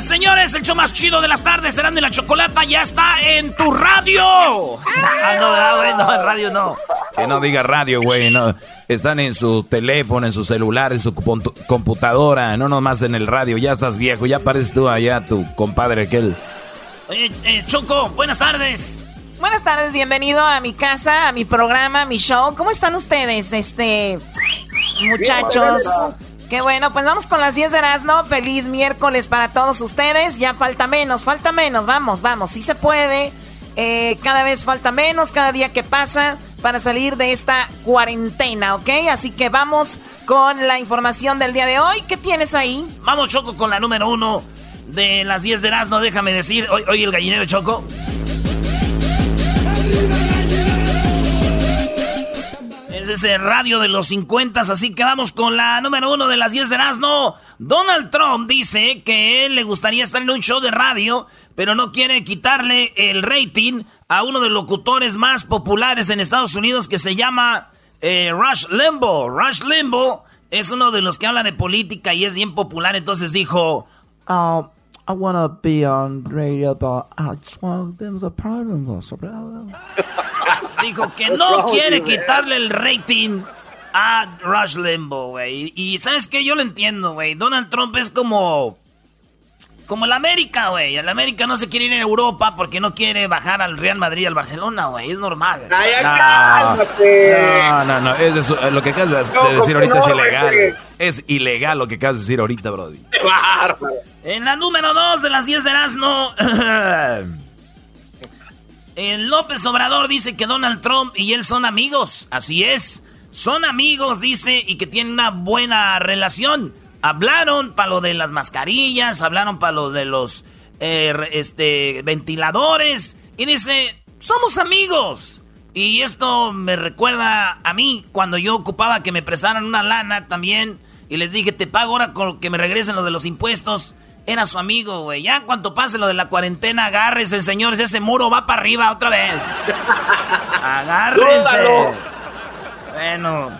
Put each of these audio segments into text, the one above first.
Señoras, señores, el show más chido de las tardes, Serán de la Chocolata, ya está en tu radio. ah, no, güey, no, en radio no. Que no diga radio, güey, no. Están en su teléfono, en su celular, en su computadora, no nomás en el radio. Ya estás viejo, ya pareces tú allá, tu compadre aquel. Oye, eh, Choco, buenas tardes. Buenas tardes, bienvenido a mi casa, a mi programa, a mi show. ¿Cómo están ustedes, este, muchachos? Qué bueno, pues vamos con las 10 de Erasmo. Feliz miércoles para todos ustedes. Ya falta menos, falta menos. Vamos, vamos, sí se puede. Eh, cada vez falta menos, cada día que pasa para salir de esta cuarentena, ¿ok? Así que vamos con la información del día de hoy. ¿Qué tienes ahí? Vamos, Choco, con la número uno de las 10 de Erasmo. Déjame decir, hoy, hoy el gallinero Choco. Ese radio de los 50, así que vamos con la número uno de las 10 de Erasmo. Donald Trump dice que él le gustaría estar en un show de radio, pero no quiere quitarle el rating a uno de los locutores más populares en Estados Unidos que se llama eh, Rush Limbaugh. Rush Limbaugh es uno de los que habla de política y es bien popular, entonces dijo... Uh, I wanna be on radio, but I just want there's a problem. Dijo que no quiere quitarle el rating a Rush Limbaugh, güey. Y ¿sabes qué? Yo lo entiendo, güey. Donald Trump es como... Como el América, güey. El América no se quiere ir a Europa porque no quiere bajar al Real Madrid y al Barcelona, güey. Es normal. no, no, no, Es lo que acabas de decir ahorita es ilegal. Es ilegal lo que acabas de decir ahorita, Brody. En la número 2 de las 10 de Erasmo... El López Obrador dice que Donald Trump y él son amigos. Así es. Son amigos, dice, y que tienen una buena relación. Hablaron para lo de las mascarillas, hablaron para lo de los eh, este, ventiladores. Y dice, somos amigos. Y esto me recuerda a mí cuando yo ocupaba que me prestaran una lana también. Y les dije, te pago ahora con que me regresen lo de los impuestos. Era su amigo, güey. Ya cuando pase lo de la cuarentena, agárrese, señores. Ese muro va para arriba otra vez. Agárrense. Bueno,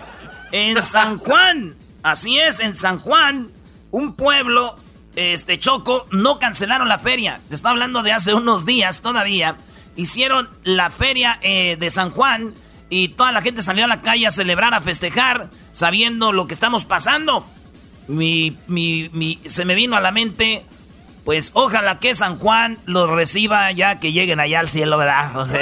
en San Juan, así es, en San Juan, un pueblo, este Choco, no cancelaron la feria. Te estoy hablando de hace unos días todavía. Hicieron la feria eh, de San Juan y toda la gente salió a la calle a celebrar, a festejar, sabiendo lo que estamos pasando mi, mi, mi, se me vino a la mente, pues ojalá que San Juan los reciba ya que lleguen allá al cielo, ¿verdad?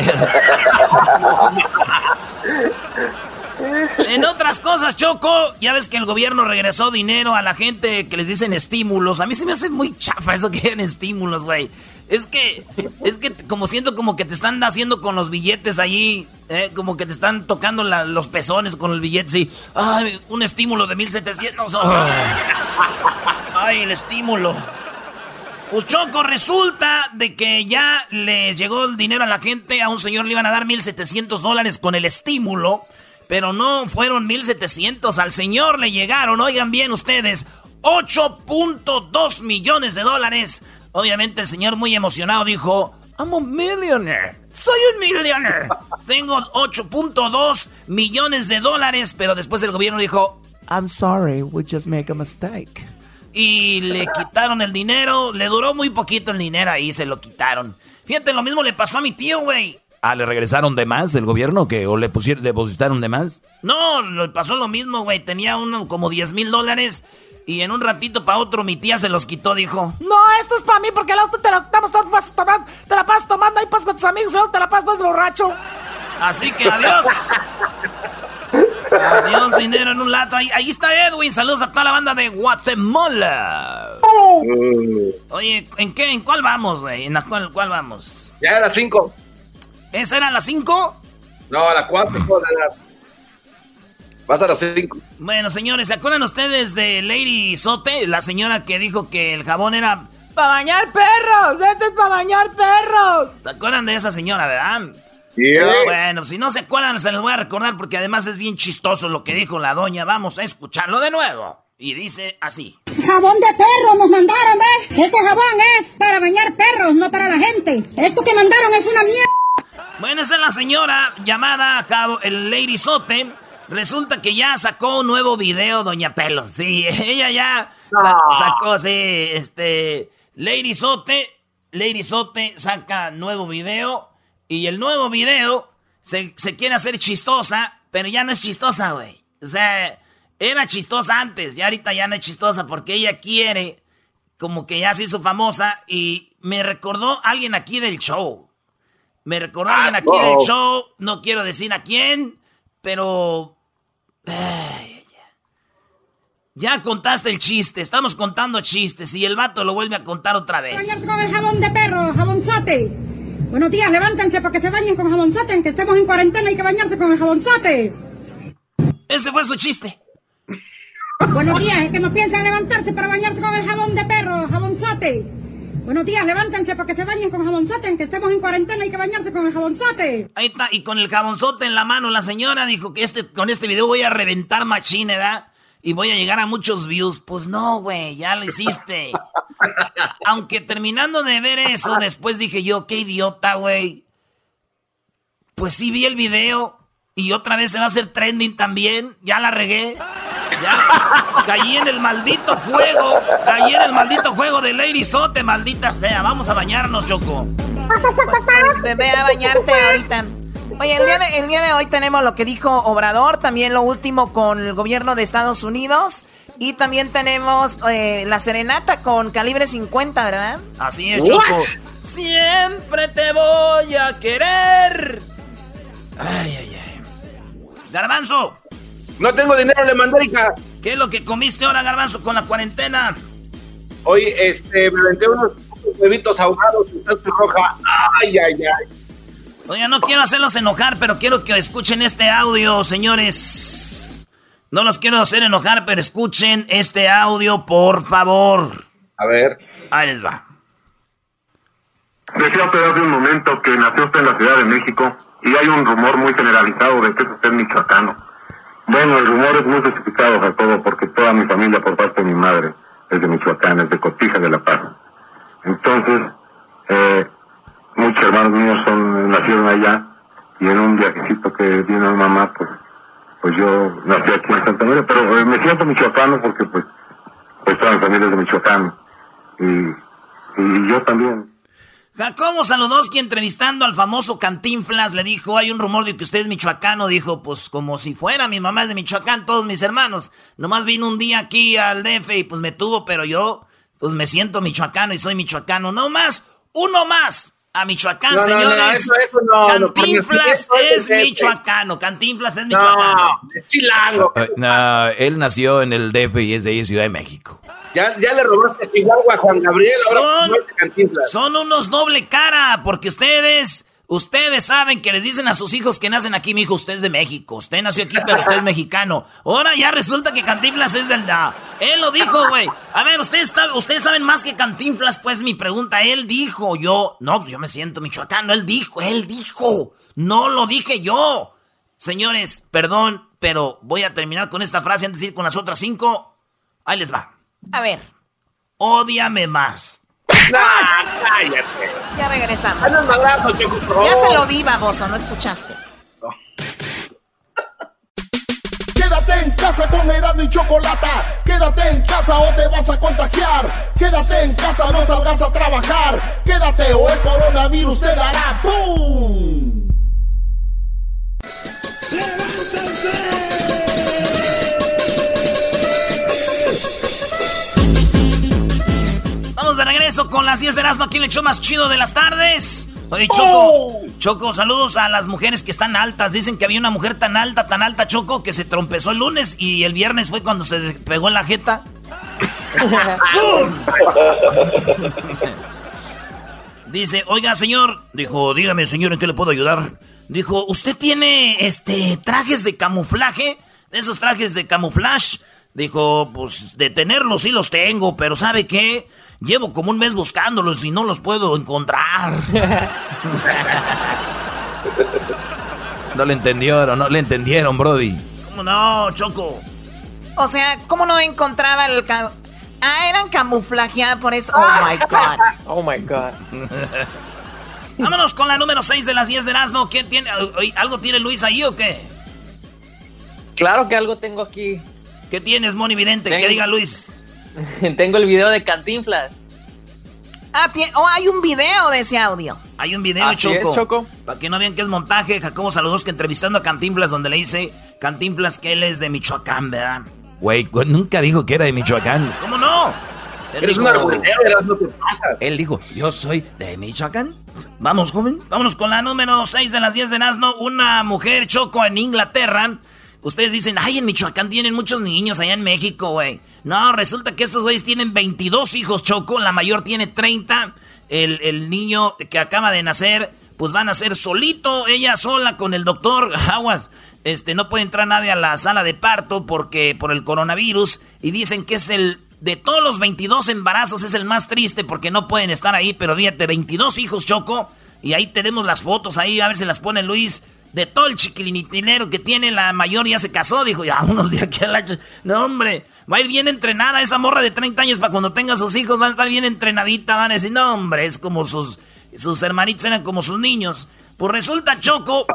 en otras cosas, Choco, ya ves que el gobierno regresó dinero a la gente que les dicen estímulos. A mí se me hace muy chafa eso que den estímulos, güey. Es que, es que como siento como que te están haciendo con los billetes allí, eh, como que te están tocando los pezones con el billete, sí. Ay, un estímulo de 1700. Ay, el estímulo. Pues Choco, resulta de que ya le llegó el dinero a la gente, a un señor le iban a dar 1700 dólares con el estímulo, pero no fueron 1700, al señor le llegaron, oigan bien ustedes, 8.2 millones de dólares Obviamente el señor muy emocionado dijo, I'm a millionaire. Soy un millionaire. Tengo 8.2 millones de dólares, pero después el gobierno dijo, I'm sorry, we just make a mistake. Y le quitaron el dinero, le duró muy poquito el dinero ahí, se lo quitaron. Fíjate, lo mismo le pasó a mi tío, güey. Ah, ¿le regresaron de más el gobierno? que ¿O le pusieron, depositaron de más? No, le pasó lo mismo, güey. Tenía uno como 10 mil dólares y en un ratito para otro mi tía se los quitó, dijo. No, esto es para mí porque el auto te, lo, estamos tomando, te la pasas tomando ahí pas con tus amigos, y te la pasas más borracho. Así que adiós. adiós, dinero en un lato. Ahí, está Edwin. Saludos a toda la banda de Guatemala. Oye, ¿en qué? ¿En cuál vamos, güey? ¿En cuál, cuál vamos? Ya era cinco. ¿Esa era la cinco? No, a la cuatro. Vas a las 5. Bueno, señores, ¿se acuerdan ustedes de Lady Sote? La señora que dijo que el jabón era... ¡Para bañar perros! ¡Este es para bañar perros! ¿Se acuerdan de esa señora, verdad? Sí. Bueno, si no se acuerdan, se les voy a recordar porque además es bien chistoso lo que dijo la doña. Vamos a escucharlo de nuevo. Y dice así. Jabón de perro nos mandaron, ¿ves? Este jabón es para para bañar perros, no para la gente. Esto que mandaron es una mierda. Bueno, esa es la señora llamada el Lady Sote. Resulta que ya sacó un nuevo video, Doña Pelos. Sí, ella ya sacó, sí, este. Lady Sote, Lady Sote saca nuevo video. Y el nuevo video se, se quiere hacer chistosa, pero ya no es chistosa, güey. O sea, era chistosa antes, y ahorita ya no es chistosa porque ella quiere, como que ya se hizo famosa, y me recordó alguien aquí del show. Me recordó alguien aquí del show, no quiero decir a quién, pero... ya contaste el chiste, estamos contando chistes y el vato lo vuelve a contar otra vez. con el jabón de perro, jabonzote. Buenos días, levántense para que se bañen con jabonzote, que estemos en cuarentena y que bañarse con el jabonzote. Ese fue su chiste. Buenos días, es que no piensan levantarse para bañarse con el jabón de perro, jabonzote. Buenos días, levántense para que se bañen con jabonzote, que estemos en cuarentena y que bañarse con el jabonzote. Ahí está, y con el jabonzote en la mano, la señora dijo que este, con este video voy a reventar machine, ¿verdad? Y voy a llegar a muchos views. Pues no, güey, ya lo hiciste. Aunque terminando de ver eso, después dije yo, qué idiota, güey. Pues sí vi el video y otra vez se va a hacer trending también. Ya la regué. Ya caí en el maldito juego. Caí en el maldito juego de Lady Sote, maldita sea. Vamos a bañarnos, Choco. Ve a bañarte ahorita. Oye, el día, de, el día de hoy tenemos lo que dijo Obrador, también lo último con el gobierno de Estados Unidos. Y también tenemos eh, la serenata con calibre 50, ¿verdad? Así es, Choco. Siempre te voy a querer. Ay, ay, ay. Garbanzo. No tengo dinero, le mandé, ¿Qué es lo que comiste ahora, Garbanzo, con la cuarentena? Hoy, este, me aventé unos huevitos ahogados en salsa roja. Ay, ay, ay. Oye, no quiero hacerlos enojar, pero quiero que escuchen este audio, señores. No los quiero hacer enojar, pero escuchen este audio, por favor. A ver. Ahí les va. Decía usted hace un momento que nació usted en la Ciudad de México y hay un rumor muy generalizado de que es usted michoacano. Bueno, el rumor es muy justificado, todo porque toda mi familia por parte de mi madre es de Michoacán, es de Cotija de La Paz. Entonces, eh, muchos hermanos míos son, nacieron allá y en un viajecito que vino mi mamá, pues, pues yo nací aquí en Santa María, pero eh, me siento michoacano porque pues, pues toda mi familia es de Michoacán y, y yo también. Jacobo Saludowski entrevistando al famoso Cantinflas le dijo, hay un rumor de que usted es michoacano, dijo, pues como si fuera, mi mamá es de Michoacán, todos mis hermanos. Nomás vino un día aquí al DF y pues me tuvo, pero yo pues me siento michoacano y soy michoacano. No más, uno más a Michoacán, señores. Cantinflas es michoacano, Cantinflas es michoacano. No, es chilango. No, él nació en el DF y es de ahí, Ciudad de México. Ya, ya le robaste a Chihuahua a Juan Gabriel, son, son unos doble cara, porque ustedes, ustedes saben que les dicen a sus hijos que nacen aquí, mi hijo, usted es de México, usted nació aquí, pero usted es mexicano. Ahora ya resulta que Cantinflas es del da. Él lo dijo, güey. A ver, ustedes, ustedes saben más que Cantinflas, pues mi pregunta, él dijo, yo, no, yo me siento michoacano, él dijo, él dijo, no lo dije yo. Señores, perdón, pero voy a terminar con esta frase antes de ir con las otras cinco. Ahí les va. A ver. Ódiame más. Cállate. Ya regresamos. Ya se lo di, baboso, no escuchaste. Quédate en casa con Erasmo y Chocolata. Quédate en casa o te vas a contagiar. Quédate en casa, no salgas a trabajar. Quédate o el coronavirus te dará ¡Pum! de regreso con las 10 de Erasmo aquí en el show más chido de las tardes. Oye, Choco, oh. Choco, saludos a las mujeres que están altas. Dicen que había una mujer tan alta, tan alta, Choco, que se trompezó el lunes y el viernes fue cuando se pegó en la jeta. Dice, oiga, señor. Dijo, dígame, señor, ¿en qué le puedo ayudar? Dijo, ¿usted tiene este trajes de camuflaje? esos trajes de camuflaje. Dijo, pues de tenerlos sí los tengo, pero ¿sabe qué? Llevo como un mes buscándolos y no los puedo encontrar. no le entendieron, no le entendieron, Brody. ¿Cómo no, Choco? O sea, ¿cómo no encontraba el... Ah, eran camuflajeadas por eso. Oh my God. Oh my God. Vámonos con la número 6 de las 10 de Erasmo. ¿Qué tiene? ¿Algo tiene Luis ahí o qué? Claro que algo tengo aquí. ¿Qué tienes, Moni Vidente? ¿Qué diga Luis? tengo el video de Cantinflas. Ah, oh, hay un video de ese audio. Hay un video, Choco. Choco. Para que no vean que es montaje, Jacobo Saludos que entrevistando a Cantinflas, donde le dice Cantinflas que él es de Michoacán, ¿verdad? Güey, nunca dijo que era de Michoacán. ¿Cómo no? Él Eres dijo, un no te pasa. Él dijo, yo soy de Michoacán. Vamos, joven. Vámonos con la número 6 de las 10 de Nazno. Una mujer choco en Inglaterra. Ustedes dicen, ay, en Michoacán tienen muchos niños, allá en México, güey. No, resulta que estos güeyes tienen 22 hijos, Choco. La mayor tiene 30. El, el niño que acaba de nacer, pues van a ser solito, ella sola con el doctor. Aguas. Este, no puede entrar nadie a la sala de parto porque por el coronavirus. Y dicen que es el de todos los 22 embarazos es el más triste porque no pueden estar ahí, pero fíjate, 22 hijos, Choco. Y ahí tenemos las fotos ahí, a ver si las pone Luis. De todo el chiquilitinero que tiene, la mayor ya se casó, dijo, ya unos días que la... No, hombre, va a ir bien entrenada esa morra de 30 años para cuando tenga sus hijos, van a estar bien entrenadita, van a decir, no, hombre, es como sus, sus hermanitos eran como sus niños. Pues resulta, Choco,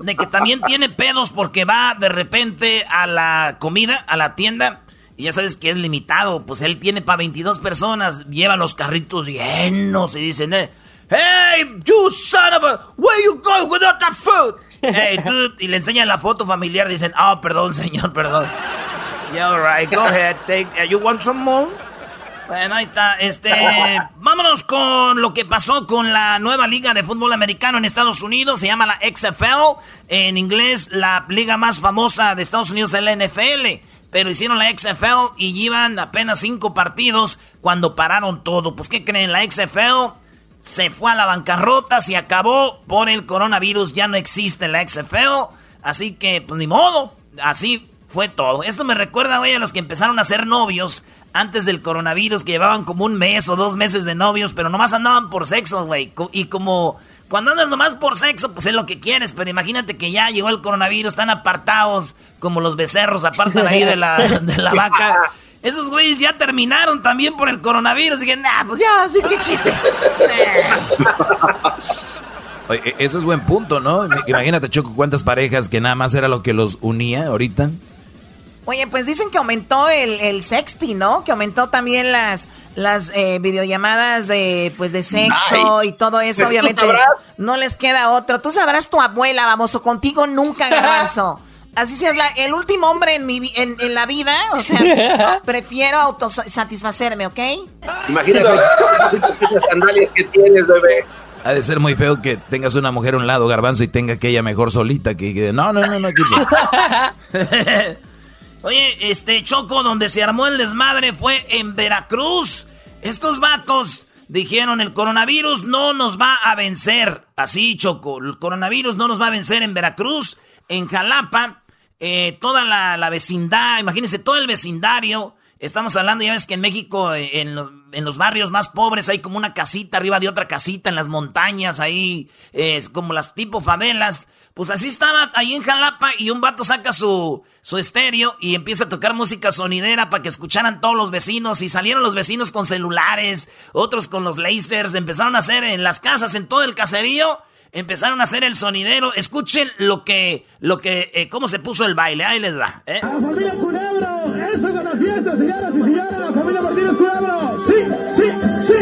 de que también tiene pedos porque va de repente a la comida, a la tienda, y ya sabes que es limitado, pues él tiene para 22 personas, lleva los carritos llenos y dicen, eh, hey, you son of a, where you going without that food? hey, dude, y le enseñan la foto familiar, dicen, oh, perdón, señor, perdón. Yeah, all right, go ahead, take, uh, you want some more? Bueno, ahí está. Este, vámonos con lo que pasó con la nueva liga de fútbol americano en Estados Unidos. Se llama la XFL. En inglés, la liga más famosa de Estados Unidos es la NFL pero hicieron la XFL y llevan apenas cinco partidos cuando pararon todo. Pues, ¿qué creen? La XFL se fue a la bancarrota, se acabó por el coronavirus, ya no existe la XFL, así que, pues, ni modo, así fue todo. Esto me recuerda, güey, a los que empezaron a ser novios antes del coronavirus, que llevaban como un mes o dos meses de novios, pero nomás andaban por sexo, güey, y como cuando andas nomás por sexo, pues es lo que quieres, pero imagínate que ya llegó el coronavirus, están apartados como los becerros apartan ahí de la, de la vaca. Esos güeyes ya terminaron también por el coronavirus. Y que, nah, pues ya, sí que chiste. Oye, eso es buen punto, ¿no? Imagínate, Choco, cuántas parejas que nada más era lo que los unía ahorita. Oye, pues dicen que aumentó el, el sexting, ¿no? Que aumentó también las las eh, videollamadas de pues de sexo y todo eso, pues, obviamente no les queda otro. Tú sabrás tu abuela, vamos, o contigo nunca, garbanzo. Así seas la, el último hombre en, mi, en, en la vida, o sea, prefiero autosatisfacerme, ¿ok? Imagínate las sandalias que tienes, bebé. Ha de ser muy feo que tengas una mujer a un lado, garbanzo, y tenga aquella mejor solita que... no, no, no, no, Oye, este Choco, donde se armó el desmadre fue en Veracruz. Estos vatos dijeron, el coronavirus no nos va a vencer. Así, Choco, el coronavirus no nos va a vencer en Veracruz, en Jalapa, eh, toda la, vecindad, imagínense, todo el vecindario. Estamos hablando, ya ves que en México, eh, en, los, barrios más pobres, hay como una casita arriba de otra casita, en las montañas, ahí, es como las tipo favelas. Pues así estaba ahí en Jalapa y un vato saca su, su estéreo y empieza a tocar música sonidera para que escucharan todos los vecinos y salieron los vecinos con celulares, otros con los lasers, empezaron a hacer en las casas, en todo el caserío, empezaron a hacer el sonidero. Escuchen lo que, lo que, eh, cómo se puso el baile, ahí les da. ¿eh? La familia Culebro, eso con la fiesta, señoras y señores, la familia Martínez Culebro, sí, sí, sí.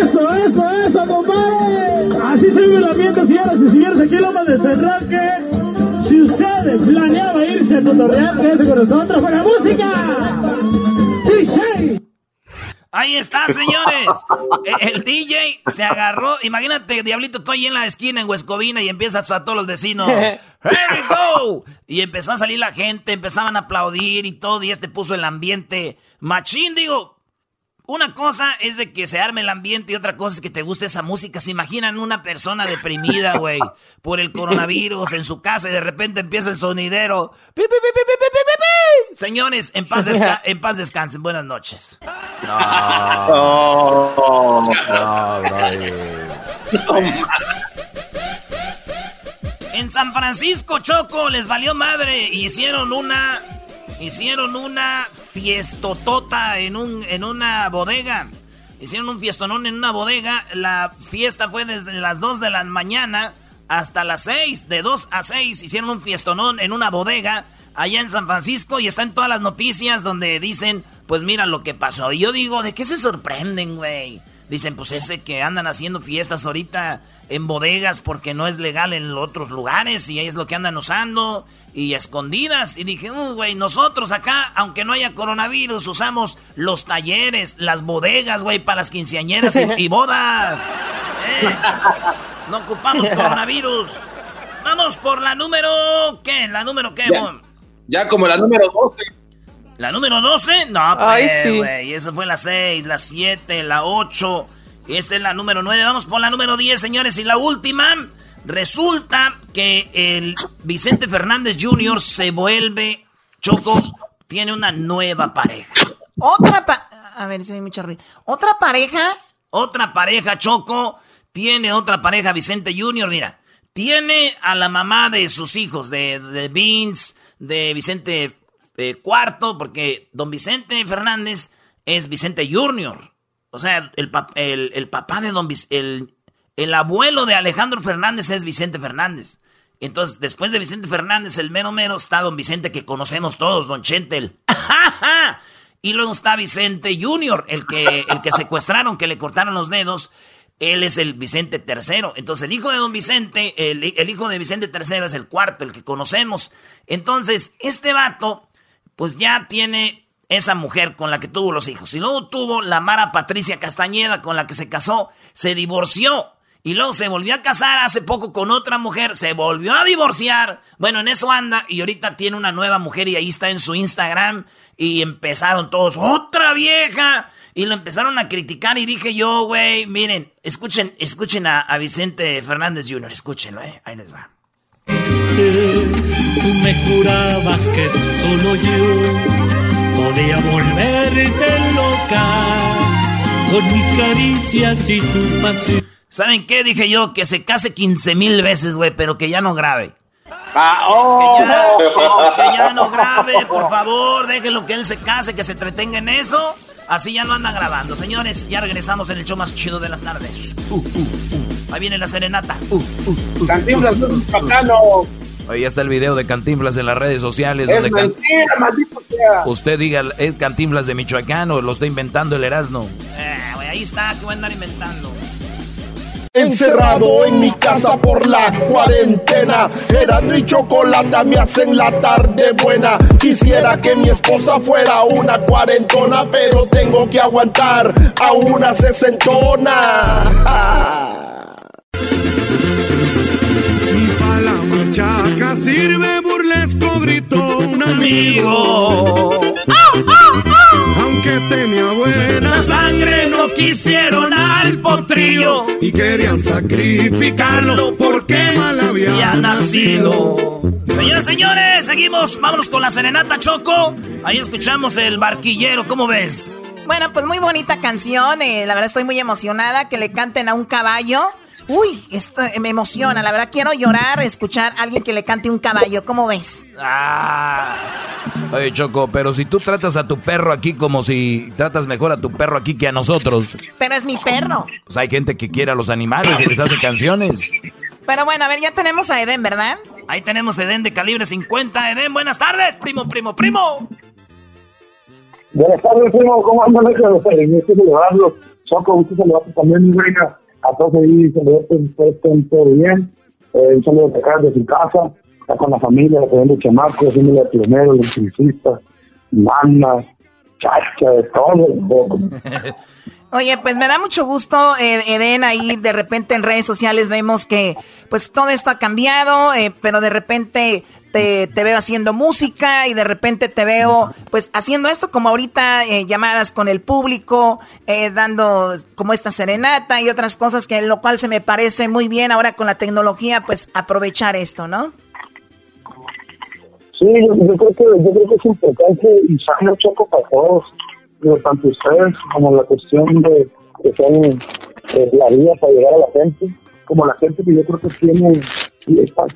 Eso, eso, eso, compadre. Así se vive el ambiente, señoras y señores, aquí lo de que Si usted planeaba irse a Totorreal, quédese con nosotros con la música. Ahí está, señores. E, el DJ se agarró. Imagínate, Diablito, estoy en la esquina en Huescovina y empiezas a todos los vecinos. Here we go. Y empezó a salir la gente, empezaban a aplaudir y todo. Y este puso el ambiente machín, digo. Una cosa es de que se arme el ambiente y otra cosa es que te guste esa música. ¿Se imaginan una persona deprimida, güey, por el coronavirus en su casa y de repente empieza el sonidero? ¡Pi, pi, pi, Señores, en paz, en paz descansen. Buenas noches. No. No, En San Francisco, Choco, les valió madre. Hicieron una. Hicieron una fiestotota en, un, en una bodega. Hicieron un fiestonón en una bodega. La fiesta fue desde las 2 de la mañana hasta las 6. De 2 a 6 hicieron un fiestonón en una bodega allá en San Francisco y está en todas las noticias donde dicen, pues mira lo que pasó. Y yo digo, ¿de qué se sorprenden, güey? Dicen, pues ese que andan haciendo fiestas ahorita en bodegas porque no es legal en otros lugares y es lo que andan usando y escondidas. Y dije, uh, güey, nosotros acá, aunque no haya coronavirus, usamos los talleres, las bodegas, güey, para las quinceañeras y, bodas. ¿Eh? No ocupamos coronavirus. Vamos por la número, ¿qué? ¿La número qué? Ya como la número 12. ¿La número 12? No, pues, güey. Esa fue la 6, la 7, la 8. Esta es la número 9. Vamos por la número 10, señores. Y la última. Resulta que el Vicente Fernández Jr. se vuelve. Choco, tiene una nueva pareja. Otra pareja. A ver si hay mucha ruido. ¿Otra pareja? Otra pareja, Choco. Tiene otra pareja, Vicente Jr. Mira, tiene a la mamá de sus hijos, de, de Vince, de Vicente eh, cuarto, porque don Vicente Fernández es Vicente Junior. O sea, el, el, papá de don el, el abuelo de Alejandro Fernández es Vicente Fernández. Entonces, después de Vicente Fernández, el mero mero está don Vicente que conocemos todos, don Chentel. y luego está Vicente Junior, el que, el que secuestraron, que le cortaron los dedos. Él es el Vicente III. Entonces, el hijo de don Vicente, el, hijo de Vicente III es el cuarto, el que conocemos. Entonces, este vato pues ya tiene esa mujer con la que tuvo los hijos. Y luego tuvo la Mara Patricia Castañeda con la que se casó, se divorció. Y luego se volvió a casar hace poco con otra mujer, se volvió a divorciar. Bueno, en eso anda y ahorita tiene una nueva mujer y ahí está en su Instagram. Y empezaron todos, otra vieja. Y lo empezaron a criticar y dije yo, güey, miren, escuchen, escuchen a, a Vicente Fernández Jr., escúchenlo, eh, ahí les va. Tú me jurabas que solo yo podía volverte loca con mis caricias y tu pasión. ¿Saben qué? Dije yo que se case 15 mil veces, güey, pero que ya no grabe. Ah, oh. que, ya, que ya no grabe, por favor, déjenlo que él se case, que se entretenga en eso. Así ya no anda grabando. Señores, ya regresamos en el show más chido de las tardes. Uh, uh, uh. Ahí viene la serenata. Cantinflas. Ahí está el video de Cantinflas en las redes sociales. Es mentira, maldito sea. Usted diga, es Cantinflas de Michoacán o lo está inventando el Erasmo. Eh, ahí está, que voy a andar inventando. Encerrado en mi casa por la cuarentena. Era mi chocolate me hacen la tarde buena. Quisiera que mi esposa fuera una cuarentona, pero tengo que aguantar a una sesentona. Y la machaca sirve burlesco, gritó un amigo. Aunque tenía buena sangre, no quisieron al potrillo y querían sacrificarlo porque mal había nacido. Señores, señores, seguimos. Vámonos con la serenata Choco. Ahí escuchamos el barquillero. ¿Cómo ves? Bueno, pues muy bonita canción. eh, la verdad estoy muy emocionada que le canten a un caballo. Uy, esto me emociona. La verdad quiero llorar, escuchar a alguien que le cante un caballo. ¿Cómo ves? Ah. Oye, Choco, pero si tú tratas a tu perro aquí como si tratas mejor a tu perro aquí que a nosotros. Pero es mi perro. Pues hay gente que quiere a los animales y les hace canciones. Pero bueno, a ver, ya tenemos a Eden, ¿verdad? Ahí tenemos a Eden de calibre 50. Eden, buenas tardes, primo, primo, primo. Buenas tardes, primo. ¿Cómo andan? Gusto celebrarlo. Choco, gusto celebrarlo también, mi reina. A todos ahí, estén todo bien. Eh, un saludo de acá, de su casa. Está con la familia, teniendo chamacos, haciendo el pionero, el electricista, mana, chacha, de todo. un. Oye, pues me da mucho gusto, eh, Eden, ahí de repente en redes sociales vemos que pues todo esto ha cambiado, eh, pero de repente te, veo haciendo música y de repente te veo pues haciendo esto como ahorita, eh, llamadas con el público, eh, dando como esta serenata y otras cosas que lo cual se me parece muy bien ahora con la tecnología, pues aprovechar esto, ¿no? Sí, yo, creo que yo creo que es importante y sano choco para todos, digo, tanto ustedes como la cuestión de que son eh, la vida para llegar a la gente, como la gente que yo creo que tiene,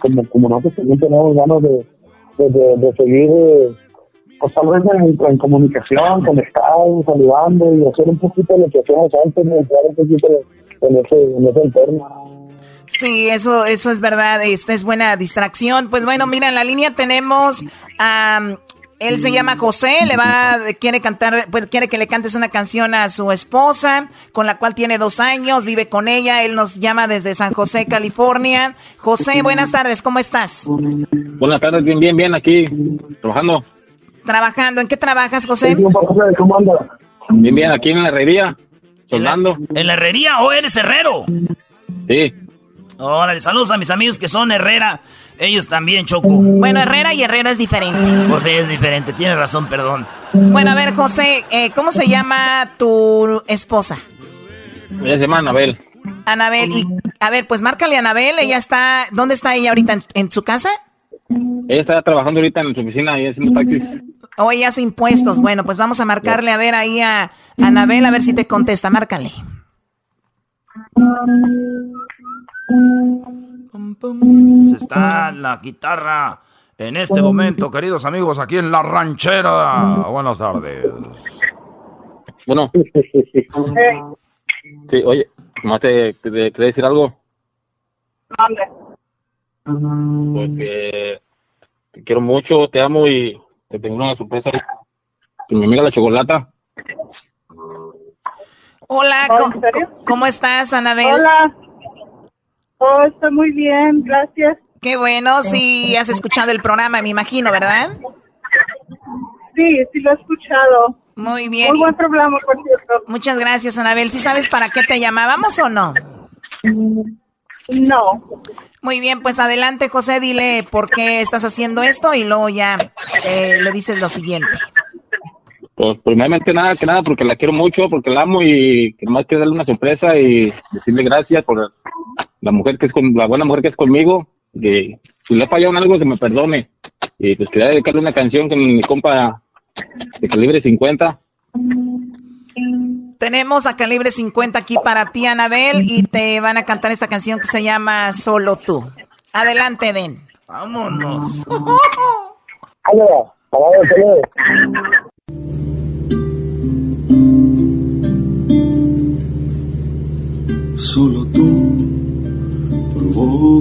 como, como nosotros también tenemos ganas de, de, de- de seguir eh, pues tal vez en, comunicación, conectados, saludando y hacer un poquito de lo que hacíamos antes, entrar un poquito en ese, en ese entorno. Sí, eso, eso es verdad. Esta es buena distracción. Pues bueno, mira, en la línea tenemos a él se llama José, le va, quiere cantar, pues, quiere que le cantes una canción a su esposa, con la cual tiene dos años, vive con ella. Él nos llama desde San José, California. José, buenas tardes, ¿cómo estás? Buenas tardes, bien, bien, bien, aquí, trabajando. Trabajando, ¿en qué trabajas, José? ¿Cómo anda? Bien, bien, aquí en la herrería, soldando. ¿En la, herrería o eres herrero? Sí. Órale, saludos a mis amigos que son Herrera. Ellos también, Choco. Bueno, Herrera y Herrera es diferente. Pues sí, es diferente. Tienes razón, perdón. Bueno, a ver, José, eh, ¿cómo se llama tu esposa? Ella se llama Anabel. Anabel, y a ver, pues márcale a Anabel. Ella está, ¿dónde está ella ahorita? ¿En, su casa? Ella está trabajando ahorita en su oficina y haciendo taxis. O oh, ella hace impuestos. Bueno, pues vamos a marcarle a ver ahí a Anabel a ver si te contesta. Márcale. Se está la guitarra en este momento, queridos amigos, aquí en la ranchera. Buenas tardes. Bueno. Sí, oye, ¿más te, te, decir algo? Pues eh, te quiero mucho, te amo y te tengo una sorpresa. mi amiga la chocolata. Hola, ¿cómo estás, Anabel? Hola. Oh, estoy muy bien, gracias. Qué bueno, sí, has escuchado el programa, me imagino, ¿verdad? Sí, sí lo he escuchado. Muy bien. Muy buen programa, por cierto. Muchas gracias, Anabel. ¿Sí sabes para qué te llamábamos o no? No. Muy bien, pues adelante, José, dile por qué estás haciendo esto y luego ya eh, le dices lo siguiente. Pues primeramente nada que nada porque la quiero mucho, porque la amo y que nomás quiero darle una sorpresa y decirle gracias por la mujer que es con, la buena mujer que es conmigo, que si le he fallado en algo se me perdone. Y pues quería dedicarle una canción con mi compa de calibre 50. Tenemos a calibre 50 aquí para ti, Anabel, y te van a cantar esta canción que se llama Solo tú. Adelante, Den. Vámonos. Solo tú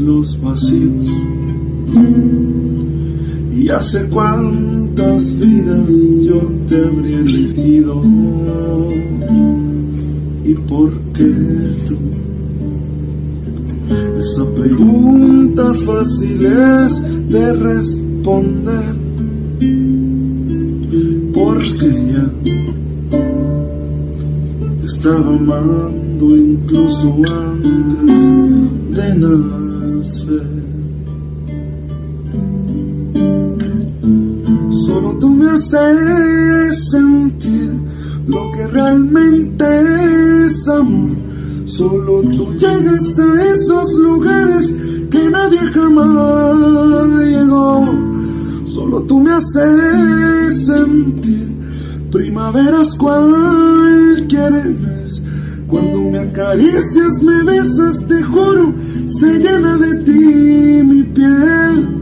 Los vacíos. Y hace cuántas vidas yo te habría elegido. ¿Y por qué tú? Esa pregunta fácil es de responder. Porque ya te estaba amando incluso antes de Solo tú me haces sentir lo que realmente es amor. Solo tú llegas a esos lugares que nadie jamás llegó. Solo tú me haces sentir primaveras cualquier mes cuando me acaricias, me besas, te juro, se llena de ti mi piel.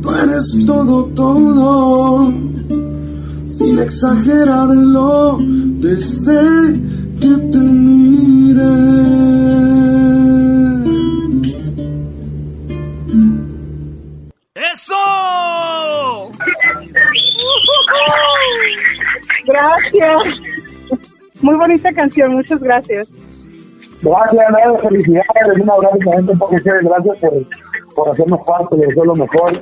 Tú eres todo, todo, sin exagerarlo, desde que te mire. ¡Eso! Gracias. Muy bonita canción, muchas gracias. Gracias, Nada, felicidades, un abrazo también un poco gracias por, por hacernos parte de eso lo mejor.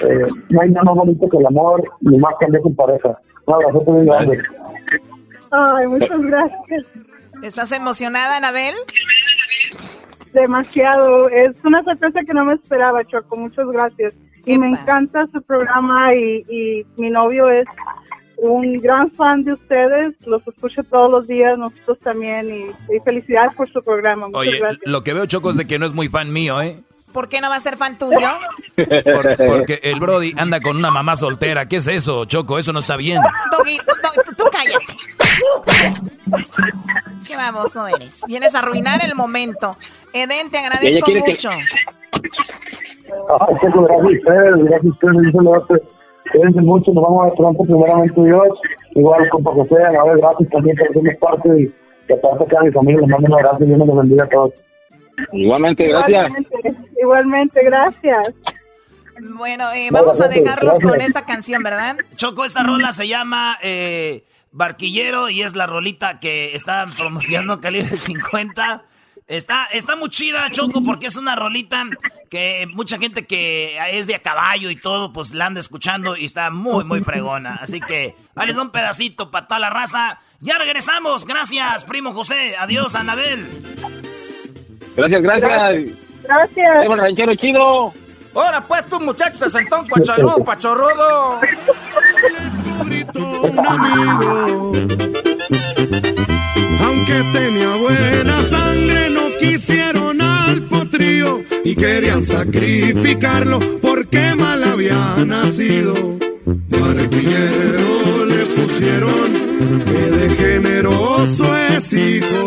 Eh, no hay nada más bonito que el amor, ni más que con pareja. Un abrazo muy grande. Ay, muchas gracias. ¿Estás emocionada, Anabel? Demasiado. Es una sorpresa que no me esperaba, Choco. Muchas gracias. Y me encanta su programa y, y mi novio es un gran fan de ustedes, los escucho todos los días, nosotros también, y, felicidades por su programa. Muchas Oye, gracias. lo que veo, Choco, es de que no es muy fan mío, ¿eh? ¿Por qué no va a ser fan tuyo? Por- porque el Brody anda con una mamá soltera. ¿Qué es eso, Choco? Eso no está bien. Doggy, Doggy, tú, cállate. Qué baboso eres. Vienes a arruinar el momento. Eden, te agradezco quiere que- mucho. Ay, Choco, gracias ustedes, gracias Cuídense mucho, nos vamos a ver pronto, primeramente Dios. Igual, compa José, a ver, gracias también por hacernos parte y que aparte acá a mi familia, les mando un abrazo y Dios nos bendiga a todos. Igualmente, gracias. Igualmente, igualmente, gracias. Bueno, eh, vamos a dejarlos con esta canción, ¿verdad? Choco, esta rola se llama eh, Barquillero y es la rolita que está promocionando Calibre 50. Está, está muy chida, Choco, porque es una rolita que mucha gente que es de a caballo y todo, pues la anda escuchando y está muy, muy fregona. Así que, doy un pedacito para toda la raza. Ya regresamos. Gracias, primo José. Adiós, Anabel. Gracias, gracias. Gracias. El ranchero chido. Ahora pues tú muchacho se sentó un cuachalú, pachorrudo. Aunque tenía buena sangre, no quisieron al potrillo y querían sacrificarlo porque mal había nacido. Barquillero le pusieron que de generoso es hijo.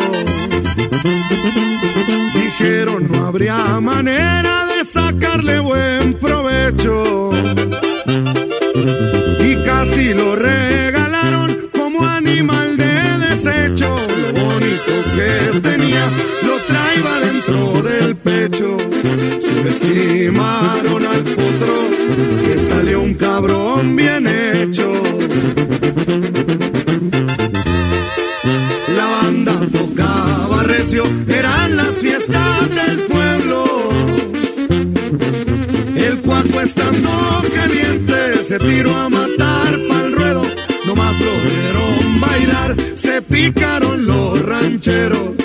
Dijeron no habría manera de sacarle buen provecho y casi lo regalaron Subestimaron al potro que salió un cabrón bien hecho. La banda tocaba recio, eran las fiestas del pueblo. El cuaco estando caliente se tiró a matar pa'l ruedo. Nomás lo vieron bailar, se picaron los rancheros.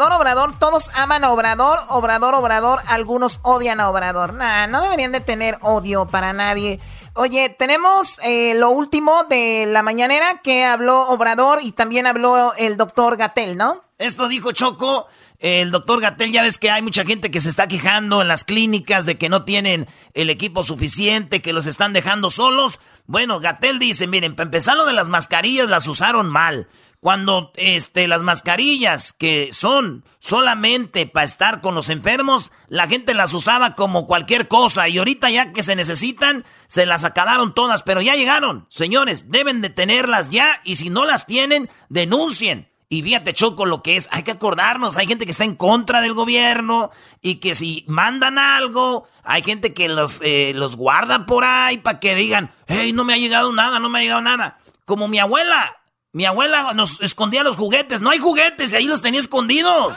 Obrador, Obrador, todos aman a Obrador, Obrador, Obrador, algunos odian a Obrador. Nah, no deberían de tener odio para nadie. Oye, tenemos eh, lo último de la mañanera que habló Obrador y también habló el doctor Gatel, ¿no? Esto dijo Choco. El doctor Gatel, ya ves que hay mucha gente que se está quejando en las clínicas de que no tienen el equipo suficiente, que los están dejando solos. Bueno, Gatel dice, miren, para empezar lo de las mascarillas las usaron mal. Cuando este, las mascarillas que son solamente para estar con los enfermos, la gente las usaba como cualquier cosa y ahorita ya que se necesitan, se las acabaron todas, pero ya llegaron. Señores, deben de tenerlas ya y si no las tienen, denuncien. Y fíjate, Choco, lo que es, hay que acordarnos, hay gente que está en contra del gobierno y que si mandan algo, hay gente que los, eh, los guarda por ahí para que digan, hey, no me ha llegado nada, no me ha llegado nada. Como mi abuela, mi abuela nos escondía los juguetes, no hay juguetes y ahí los tenía escondidos.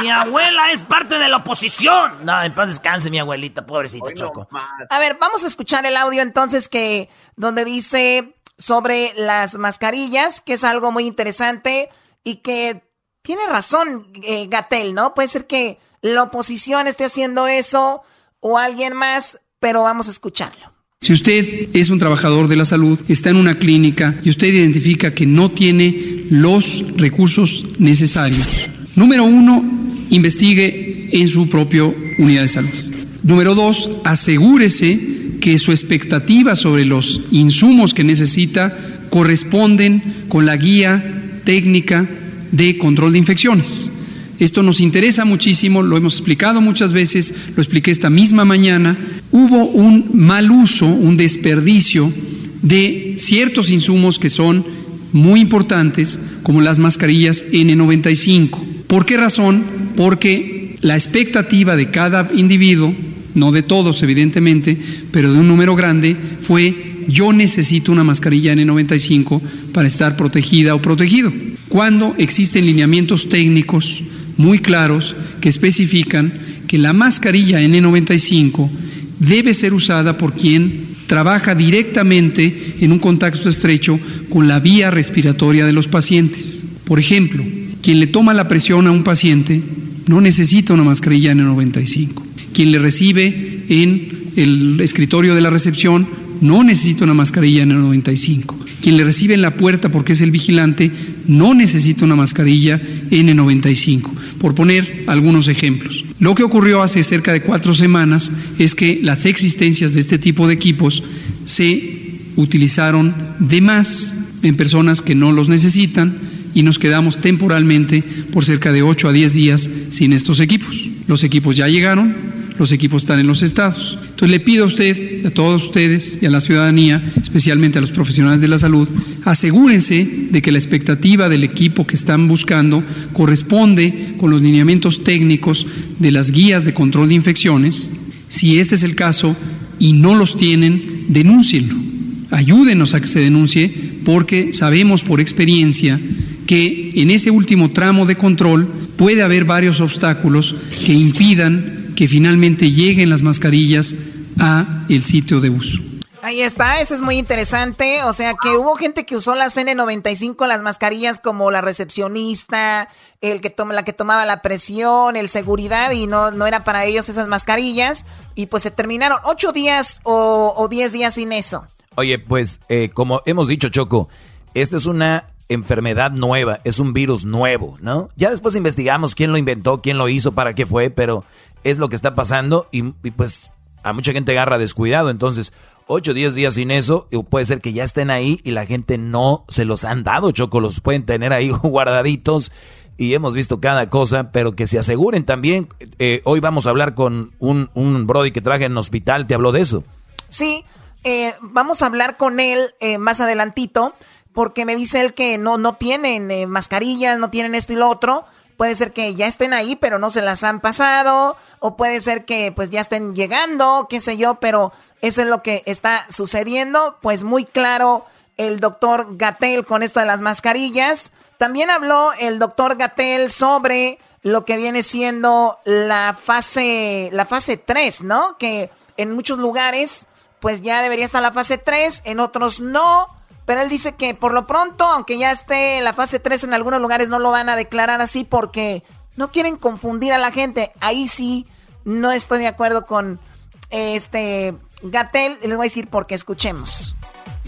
Mi abuela es parte de la oposición. No, en paz descanse mi abuelita, pobrecita Choco. A ver, vamos a escuchar el audio entonces que donde dice sobre las mascarillas, que es algo muy interesante y que tiene razón eh, Gatel, ¿no? Puede ser que la oposición esté haciendo eso o alguien más, pero vamos a escucharlo. Si usted es un trabajador de la salud, está en una clínica y usted identifica que no tiene los recursos necesarios, número uno, investigue en su propia unidad de salud. Número dos, asegúrese que su expectativa sobre los insumos que necesita corresponden con la guía técnica de control de infecciones. Esto nos interesa muchísimo, lo hemos explicado muchas veces, lo expliqué esta misma mañana. Hubo un mal uso, un desperdicio de ciertos insumos que son muy importantes, como las mascarillas N95. ¿Por qué razón? Porque la expectativa de cada individuo, no de todos evidentemente, pero de un número grande, fue yo necesito una mascarilla N95 para estar protegida o protegido. Cuando existen lineamientos técnicos muy claros que especifican que la mascarilla N95 debe ser usada por quien trabaja directamente en un contacto estrecho con la vía respiratoria de los pacientes. Por ejemplo, quien le toma la presión a un paciente no necesita una mascarilla N95. Quien le recibe en el escritorio de la recepción no necesita una mascarilla N95. Quien le recibe en la puerta porque es el vigilante no necesita una mascarilla N95, por poner algunos ejemplos. Lo que ocurrió hace cerca de cuatro semanas es que las existencias de este tipo de equipos se utilizaron de más en personas que no los necesitan y nos quedamos temporalmente por cerca de 8 a 10 días sin estos equipos. Los equipos ya llegaron, los equipos están en los estados. Entonces le pido a usted, a todos ustedes y a la ciudadanía, especialmente a los profesionales de la salud, asegúrense de que la expectativa del equipo que están buscando corresponde con los lineamientos técnicos de las guías de control de infecciones. Si este es el caso y no los tienen, denúncienlo. Ayúdenos a que se denuncie porque sabemos por experiencia que en ese último tramo de control puede haber varios obstáculos que impidan que finalmente lleguen las mascarillas a el sitio de uso. Ahí está, eso es muy interesante. O sea que hubo gente que usó las N95, las mascarillas como la recepcionista, el que toma, la que tomaba la presión, el seguridad, y no, no era para ellos esas mascarillas. Y pues se terminaron ocho días o, diez días sin eso. Oye, pues eh, como hemos dicho, Choco, esta es una enfermedad nueva, es un virus nuevo, ¿no? Ya después investigamos quién lo inventó, quién lo hizo, para qué fue, pero es lo que está pasando y, pues a mucha gente agarra descuidado. Entonces, 8 o 10 días sin eso, puede ser que ya estén ahí y la gente no se los han dado, Choco, los pueden tener ahí guardaditos y hemos visto cada cosa, pero que se aseguren también. Eh, hoy vamos a hablar con un, un Brody que traje en hospital, ¿te habló de eso? Sí, eh, vamos a hablar con él eh, más adelantito, porque me dice él que no, no tienen mascarillas, no tienen esto y lo otro. Puede ser que ya estén ahí, pero no se las han pasado. O puede ser que pues ya estén llegando, qué sé yo, pero eso es lo que está sucediendo. Pues muy claro el doctor Gatel con esto de las mascarillas. También habló el doctor Gatel sobre lo que viene siendo la fase, la fase 3, ¿no? Que en muchos lugares pues ya debería estar la fase 3, en otros no. Pero él dice que por lo pronto, aunque ya esté la fase 3 en algunos lugares, no lo van a declarar así porque no quieren confundir a la gente. Ahí sí no estoy de acuerdo con este Gatel. Les voy a decir porque escuchemos.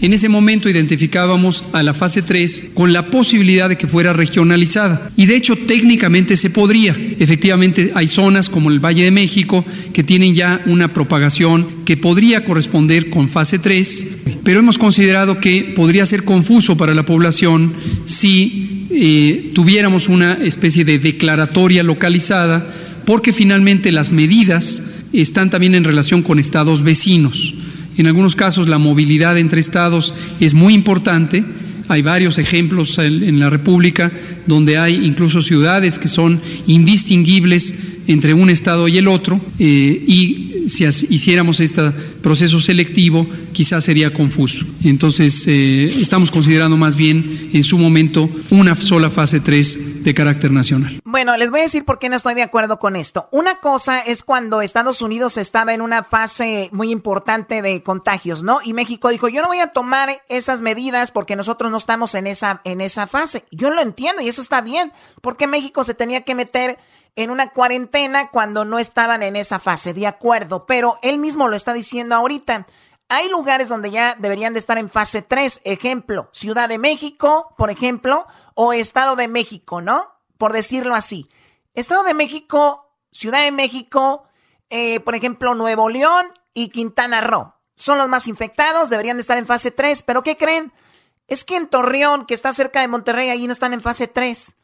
En ese momento identificábamos a la fase 3 con la posibilidad de que fuera regionalizada. Y de hecho técnicamente se podría. Efectivamente hay zonas como el Valle de México que tienen ya una propagación que podría corresponder con fase 3, pero hemos considerado que podría ser confuso para la población si eh, tuviéramos una especie de declaratoria localizada, porque finalmente las medidas están también en relación con estados vecinos. En algunos casos la movilidad entre estados es muy importante. Hay varios ejemplos en la República donde hay incluso ciudades que son indistinguibles entre un estado y el otro eh, y si hiciéramos este proceso selectivo, quizás sería confuso. Entonces, eh, estamos considerando más bien en su momento una sola fase 3 de carácter nacional. Bueno, les voy a decir por qué no estoy de acuerdo con esto. Una cosa es cuando Estados Unidos estaba en una fase muy importante de contagios, ¿no? Y México dijo, yo no voy a tomar esas medidas porque nosotros no estamos en esa, en esa fase. Yo lo entiendo y eso está bien, porque México se tenía que meter en una cuarentena cuando no estaban en esa fase, de acuerdo, pero él mismo lo está diciendo ahorita. Hay lugares donde ya deberían de estar en fase 3, ejemplo, Ciudad de México, por ejemplo, o Estado de México, ¿no? Por decirlo así. Estado de México, Ciudad de México, eh, por ejemplo, Nuevo León y Quintana Roo. Son los más infectados, deberían de estar en fase 3, pero ¿qué creen? Es que en Torreón, que está cerca de Monterrey, ahí no están en fase 3.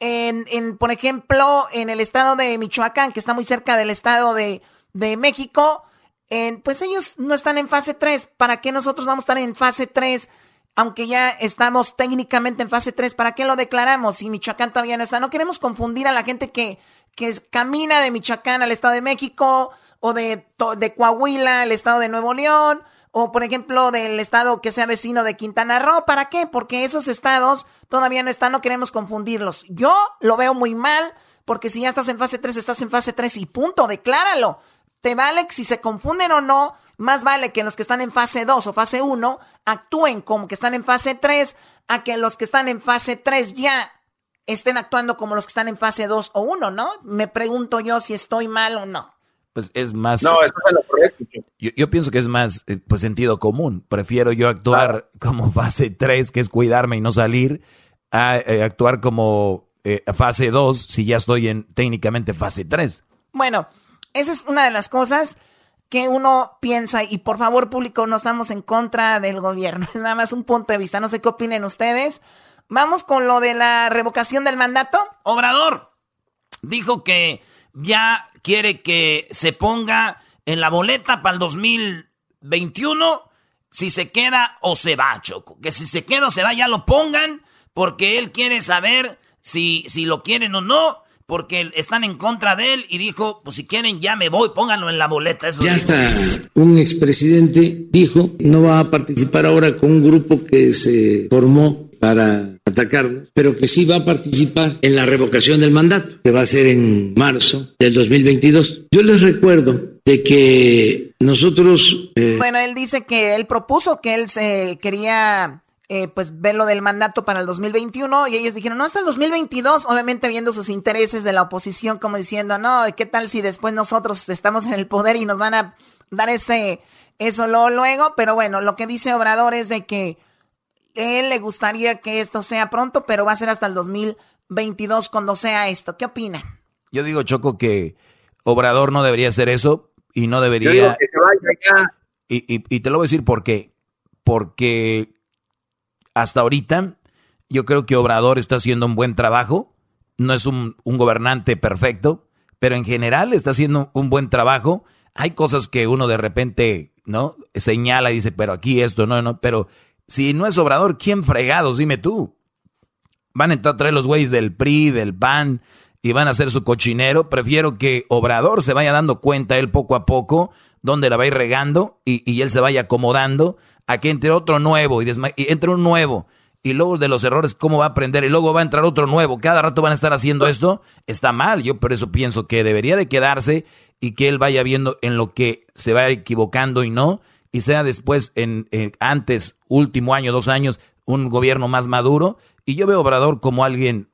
En, en, por ejemplo, en el estado de Michoacán, que está muy cerca del estado de, de México, en, pues ellos no están en fase 3. ¿Para qué nosotros vamos a estar en fase 3? Aunque ya estamos técnicamente en fase 3, ¿para qué lo declaramos si Michoacán todavía no está? No queremos confundir a la gente que, que camina de Michoacán al estado de México o de, de Coahuila al estado de Nuevo León o por ejemplo del estado que sea vecino de Quintana Roo. ¿Para qué? Porque esos estados todavía no están, no queremos confundirlos. Yo lo veo muy mal, porque si ya estás en fase 3, estás en fase 3 y punto, decláralo. Te vale si se confunden o no, más vale que los que están en fase 2 o fase 1 actúen como que están en fase 3, a que los que están en fase 3 ya estén actuando como los que están en fase 2 o 1, ¿no? Me pregunto yo si estoy mal o no pues es más... No, eso es lo correcto. Yo, yo, pienso que es más eh, pues sentido común. Prefiero yo actuar como fase 3, que es cuidarme y no salir, a eh, actuar como eh, fase 2 si ya estoy en técnicamente fase 3. Bueno, esa es una de las cosas que uno piensa y por favor público no estamos en contra del gobierno, es nada más un punto de vista, no sé qué opinen ustedes. Vamos con lo de la revocación del mandato. Obrador dijo que ya quiere que se ponga en la boleta para el 2021 si se queda o se va, Choco. Que si se queda o se va, ya lo pongan, porque él quiere saber si, si lo quieren o no, porque están en contra de él y dijo, pues si quieren ya me voy, pónganlo en la boleta. Eso ya hasta un expresidente dijo, no va a participar ahora con un grupo que se formó para atacarnos, pero que sí va a participar en la revocación del mandato, que va a ser en marzo del 2022. Yo les recuerdo de que nosotros... Eh, bueno, él dice que él propuso que él se quería eh, pues ver lo del mandato para el 2021 y ellos dijeron, no, hasta el 2022, obviamente viendo sus intereses de la oposición como diciendo, no, ¿qué tal si después nosotros estamos en el poder y nos van a dar ese, eso luego? Pero bueno, lo que dice Obrador es de que él le gustaría que esto sea pronto, pero va a ser hasta el 2022 cuando sea esto. ¿Qué opinan? Yo digo, Choco, que Obrador no debería hacer eso y no debería... que se vaya ya. Y, te lo voy a decir por qué. Porque hasta ahorita yo creo que Obrador está haciendo un buen trabajo. No es un, gobernante perfecto, pero en general está haciendo un buen trabajo. Hay cosas que uno de repente, ¿no? Señala y dice, pero aquí esto, no, no, pero si no es Obrador, ¿quién fregados? Dime tú. Van a entrar a traer los güeyes del PRI, del PAN y van a hacer su cochinero. Prefiero que Obrador se vaya dando cuenta él poco a poco dónde la va a ir regando y, él se vaya acomodando a que entre otro nuevo y, y entre un nuevo y luego de los errores, cómo va a aprender, y luego va a entrar otro nuevo, cada rato van a estar haciendo esto, está mal. Yo por eso pienso que debería de quedarse y que él vaya viendo en lo que se va equivocando y no, y sea después, en, antes, último año, dos años, un gobierno más maduro. Y yo veo Obrador como alguien,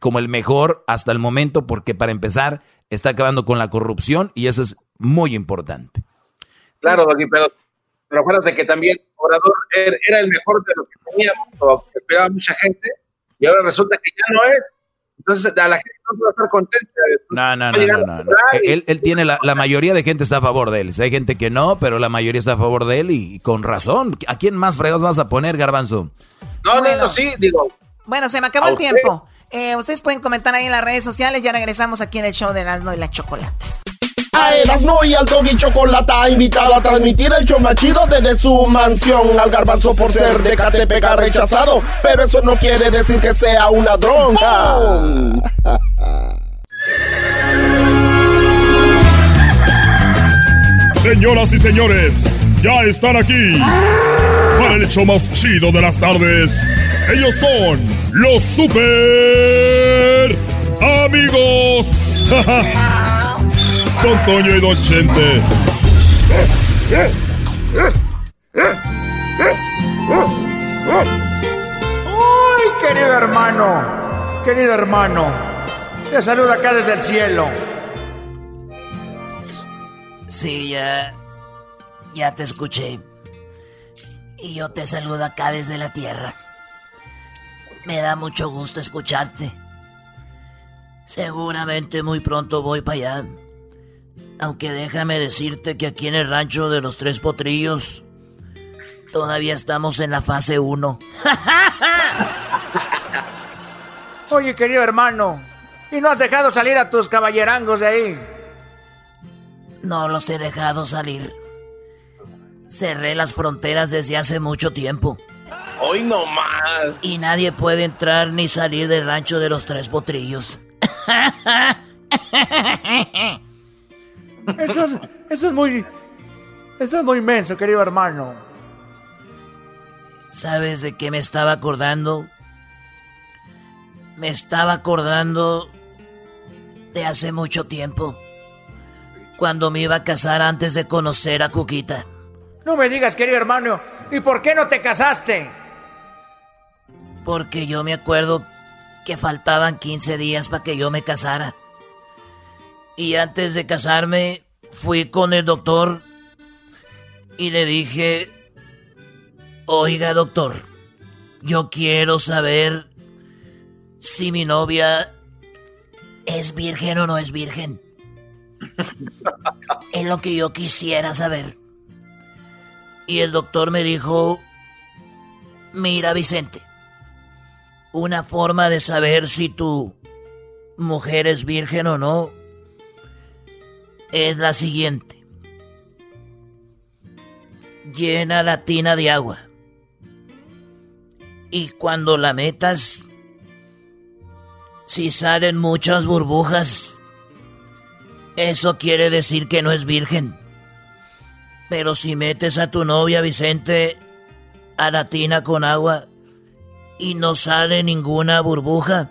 como el mejor hasta el momento, porque para empezar, está acabando con la corrupción y eso es muy importante. Claro, pero, pero acuérdate que también Obrador er, era el mejor de lo que teníamos, o que esperaba mucha gente, y ahora resulta que ya no es. Entonces, a la gente no puede estar contenta. No, no, no, no, no, Él, él, tiene la, la, mayoría de gente está a favor de él. Hay gente que no, pero la mayoría está a favor de él y, con razón. ¿A quién más fregados vas a poner, Garbanzo? No, no, no, sí, digo. Bueno, se me acabó el tiempo. Eh, ustedes pueden comentar ahí en las redes sociales. Ya regresamos aquí en el show de Erasmo y la Chocolate. A Erasmo y al Doggy Chocolata invitado a transmitir el show machido desde su mansión. Al garbanzo por ser de Catepec rechazado, pero eso no quiere decir que sea una dronca. Señoras y señores, ya están aquí para el hecho más chido de las tardes. Ellos son los super amigos. Don Toño y Don Chente. ¡Uy, querido hermano! Querido hermano, te saludo acá desde el cielo. Sí, ya. Ya te escuché. Y yo te saludo acá desde la tierra. Me da mucho gusto escucharte. Seguramente muy pronto voy para allá. Aunque déjame decirte que aquí en el rancho de los tres potrillos todavía estamos en la fase 1. Oye, querido hermano, ¿y no has dejado salir a tus caballerangos de ahí? No los he dejado salir. Cerré las fronteras desde hace mucho tiempo. Hoy no más. Y nadie puede entrar ni salir del rancho de los tres potrillos. Esto es, esto es muy. Esto es muy inmenso, querido hermano. ¿Sabes de qué me estaba acordando? Me estaba acordando de hace mucho tiempo. Cuando me iba a casar antes de conocer a Cuquita. No me digas, querido hermano, ¿y por qué no te casaste? Porque yo me acuerdo que faltaban 15 días para que yo me casara. Y antes de casarme fui con el doctor y le dije, oiga doctor, yo quiero saber si mi novia es virgen o no es virgen. es lo que yo quisiera saber. Y el doctor me dijo, mira Vicente, una forma de saber si tu mujer es virgen o no es la siguiente. Llena la tina de agua. Y cuando la metas, si salen muchas burbujas, eso quiere decir que no es virgen. Pero si metes a tu novia Vicente a la tina con agua y no sale ninguna burbuja,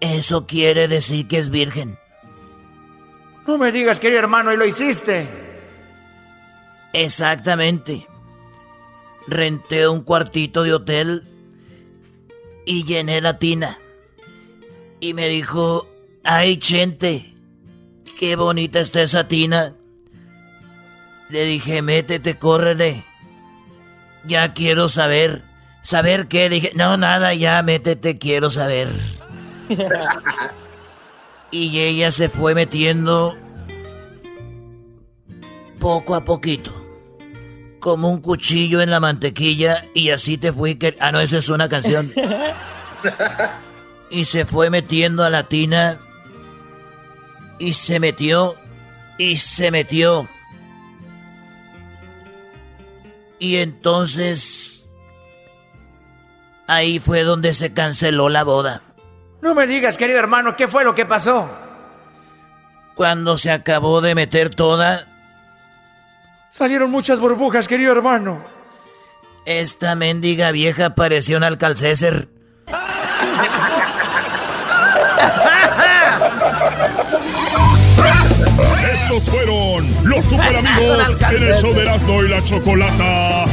eso quiere decir que es virgen. No me digas, querido hermano, y lo hiciste. Exactamente. Renté un cuartito de hotel y llené la tina. Y me dijo, ay, gente, qué bonita está esa tina. Le dije, métete, córrele. Ya quiero saber. ¿Saber qué? Le dije, no, nada, ya métete, quiero saber. y ella se fue metiendo poco a poquito. Como un cuchillo en la mantequilla y así te fui que... Ah, no, esa es una canción. y se fue metiendo a la tina y se metió y se metió. Y entonces ahí fue donde se canceló la boda. No me digas, querido hermano, ¿qué fue lo que pasó? Cuando se acabó de meter toda... Salieron muchas burbujas, querido hermano. Esta mendiga vieja pareció un alcalcéser. Estos fueron los super amigos en el show de Erasmo y la Chocolata.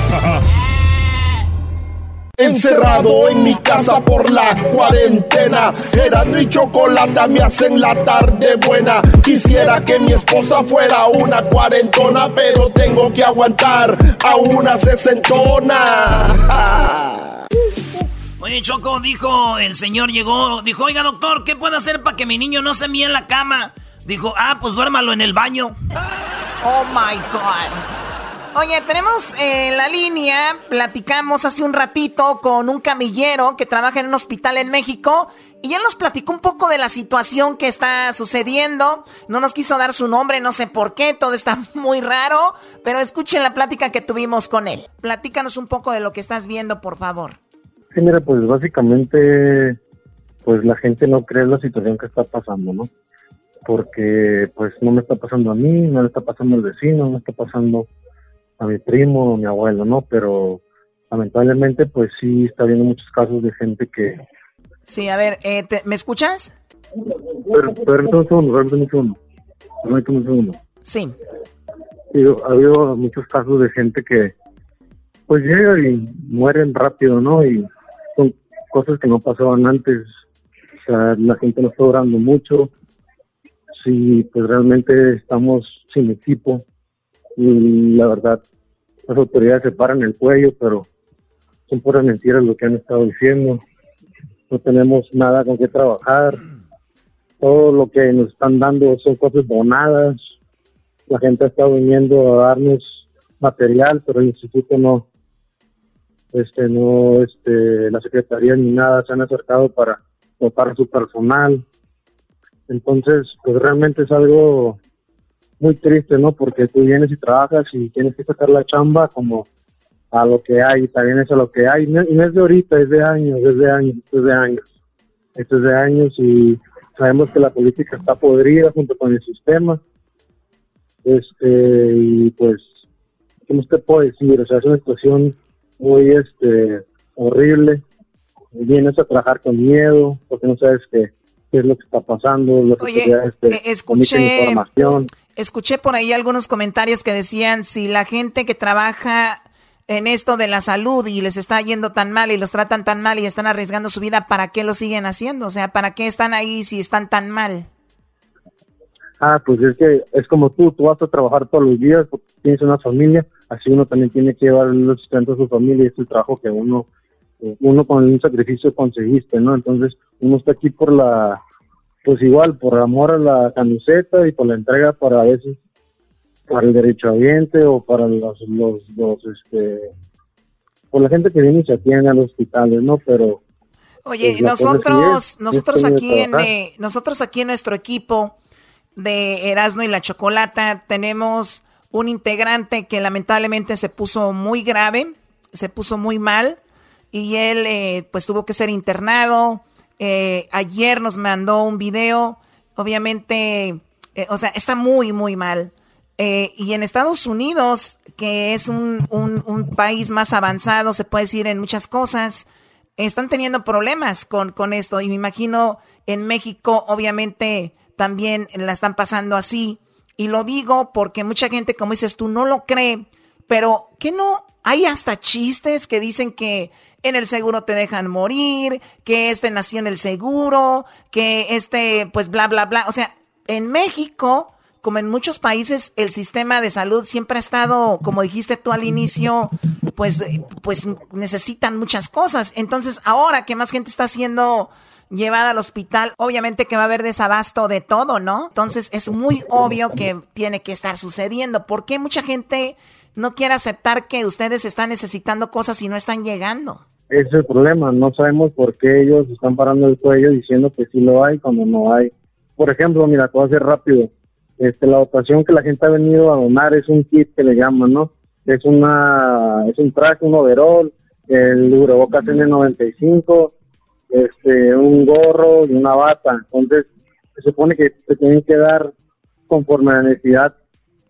Encerrado en mi casa por la cuarentena. Era mi chocolate me hacen la tarde buena. Quisiera que mi esposa fuera una cuarentona, pero tengo que aguantar a una sesentona. Oye, Choco, dijo, el señor llegó, dijo, oiga, doctor, ¿qué puedo hacer para que mi niño no se mía en la cama? Dijo, ah, pues duérmalo en el baño. Oh my God. Oye, tenemos en la línea, platicamos hace un ratito con un camillero que trabaja en un hospital en México y él nos platicó un poco de la situación que está sucediendo. No nos quiso dar su nombre, no sé por qué, todo está muy raro, pero escuchen la plática que tuvimos con él. Platícanos un poco de lo que estás viendo, por favor. Sí, mira, pues básicamente, pues la gente no cree la situación que está pasando, ¿no? Porque pues no me está pasando a mí, no le está pasando al vecino, no está pasando a mi primo, a mi abuelo, ¿no? Pero lamentablemente pues sí está habiendo muchos casos de gente que... Sí, a ver, eh, te- ¿me escuchas? Pero, permítame un segundo, permítame un segundo, permítame un segundo. Sí. Digo, ha habido muchos casos de gente que pues llega y mueren rápido, ¿no? Y son cosas que no pasaban antes. O sea, la gente no está orando mucho. Sí, pues realmente estamos sin equipo. Y la verdad, las autoridades se paran el cuello, pero son puras mentiras lo que han estado diciendo. No tenemos nada con qué trabajar. Todo lo que nos están dando son cosas donadas. La gente ha estado viniendo a darnos material, pero el instituto no, este, no, este, la secretaría ni nada se han acercado para explotar su personal. Entonces, pues realmente es algo muy triste, ¿no? Porque tú vienes y trabajas y tienes que sacar la chamba como a lo que hay, también es a lo que hay. Y no es de ahorita, es de años, es de años, es de años. Esto es de años y sabemos que la política está podrida junto con el sistema. Este, y pues, ¿qué usted puede decir? O sea, es una situación muy este horrible. Vienes a trabajar con miedo porque no sabes qué, qué es lo que está pasando. Lo que Oye, este, eh, escuché, información. Escuché por ahí algunos comentarios que decían si la gente que trabaja en esto de la salud y les está yendo tan mal y los tratan tan mal y están arriesgando su vida, ¿para qué lo siguen haciendo? O sea, ¿para qué están ahí si están tan mal? Ah, pues es que es como tú, tú vas a trabajar todos los días porque tienes una familia, así uno también tiene que llevar el sustento a su familia y es el trabajo que uno, eh, uno con un sacrificio conseguiste, ¿no? Entonces uno está aquí por la, pues igual, por amor a la camiseta y por la entrega para a veces para el derecho ambiente o para los, los, los este, por la gente que viene y se atiende a los hospitales, ¿no? Pero Oye, pues, nosotros, sí es, nosotros aquí en eh, nosotros aquí en nuestro equipo de Erasmo y la Chocolata tenemos un integrante que lamentablemente se puso muy grave, se puso muy mal y él eh, pues tuvo que ser internado. Eh, ayer nos mandó un video, obviamente, eh, o sea, está muy, muy mal. Eh, y en Estados Unidos, que es un, un- un país más avanzado, se puede decir en muchas cosas, están teniendo problemas con, con esto. Y me imagino en México, obviamente, también la están pasando así. Y lo digo porque mucha gente, como dices tú, no lo cree. Pero, ¿qué no? Hay hasta chistes que dicen que en el seguro te dejan morir, que este nació en el seguro, que este, pues bla, bla, bla. O sea, en México, como en muchos países, el sistema de salud siempre ha estado, como dijiste tú al inicio, pues, pues necesitan muchas cosas. Entonces, ahora que más gente está siendo llevada al hospital, obviamente que va a haber desabasto de todo, ¿no? Entonces, es muy obvio que tiene que estar sucediendo. ¿Por qué mucha gente no quiere aceptar que ustedes están necesitando cosas y no están llegando? Ese es el problema, no sabemos por qué ellos están parando el cuello diciendo que sí lo hay cuando no hay. Por ejemplo, mira, te voy a hacer rápido. Este, la dotación que la gente ha venido a donar es un kit que le llaman, ¿no? Es una, es un traje, un overall, el cubrebocas N95, este, un gorro y una bata. Entonces, se supone que te tienen que dar conforme a la necesidad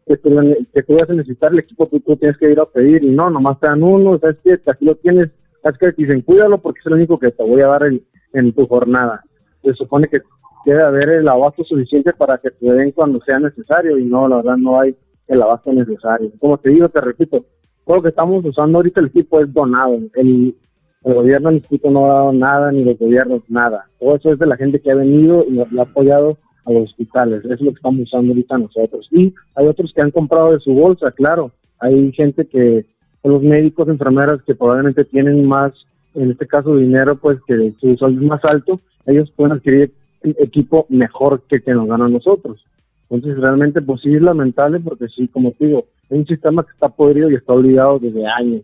que tú, que tú vas a necesitar el equipo, tú, tú tienes que ir a pedir y no, nomás te dan uno, sabes que aquí lo tienes, te dicen cuídalo porque es lo único que te voy a dar en, tu jornada. Se supone que debe haber el abasto suficiente para que te den cuando sea necesario y no, la verdad no hay el abasto necesario. Como te digo, te repito, todo lo que estamos usando ahorita el equipo es donado, el, el gobierno del instituto no ha dado nada, ni los gobiernos nada. Todo eso es de la gente que ha venido y nos ha apoyado a los hospitales. Eso es lo que estamos usando ahorita nosotros. Y hay otros que han comprado de su bolsa, claro. Hay gente que, los médicos, enfermeras que probablemente tienen más, en este caso, dinero, pues que su sueldo es más alto, ellos pueden adquirir equipo mejor que que nos gana a nosotros. Entonces, realmente, pues sí es lamentable porque sí, como te digo, es un sistema que está podrido y está olvidado desde años.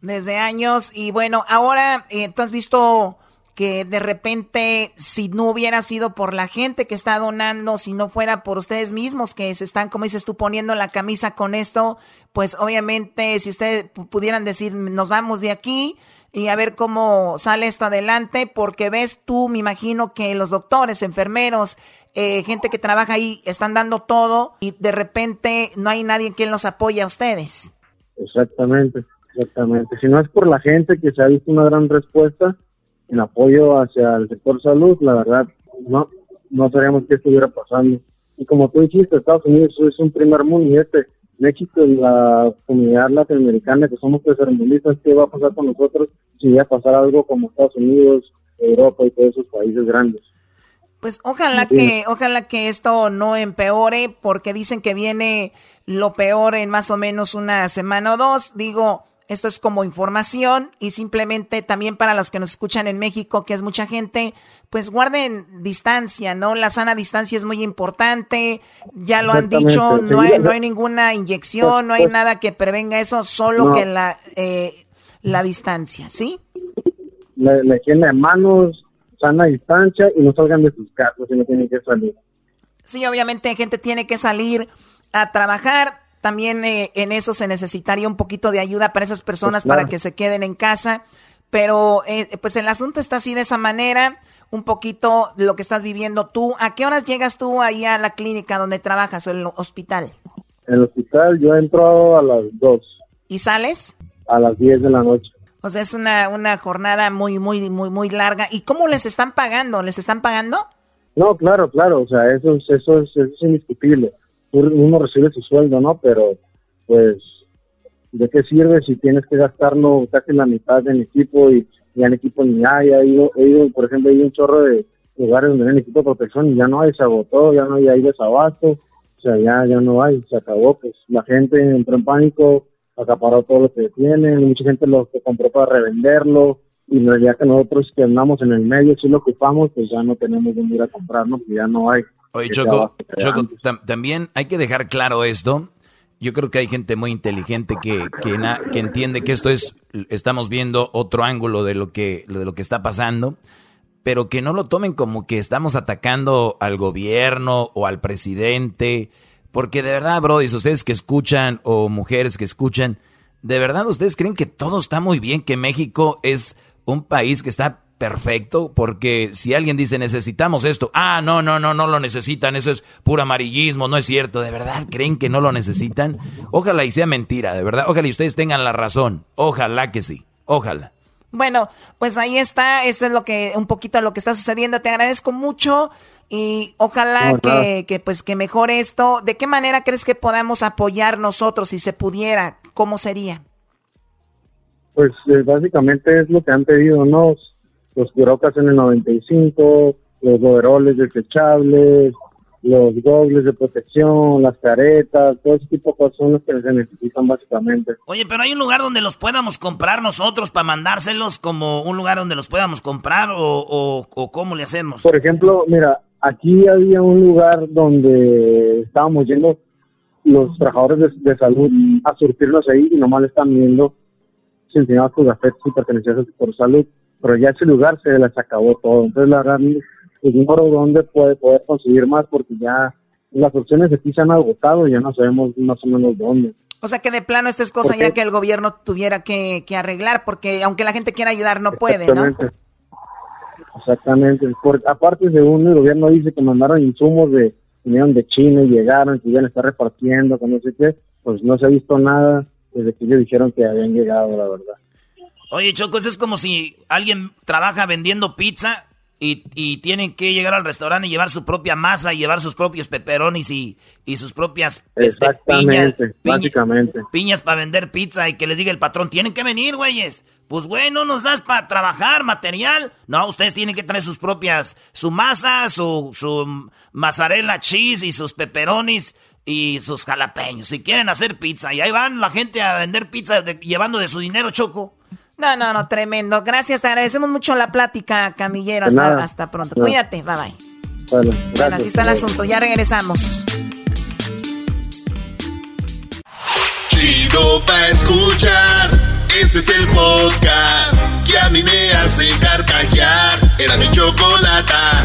Desde años. Y bueno, ahora eh, tú has visto que de repente, si no hubiera sido por la gente que está donando, si no fuera por ustedes mismos que se están, como dices tú, poniendo la camisa con esto, pues obviamente si ustedes pu- pudieran decir, nos vamos de aquí y a ver cómo sale esto adelante, porque ves tú, me imagino que los doctores, enfermeros, eh, gente que trabaja ahí, están dando todo y de repente no hay nadie que los apoye a ustedes. Exactamente, exactamente. Si no es por la gente que se ha visto una gran respuesta en apoyo hacia el sector salud, la verdad, no, no sabríamos qué estuviera pasando. Y como tú dijiste, Estados Unidos es un primer mundo y este, México y la comunidad latinoamericana que somos tercermundistas, ¿qué va a pasar con nosotros si va a pasar algo como Estados Unidos, Europa y todos esos países grandes? Pues ojalá Sí. que, ojalá que esto no empeore, porque dicen que viene lo peor en más o menos una semana o dos. Digo, esto es como información y simplemente también para los que nos escuchan en México, que es mucha gente, pues guarden distancia, ¿no? La sana distancia es muy importante. Ya lo han dicho, no hay, no hay ninguna inyección, no hay pues- nada que prevenga eso, solo No. que la, eh, la distancia, ¿sí? La, la higiene de manos, sana distancia y no salgan de sus casas si no tienen que salir. Sí, obviamente gente tiene que salir a trabajar. También eh, en eso se necesitaría un poquito de ayuda para esas personas Pues claro. para que se queden en casa. Pero eh, pues el asunto está así de esa manera. Un poquito lo que estás viviendo tú. ¿A qué horas llegas tú ahí a la clínica donde trabajas o el hospital? El hospital yo entro a las 2, ¿Y sales? a las 10 de la noche. O sea, es una, una jornada muy, muy, muy, muy larga. ¿Y cómo les están pagando? ¿Les están pagando? No, claro, claro, o sea, eso es, eso es, eso es indiscutible. Uno recibe su sueldo, ¿no? Pero, pues, ¿de qué sirve si tienes que gastarlo casi la mitad en equipo y ya en equipo ni hay? He ido, he ido, por ejemplo, he ido un chorro de lugares donde hay equipo de protección y ya no hay, se agotó, ya no hay, hay desabasto, o sea, ya, ya no hay, se acabó, pues la gente entró en pánico, acaparó todo lo que tienen, mucha gente lo que compró para revenderlo, y realidad que nosotros que andamos en el medio, si lo ocupamos, pues ya no tenemos dónde ir a comprar, ¿no? Ya no hay. Oye, Choco, Choco, tam- también hay que dejar claro esto. Yo creo que hay gente muy inteligente que, que entiende que esto es, estamos viendo otro ángulo de lo que, de lo que está pasando, pero que no lo tomen como que estamos atacando al gobierno o al presidente, porque de verdad, bro, ustedes que escuchan o mujeres que escuchan, de verdad ustedes creen que todo está muy bien, que México es un país que está perfecto, porque si alguien dice necesitamos esto, ah, no, no, no, no lo necesitan, eso es puro amarillismo, no es cierto, de verdad creen que no lo necesitan, ojalá y sea mentira, de verdad, ojalá y ustedes tengan la razón, ojalá que sí, ojalá. Bueno, pues ahí está, eso es lo que, un poquito lo que está sucediendo. Te agradezco mucho y ojalá que, que, pues que mejore esto. ¿De qué manera crees que podamos apoyar nosotros si se pudiera? ¿Cómo sería? Pues eh, básicamente es lo que han pedido, ¿no? Los pirocas en el 95, los overoles desechables, los gogles de protección, las caretas, todo ese tipo de cosas son las que se necesitan básicamente. Oye, pero hay un lugar donde los podamos comprar nosotros para mandárselos, como un lugar donde los podamos comprar o, o, o cómo le hacemos. Por ejemplo, mira, aquí había un lugar donde estábamos yendo los trabajadores de, de salud a surtirnos ahí y nomás le están viendo si enseñabas tus afectos y pertenecías sector salud, pero ya ese lugar se les acabó todo. Entonces, la verdad, no sé dónde puede poder conseguir más porque ya las opciones aquí se han agotado y ya no sabemos más o menos dónde. O sea que de plano esta es cosa ya que el gobierno tuviera que, que arreglar, porque aunque la gente quiera ayudar, no puede, ¿no? Exactamente. Por- aparte, según el gobierno dice que mandaron insumos de vinieron de China y llegaron, que iban a estar repartiendo, que no sé qué, pues no se ha visto nada desde que ellos dijeron que habían llegado, la verdad. Oye, Choco, eso es como si alguien trabaja vendiendo pizza y, y tienen que llegar al restaurante y llevar su propia masa y llevar sus propios peperonis y, y sus propias este, piñas, básicamente. piñas para vender pizza y que les diga el patrón, tienen que venir, güeyes. Pues bueno, nos das para trabajar material. No, ustedes tienen que traer sus propias, su masa, su, su mozzarella cheese y sus peperonis y sus jalapeños. Si quieren hacer pizza y ahí van la gente a vender pizza de- llevando de su dinero, Choco. No, no, no, tremendo. Gracias, te agradecemos mucho la plática, Camillero. Hasta, hasta pronto. No. Cuídate, bye bye. Bueno, así está el asunto. Ya regresamos. Chido pa' escuchar. Este es el podcast que a mí me hace carcajear. Era mi chocolata.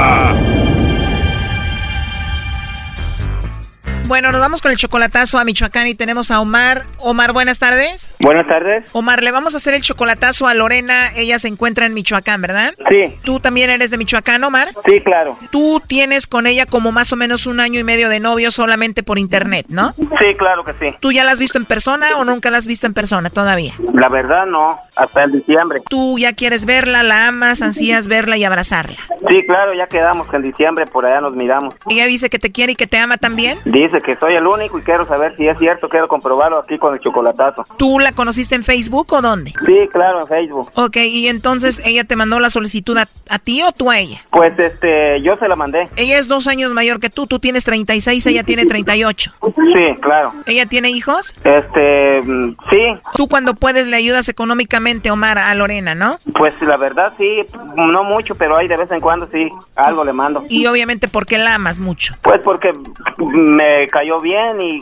Bueno, nos vamos con el chocolatazo a Michoacán y tenemos a Omar. Omar, buenas tardes. Buenas tardes. Omar, le vamos a hacer el chocolatazo a Lorena. Ella se encuentra en Michoacán, ¿verdad? Sí. ¿Tú también eres de Michoacán, Omar? Sí, claro. Tú tienes con ella como más o menos un año y medio de novio solamente por internet, ¿no? Sí, claro que sí. ¿Tú ya la has visto en persona o nunca la has visto en persona todavía? La verdad no, hasta el diciembre. Tú ya quieres verla, la amas, ansías verla y abrazarla. Sí, claro, ya quedamos que en diciembre por allá nos miramos. Ella dice que te quiere y que te ama también. Dice que soy el único y quiero saber si es cierto, quiero comprobarlo aquí con el chocolatazo. ¿Tú la conociste en Facebook o dónde? Sí, claro, en Facebook. Ok, y entonces ella te mandó la solicitud a, a ti o tú a ella? Pues este, yo se la mandé. Ella es dos años mayor que tú, tú tienes 36, ella tiene 38. Sí, claro. ¿Ella tiene hijos? Este, mm, sí, Tú cuando puedes le ayudas económicamente, Omar, a Lorena, ¿no? pues la verdad sí, no mucho, pero ahí de vez en cuando sí, algo le mando. Y obviamente porque la amas mucho. Pues porque me cayó bien y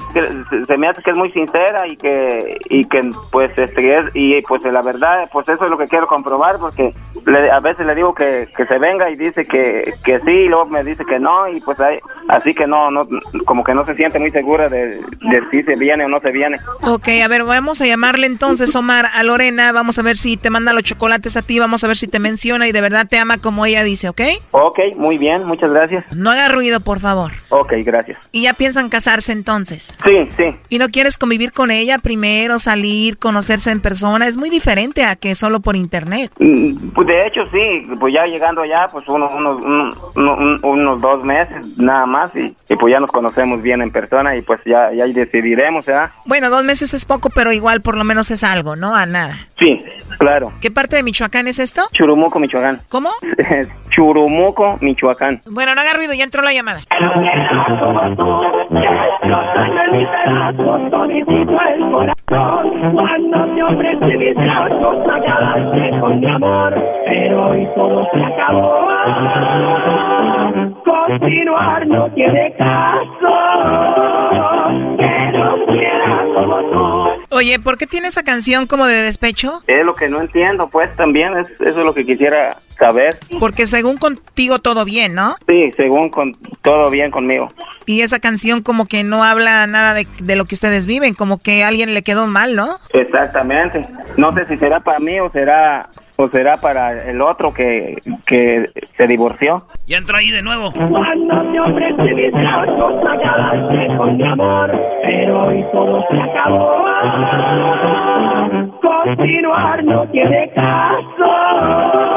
se me hace que es muy sincera y que y que pues este es y pues la verdad pues eso es lo que quiero comprobar porque le- a veces le digo que, que se venga y dice que, que sí y luego me dice que no y pues ahí- así que no no como que no se siente muy segura de, de si se viene o no se viene. Ok, a ver, vamos a llamarle entonces, Omar, a Lorena. Vamos a ver si te manda los chocolates a ti, vamos a ver si te menciona y de verdad te ama como ella dice, ¿ok? Ok, muy bien, muchas gracias. No haga ruido, por favor. Ok, gracias. Y ya piensan casarse entonces. Sí, sí. ¿Y no quieres convivir con ella primero, salir, conocerse en persona? Es muy diferente a que solo por internet. Mm, Pues de hecho sí, pues ya llegando allá, pues unos, unos, un- un- unos dos meses nada más y, y pues ya nos conocemos bien en persona y pues ya, ya decidiremos, ¿verdad? Bueno, dos meses es poco, pero igual por lo menos es algo, ¿no? A nada. Sí, claro. ¿Qué parte de Michoacán es esto? Churumuco, Michoacán. ¿Cómo? Churumuco, Michoacán. Bueno, no haga ruido, ya entró la llamada. Cuando te ofrecí mis brazos, pagaste con mi amor, pero hoy todo se acabó. Continuar no tiene caso, como tú. Oye, ¿por qué tiene esa canción como de despecho? Es lo que no entiendo, pues también, es, eso es lo que quisiera saber. Porque según contigo todo bien, ¿no? Sí, según con todo bien conmigo. Y esa canción como que no habla nada de, de lo que ustedes viven, como que a alguien le quedó mal, ¿no? Exactamente. No sé si será para mí o será o será para el otro que, que se divorció. Ya entró ahí de nuevo. Cuando te ofrecí mis brazos, pagaste con mi amor, pero hoy todo se acabó. Continuar no tiene caso.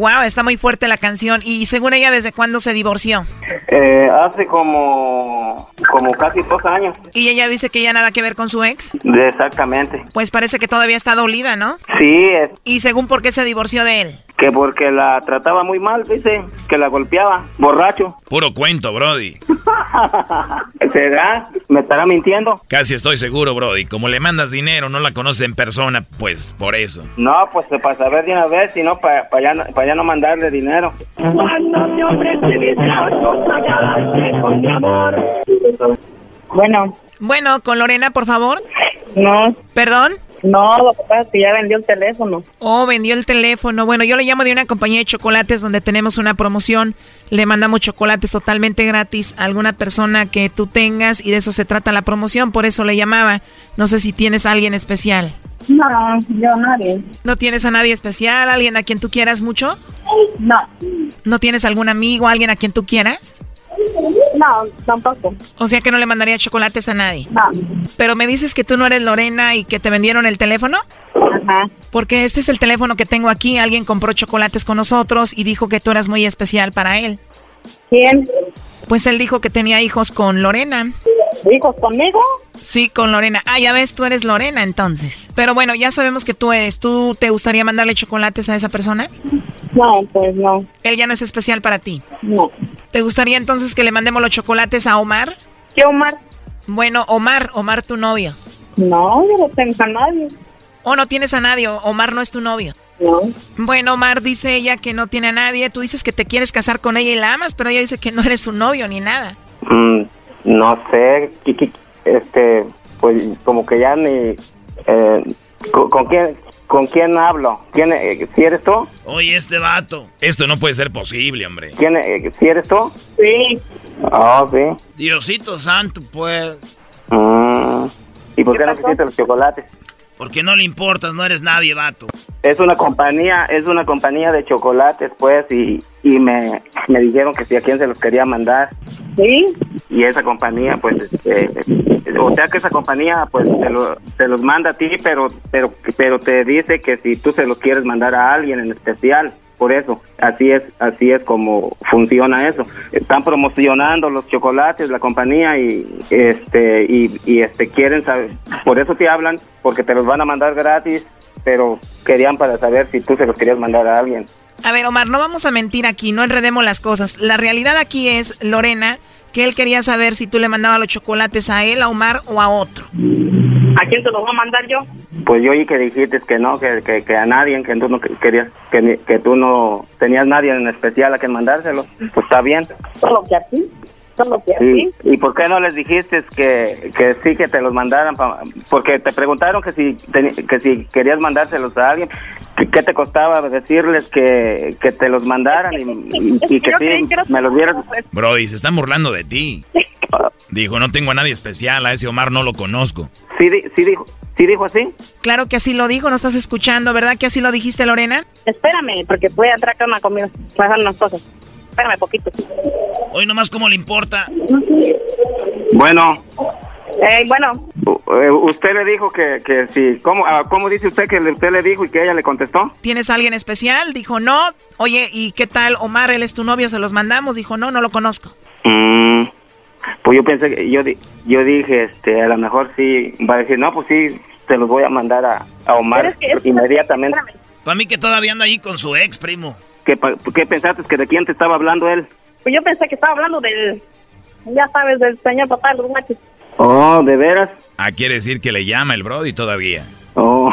Wow, está muy fuerte la canción. Y según ella, ¿desde cuándo se divorció? Eh, hace como como casi dos años. Y ella dice que ya nada que ver con su ex. Exactamente. Pues parece que todavía está dolida, ¿no? Sí, es Y según por qué se divorció de él. que porque la trataba muy mal, dice, que la golpeaba, borracho. Puro cuento, Brody. ¿Será? ¿Me estará mintiendo? Casi estoy seguro, Brody. Como le mandas dinero, no la conoces en persona, pues por eso. No, pues para saber de una vez, si no, para ya, no- pa' ya no mandarle dinero. Cuando te ofrecí mis brazos, pagaste con mi amor. Bueno. Bueno, con Lorena, por favor. No. ¿Perdón? No, lo que pasa es que ya vendió el teléfono. Oh, vendió el teléfono. Bueno, yo le llamo de una compañía de chocolates donde tenemos una promoción. Le mandamos chocolates totalmente gratis a alguna persona que tú tengas y de eso se trata la promoción. Por eso le llamaba. No sé si tienes a alguien especial. No, yo nadie. ¿No tienes a nadie especial? ¿Alguien a quien tú quieras mucho? No. ¿No tienes algún amigo, alguien a quien tú quieras? No, tampoco. O sea que no le mandaría chocolates a nadie. No. Pero me dices que tú no eres Lorena y que te vendieron el teléfono. Ajá. Porque este es el teléfono que tengo aquí. Alguien compró chocolates con nosotros y dijo que tú eras muy especial para él. ¿Quién? Pues él dijo que tenía hijos con Lorena. ¿Hijos conmigo? Sí, con Lorena. Ah, ya ves, tú eres Lorena entonces. Pero bueno, ya sabemos que tú eres. ¿Tú te gustaría mandarle chocolates a esa persona? No, pues no. Él ya no es especial para ti. No. ¿Te gustaría entonces que le mandemos los chocolates a Omar? ¿Qué Omar? Bueno, Omar, Omar tu novio. No, yo no tengo a nadie. ¿O no tienes a nadie? Omar no es tu novio. No. Bueno, Omar dice ella que no tiene a nadie. Tú dices que te quieres casar con ella y la amas, pero ella dice que no eres su novio ni nada. Mm, no sé, este, pues como que ya ni... eh, ¿con, con quién, ¿Con quién hablo? ¿Quién, eh, ¿Si eres tú? Oye, este vato. Esto no puede ser posible, hombre. ¿Quién, eh, ¿Si eres tú? Sí. Ah, sí. Diosito santo, pues. Mm, ¿Y por qué, no quisiste los chocolates? Porque no le importas, no eres nadie, vato. Es una compañía, es una compañía de chocolates, pues, y, y me, me dijeron que si a quién se los quería mandar. Sí. Y esa compañía, pues, este, o sea que esa compañía, pues, te, lo, te los manda a ti, pero, pero, pero te dice que si tú se los quieres mandar a alguien en especial. Por eso. Así es, así es como funciona eso. Están promocionando los chocolates, la compañía y este y, y este quieren saber, por eso te hablan, porque te los van a mandar gratis, pero querían para saber si tú se los querías mandar a alguien. A ver, Omar, no vamos a mentir aquí, no enredemos las cosas. La realidad aquí es, Lorena, que él quería saber si tú le mandabas los chocolates a él, a Omar o a otro. ¿A quién te los voy a mandar yo? Pues yo oí que dijiste que no, que, que, que a nadie, que tú no querías, que, que tú no tenías nadie en especial a quien mandárselo. Pues está bien. Solo que a ti. Que ¿Y. ¿Y por qué no les dijiste que, que sí que te los mandaran? pa- porque te preguntaron que si que si querías mandárselos a alguien, que- ¿qué te costaba decirles que, que te los mandaran y, y- y que sí me los dieras? Brody, se están burlando de ti. Dijo, no tengo a nadie especial, a ese Omar no lo conozco. ¿Sí, di- sí dijo, ¿Sí dijo así? Claro que así lo dijo, no estás escuchando, ¿verdad que así lo dijiste, Lorena? Espérame, porque voy a entrar a una comida. Voy a dejar unas cosas. Espérame poquito. Hoy nomás cómo le importa. Bueno, Eh, bueno, eh, usted le dijo que, que sí. ¿Cómo, ah, ¿Cómo dice usted que usted le dijo y que ella le contestó? ¿Tienes a alguien especial? Dijo, no. Oye, ¿y qué tal Omar? Él es tu novio, se los mandamos. Dijo, no, no lo conozco. Mm, pues yo pensé que yo, di- yo dije, este, a lo mejor sí, va a decir, no, pues sí, se los voy a mandar a, a Omar inmediatamente. Para mí que todavía anda ahí con su ex, primo. ¿Qué, ¿Qué pensaste? ¿Que de quién te estaba hablando él? pues yo pensé que estaba hablando del, ya sabes, del señor papá de los machos. Oh, ¿de veras? Ah, quiere decir que le llama el Brody todavía.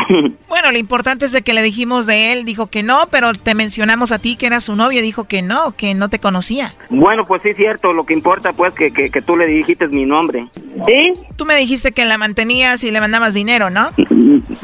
Bueno, lo importante es de que le dijimos de él, dijo que no, pero te mencionamos a ti que era su novio, dijo que no, que no te conocía. Bueno, pues sí, cierto. Lo que importa, pues, que, que, que tú le dijiste mi nombre. ¿Sí? Tú me dijiste que la mantenías y le mandabas dinero, ¿no?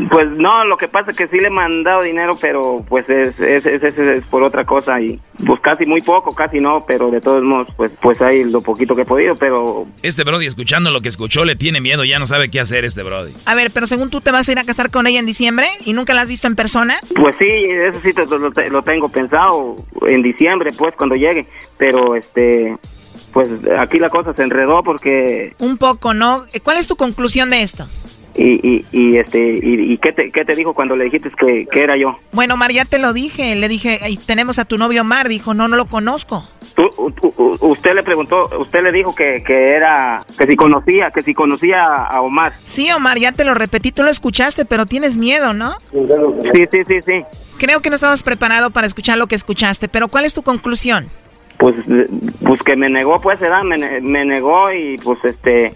Pues no, lo que pasa es que sí le he mandado dinero, pero pues es, es, es, es- es por otra cosa y pues casi muy poco, casi no, pero de todos modos, pues, pues hay lo poquito que he podido, pero Este Brody, escuchando lo que escuchó, le tiene miedo, ya no sabe qué hacer este Brody. A ver, pero según tú te vas a ir a casar con ella en diciembre y nunca la has visto en persona. Pues sí, eso sí te- lo, te- lo tengo pensado en diciembre, pues cuando llegue. Pero este, pues aquí la cosa se enredó porque Un poco, ¿no? ¿Cuál es tu conclusión de esto? Y, y, y este y, y qué te qué te dijo cuando le dijiste que, que era yo. Bueno, Omar, ya te lo dije. Le dije, "Ay, tenemos a tu novio Omar. Dijo, no, no lo conozco. Tú- usted le preguntó, usted le dijo que, que era que si conocía que si conocía a Omar. Sí, Omar, ya te lo repetí. Tú lo escuchaste, pero tienes miedo, ¿no? Sí, sí, sí, sí. Creo que no estabas preparado para escuchar lo que escuchaste, pero ¿cuál es tu conclusión? Pues, pues que me negó, pues, ¿verdad? Me, ne- me negó y pues este,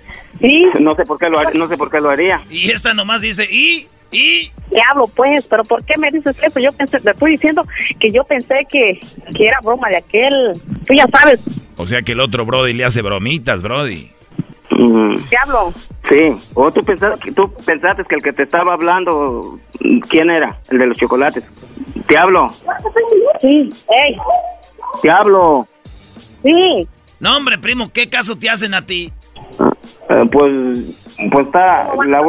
no sé por qué lo no sé por qué lo haría. Y esta nomás dice, ¿y? ¿y? Diablo, pues, pero ¿por qué me dices eso? Yo pensé, te estoy diciendo que yo pensé que, que era broma de aquel. Tú ya sabes, O sea que el otro Brody le hace bromitas, Brody. diablo. Sí, o tú pensaste, tú pensaste que el que te estaba hablando, ¿quién era? El de los chocolates. Te hablo, Sí, ey, te hablo. sí. No, hombre, primo, ¿qué caso te hacen a ti? Eh, pues, pues está, la-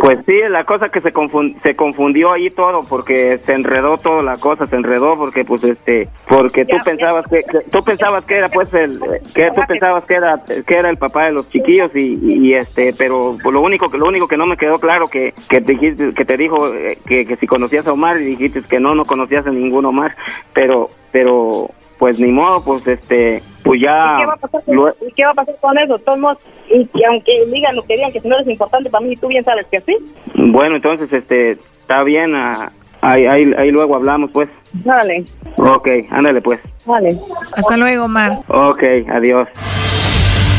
pues sí, la cosa que se, confun- se confundió ahí todo porque se enredó toda la cosa, se enredó porque pues este, porque tú pensabas que, que- tú pensabas que era pues el, que tú pensabas que era, que era el papá de los chiquillos y, y, y, este, pero lo único que, lo único que no me quedó claro que, que te dijiste, que te dijo eh, que, que si conocías a Omar y dijiste que no, no conocías a ningún Omar, pero, pero, pues ni modo, pues este, pues ya. ¿Y qué va a pasar con, lo- y qué va a pasar con eso? Todos y que aunque digan lo que digan, que si no eres importante para mí, tú bien sabes que sí. Bueno, entonces, este, está bien, ah, ahí, ahí, ahí luego hablamos, pues. Dale, Ok, ándale, pues. dale. Hasta luego, Omar. Ok, adiós.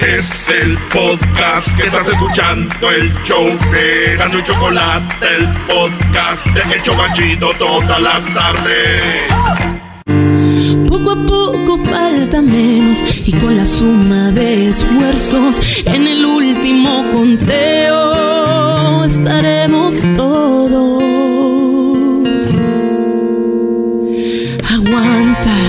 Es el podcast que estás escuchando, el show de Gano y Chocolate, el podcast de El Chocachito todas las tardes. Poco a poco falta menos y con la suma de esfuerzos en el último conteo estaremos todos. Aguanta.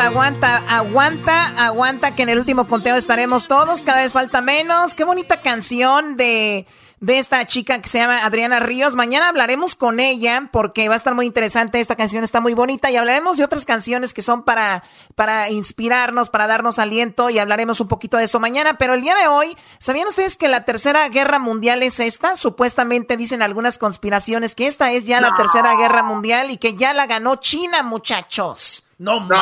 Aguanta, aguanta, aguanta, que en el último conteo estaremos todos, cada vez falta menos. Qué bonita canción de de esta chica que se llama Adriana Ríos. Mañana hablaremos con ella porque va a estar muy interesante. Esta canción está muy bonita y hablaremos de otras canciones que son para, para inspirarnos, para darnos aliento y hablaremos un poquito de eso mañana. Pero el día de hoy, ¿sabían ustedes que la tercera guerra mundial es esta? Supuestamente dicen algunas conspiraciones que esta es ya la tercera guerra mundial y que ya la ganó China, muchachos. No, no,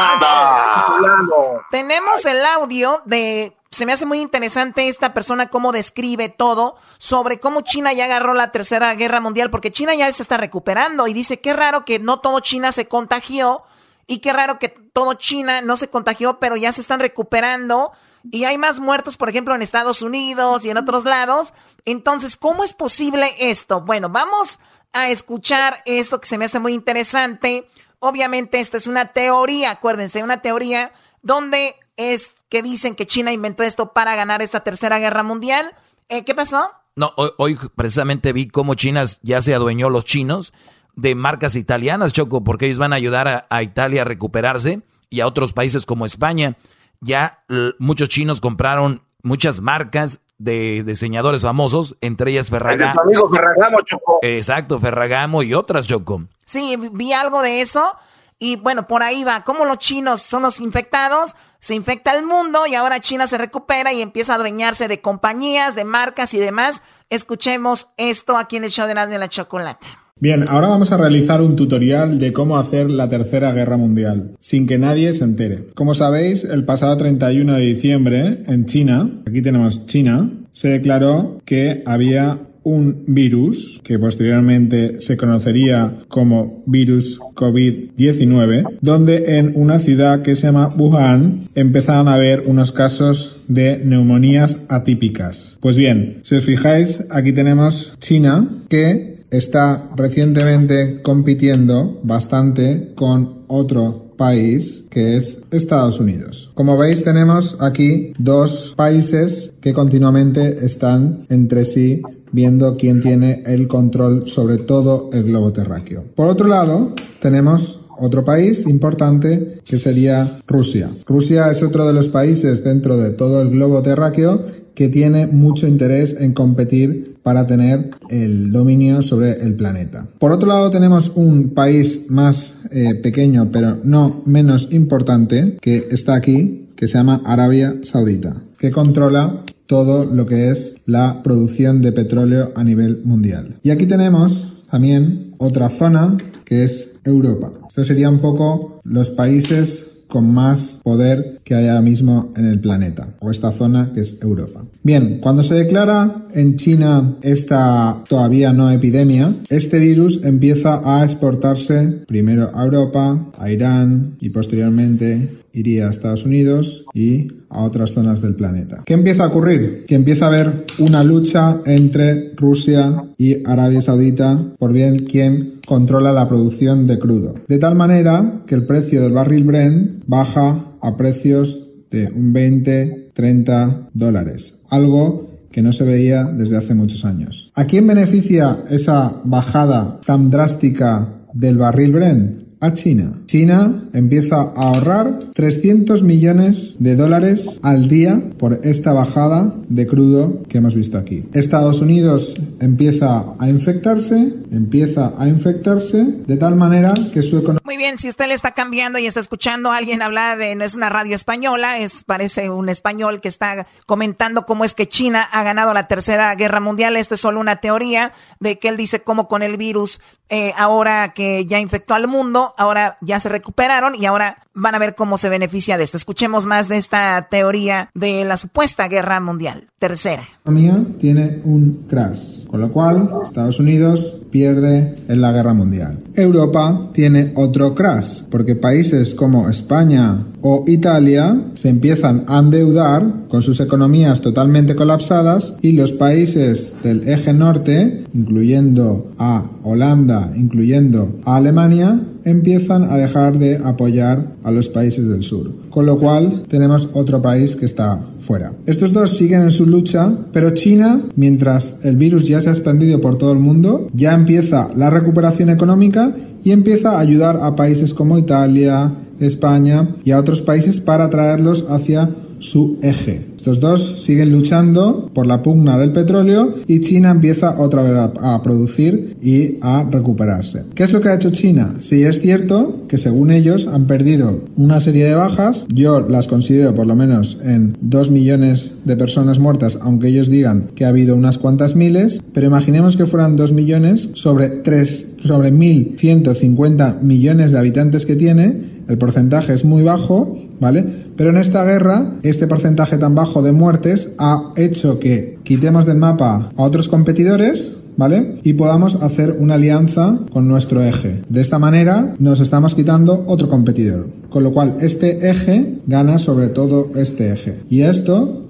Tenemos el audio de se me hace muy interesante esta persona cómo describe todo sobre cómo China ya agarró la tercera guerra mundial, porque China ya se está recuperando y dice, qué raro que no todo China se contagió y qué raro que todo China no se contagió, pero ya se están recuperando y hay más muertos, por ejemplo, en Estados Unidos y en otros lados. Entonces, ¿cómo es posible esto? Bueno, vamos a escuchar esto que se me hace muy interesante. Obviamente, esta es una teoría, acuérdense, una teoría donde es que dicen que China inventó esto para ganar esta tercera guerra mundial. Eh, ¿Qué pasó? No, hoy, precisamente vi cómo China ya se adueñó los chinos de marcas italianas, Choco, porque ellos van a ayudar a, Italia a recuperarse y a otros países como España. Ya muchos chinos compraron muchas marcas de diseñadores famosos, entre ellas Ferragamo. Ferragamo, Choco. Exacto, Ferragamo y otras, Choco. Sí, vi algo de eso. Y bueno, por ahí va. Como los chinos son los infectados, se infecta el mundo y ahora China se recupera y empieza a adueñarse de compañías, de marcas y demás. Escuchemos esto aquí en el show de la Chocolate. Bien, ahora vamos a realizar un tutorial de cómo hacer la Tercera Guerra Mundial, sin que nadie se entere. Como sabéis, el pasado 31 de diciembre, en China, aquí tenemos China, se declaró que había un virus que posteriormente se conocería como virus COVID-19, donde en una ciudad que se llama Wuhan empezaron a haber unos casos de neumonías atípicas. Pues bien, si os fijáis, aquí tenemos China que está recientemente compitiendo bastante con otro país que es Estados Unidos. Como veis tenemos aquí dos países que continuamente están entre sí viendo quién tiene el control sobre todo el globo terráqueo. Por otro lado, tenemos otro país importante que sería Rusia. Rusia es otro de los países dentro de todo el globo terráqueo que tiene mucho interés en competir para tener el dominio sobre el planeta. Por otro lado tenemos un país más eh, pequeño pero no menos importante que está aquí, que se llama Arabia Saudita, que controla todo lo que es la producción de petróleo a nivel mundial. Y aquí tenemos también otra zona que es Europa. Esto sería un poco los países con más poder que hay ahora mismo en el planeta, o esta zona que es Europa. Bien, cuando se declara en China esta todavía no epidemia, este virus empieza a exportarse primero a Europa, a Irán y posteriormente iría a Estados Unidos y a otras zonas del planeta. ¿Qué empieza a ocurrir? Que empieza a haber una lucha entre Rusia y Arabia Saudita por bien quién controla la producción de crudo. De tal manera que el precio del barril Brent baja a precios de un 20, 30 dólares. Algo que no se veía desde hace muchos años. ¿A quién beneficia esa bajada tan drástica del barril Brent? a China. China empieza a ahorrar 300 millones de dólares al día por esta bajada de crudo que hemos visto aquí. Estados Unidos empieza a infectarse, empieza a infectarse de tal manera que su economía... Muy bien, si usted le está cambiando y está escuchando a alguien hablar de, no es una radio española, es parece un español que está comentando cómo es que China ha ganado la tercera guerra mundial. Esto es solo una teoría de que él dice cómo con el virus eh, ahora que ya infectó al mundo, ahora ya se recuperaron y ahora van a ver cómo se beneficia de esto. Escuchemos más de esta teoría de la supuesta guerra mundial. Tercera. La economía tiene un crash, con lo cual Estados Unidos pierde en la guerra mundial. Europa tiene otro crash, porque países como España o Italia se empiezan a endeudar con sus economías totalmente colapsadas y los países del eje norte, incluyendo a Holanda, incluyendo a Alemania, empiezan a dejar de apoyar a los países del sur. Con lo cual tenemos otro país que está fuera. Estos dos siguen en su lucha, pero China, mientras el virus ya se ha expandido por todo el mundo, ya empieza la recuperación económica y empieza a ayudar a países como Italia, España y a otros países para traerlos hacia su eje. Estos dos siguen luchando por la pugna del petróleo y China empieza otra vez a, a, producir y a recuperarse. ¿Qué es lo que ha hecho China? Sí, es cierto que según ellos han perdido una serie de bajas. Yo las considero por lo menos en 2 millones de personas muertas, aunque ellos digan que ha habido unas cuantas miles. Pero imaginemos que fueran 2 millones sobre 3, sobre 1.150 millones de habitantes que tiene. El porcentaje es muy bajo, ¿vale? Pero en esta guerra, este porcentaje tan bajo de muertes ha hecho que quitemos del mapa a otros competidores, ¿vale? Y podamos hacer una alianza con nuestro eje. De esta manera nos estamos quitando otro competidor. Con lo cual este eje gana sobre todo este eje. Y esto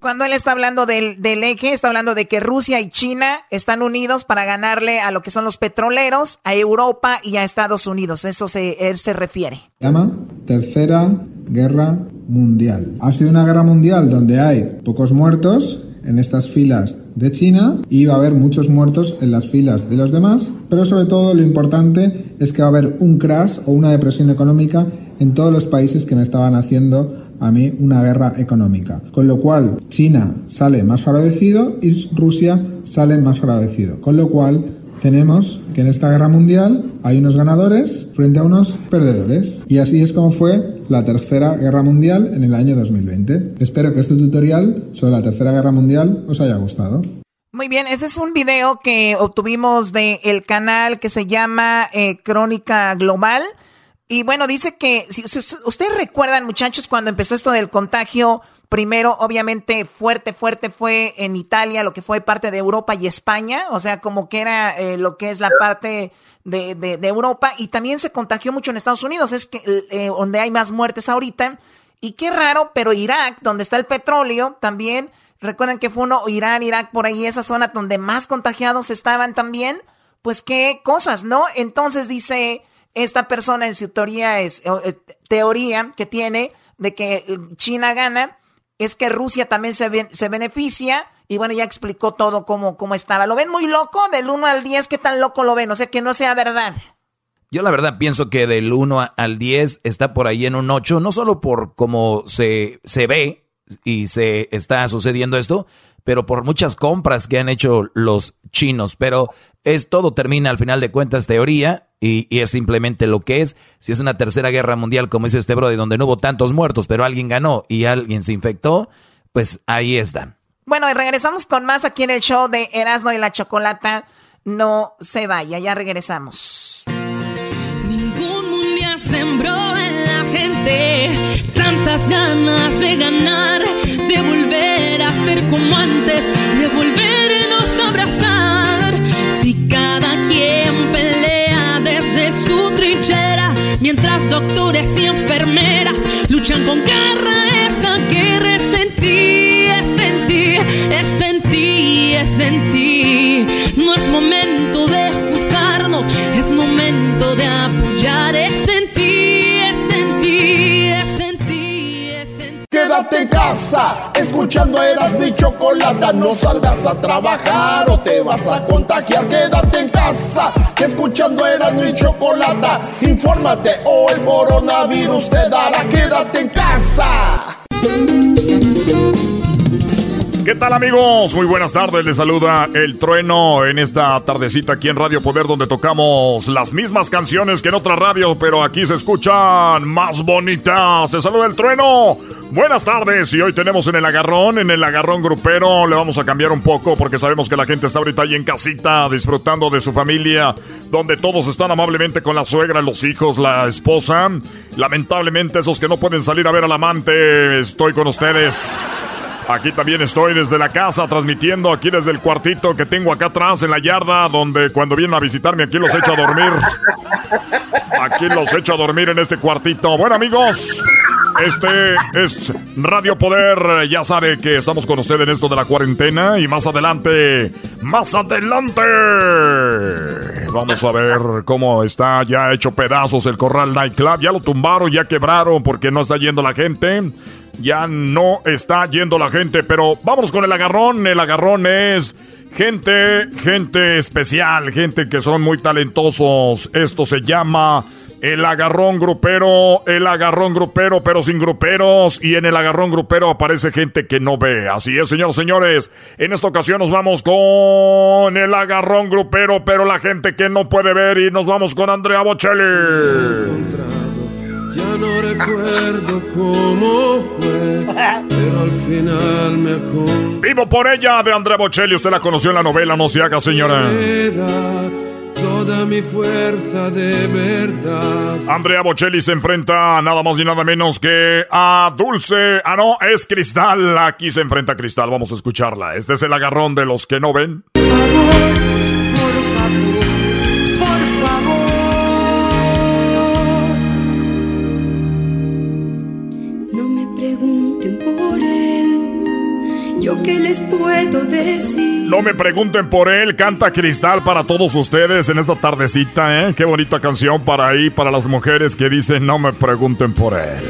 cuando él está hablando del, del, eje, está hablando de que Rusia y China están unidos para ganarle a lo que son los petroleros, a Europa y a Estados Unidos. Eso se, él se refiere. Llama Tercera Guerra Mundial. Ha sido una guerra mundial donde hay pocos muertos, en estas filas de China y va a haber muchos muertos en las filas de los demás, pero sobre todo lo importante es que va a haber un crash o una depresión económica en todos los países que me estaban haciendo a mí una guerra económica. Con lo cual China sale más favorecido y Rusia sale más favorecido. Con lo cual tenemos que en esta guerra mundial hay unos ganadores frente a unos perdedores. Y así es como fue la Tercera Guerra Mundial en el año 2020. Espero que este tutorial sobre la Tercera Guerra Mundial os haya gustado. Muy bien, ese es un video que obtuvimos del el canal que se llama eh, Crónica Global. Y bueno, dice que, si, si, ustedes recuerdan muchachos, cuando empezó esto del contagio, primero obviamente fuerte, fuerte fue en Italia, lo que fue parte de Europa y España, o sea, como que era eh, lo que es la parte de, de, de, Europa, y también se contagió mucho en Estados Unidos, es que eh, donde hay más muertes ahorita. Y qué raro, pero Irak, donde está el petróleo, también Recuerden que fue uno, Irán, Irak, por ahí, esa zona donde más contagiados estaban también. Pues qué cosas, ¿no? Entonces dice esta persona en su teoría, es, eh, teoría que tiene de que China gana, es que Rusia también se, se beneficia. Y bueno, ya explicó todo cómo, cómo estaba. ¿Lo ven muy loco? Del 1 al 10, ¿qué tan loco lo ven? O sea, que no sea verdad. Yo la verdad pienso que del 1 al 10 está por ahí en un 8, no solo por cómo se, se ve, y se está sucediendo esto, pero por muchas compras que han hecho los chinos. Pero es todo termina al final de cuentas teoría y, y, es simplemente lo que es. Si es una tercera guerra mundial, como dice este brother, donde no hubo tantos muertos, pero alguien ganó y alguien se infectó, pues ahí está. Bueno, y regresamos con más aquí en el show de Erasmo y la Chocolata. No se vaya, ya regresamos. Ningún mundial sembró en la gente tantas ganas de ganar, de volver a ser como antes, de volvernos a abrazar. Si cada quien pelea desde su trinchera, mientras doctores y enfermeras luchan con garra, esta guerra está está en ti, está en ti. No es momento de juzgarnos, es momento de apoyar, está en ti, está en ti, está en ti. Quédate en casa, escuchando eras mi chocolata. No salgas a trabajar o te vas a contagiar. Quédate en casa, escuchando eras mi chocolata. Infórmate o el coronavirus te dará. Quédate en casa. ¿Qué tal amigos? Muy buenas tardes, les saluda el trueno en esta tardecita aquí en Radio Poder donde tocamos las mismas canciones que en otra radio, pero aquí se escuchan más bonitas. Se saluda el trueno. Buenas tardes y hoy tenemos en el agarrón, en el agarrón grupero, le vamos a cambiar un poco porque sabemos que la gente está ahorita ahí en casita disfrutando de su familia, donde todos están amablemente con la suegra, los hijos, la esposa. Lamentablemente esos que no pueden salir a ver al amante, estoy con ustedes. Aquí también estoy desde la casa transmitiendo aquí desde el cuartito que tengo acá atrás en la yarda donde cuando vienen a visitarme aquí los echo a dormir. Aquí los echo a dormir en este cuartito. Bueno amigos, este es Radio Poder. Ya sabe que estamos con usted en esto de la cuarentena y más adelante, más adelante. Vamos a ver cómo está ya hecho pedazos el Corral Nightclub. Ya lo tumbaron, ya quebraron porque no está yendo la gente ya no está yendo la gente, pero vamos con el agarrón. El agarrón es gente, gente especial, gente que son muy talentosos. Esto se llama El agarrón grupero, el agarrón grupero, pero sin gruperos. Y en el agarrón grupero aparece gente que no ve. Así es, señores, señores. En esta ocasión nos vamos con el agarrón grupero, pero la gente que no puede ver. Y nos vamos con Andrea Bocelli. Ya no recuerdo cómo fue, pero al final me Vivo por ella de Andrea Bocelli. Usted la conoció en la novela, no se haga, señora toda mi fuerza de verdad. Andrea Bocelli se enfrenta a nada más ni nada menos que a Dulce. Ah, no, es Cristal. Aquí se enfrenta a Cristal. Vamos a escucharla. Este es el agarrón de los que no ven. Les puedo decir. No me pregunten por él, canta Cristal para todos ustedes en esta tardecita, ¿eh? Qué bonita canción para ahí, para las mujeres que dicen no me pregunten por él.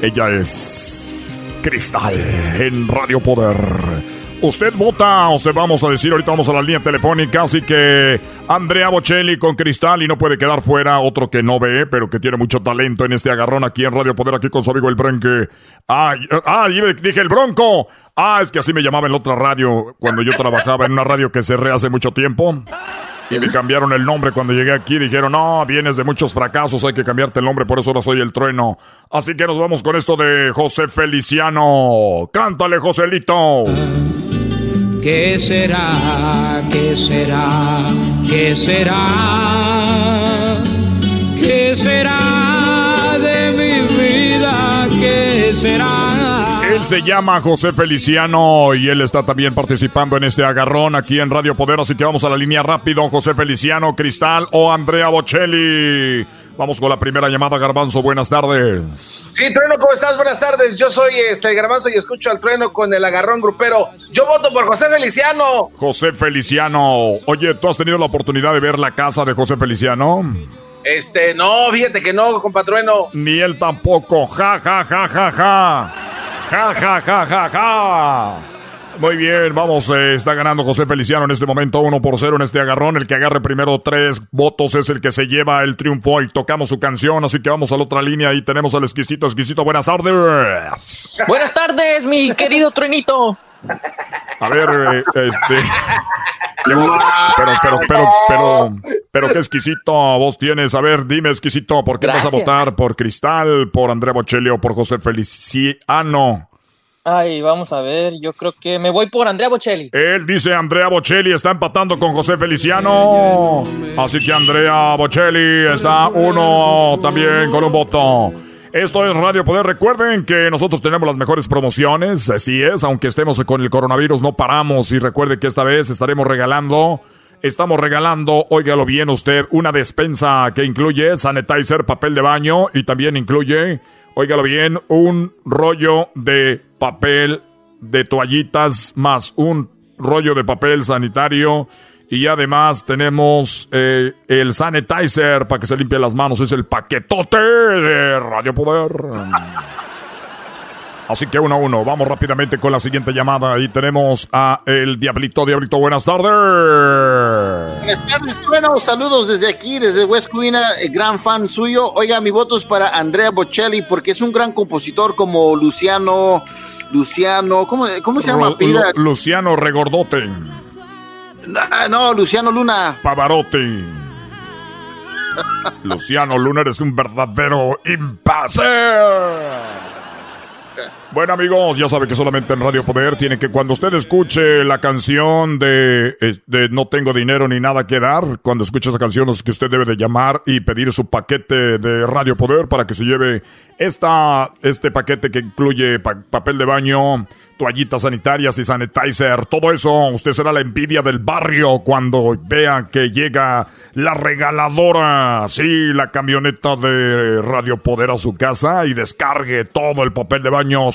Ella es Cristal en Radio Poder. Usted vota, o se vamos a decir, ahorita vamos a la línea telefónica, así que Andrea Bocelli con Cristal y no puede quedar fuera otro que no ve, pero que tiene mucho talento en este agarrón aquí en Radio Poder, aquí con su amigo el Bronque. Ah, ah, dije el Bronco. Ah, es que así me llamaba en la otra radio cuando yo trabajaba en una radio que cerré hace mucho tiempo. Y me cambiaron el nombre cuando llegué aquí. Dijeron, no, vienes de muchos fracasos, hay que cambiarte el nombre, por eso ahora soy el trueno. Así que nos vamos con esto de José Feliciano. Cántale, Joselito. ¿Qué será? ¿Qué será? ¿Qué será? ¿Qué será de mi vida? ¿Qué será? Él se llama José Feliciano y él está también participando en este agarrón aquí en Radio Poder, así que vamos a la línea rápido. José Feliciano, Cristal o Andrea Bocelli. Vamos con la primera llamada, Garbanzo. Buenas tardes. Sí, Trueno, ¿cómo estás? Buenas tardes. Yo soy este Garbanzo y escucho al Trueno con el agarrón grupero. Yo voto por José Feliciano. José Feliciano. Oye, ¿tú has tenido la oportunidad de ver la casa de José Feliciano? Este, no, fíjate que no, compatrueno. Ni él tampoco. Ja, ja, ja, ja, ja. Ja, ja, ja, ja, ja. Muy bien, vamos, eh, está ganando José Feliciano en este momento 1 por 0 en este agarrón. El que agarre primero tres votos es el que se lleva el triunfo y tocamos su canción, así que vamos a la otra línea y tenemos al exquisito, exquisito. Buenas tardes. Buenas tardes, mi querido Truenito. A ver, eh, este... Pero, pero, pero, pero, pero, qué exquisito vos tienes. A ver, dime, exquisito, ¿por qué vas a votar? ¿Por Cristal, por Andrea Bocelli o por José Feliciano? Ay, vamos a ver, yo creo que me voy por Andrea Bocelli. Él dice Andrea Bocelli está empatando con José Feliciano. Así que Andrea Bocelli está uno también con un voto. Esto es Radio Poder. Recuerden que nosotros tenemos las mejores promociones. Así es, aunque estemos con el coronavirus, no paramos. Y recuerde que esta vez estaremos regalando. Estamos regalando, óigalo bien usted, una despensa que incluye sanitizer, papel de baño y también incluye, óigalo bien, un rollo de papel de toallitas más un rollo de papel sanitario y además tenemos eh, el sanitizer para que se limpie las manos. Es el paquetote de Radio Poder. Así que uno a uno, vamos rápidamente con la siguiente llamada. Y tenemos a el Diablito. Diablito, buenas tardes. Buenas tardes, bueno, saludos desde aquí, desde West Covina, gran fan suyo. Oiga, mi voto es para Andrea Bocelli porque es un gran compositor como Luciano, Luciano, ¿cómo, cómo se llama? Lu, Luciano Regordote. No, no, Luciano Luna. Pavarotti. Luciano Luna eres un verdadero impasse. Bueno amigos, ya sabe que solamente en Radio Poder tiene que cuando usted escuche la canción de, de, No tengo dinero ni nada que dar, cuando escuche esa canción es que usted debe de llamar y pedir su paquete de Radio Poder para que se lleve esta, este paquete que incluye papel de baño, toallitas sanitarias y sanitizer, todo eso. Usted será la envidia del barrio cuando vea que llega la regaladora, sí, la camioneta de Radio Poder a su casa y descargue todo el papel de baño.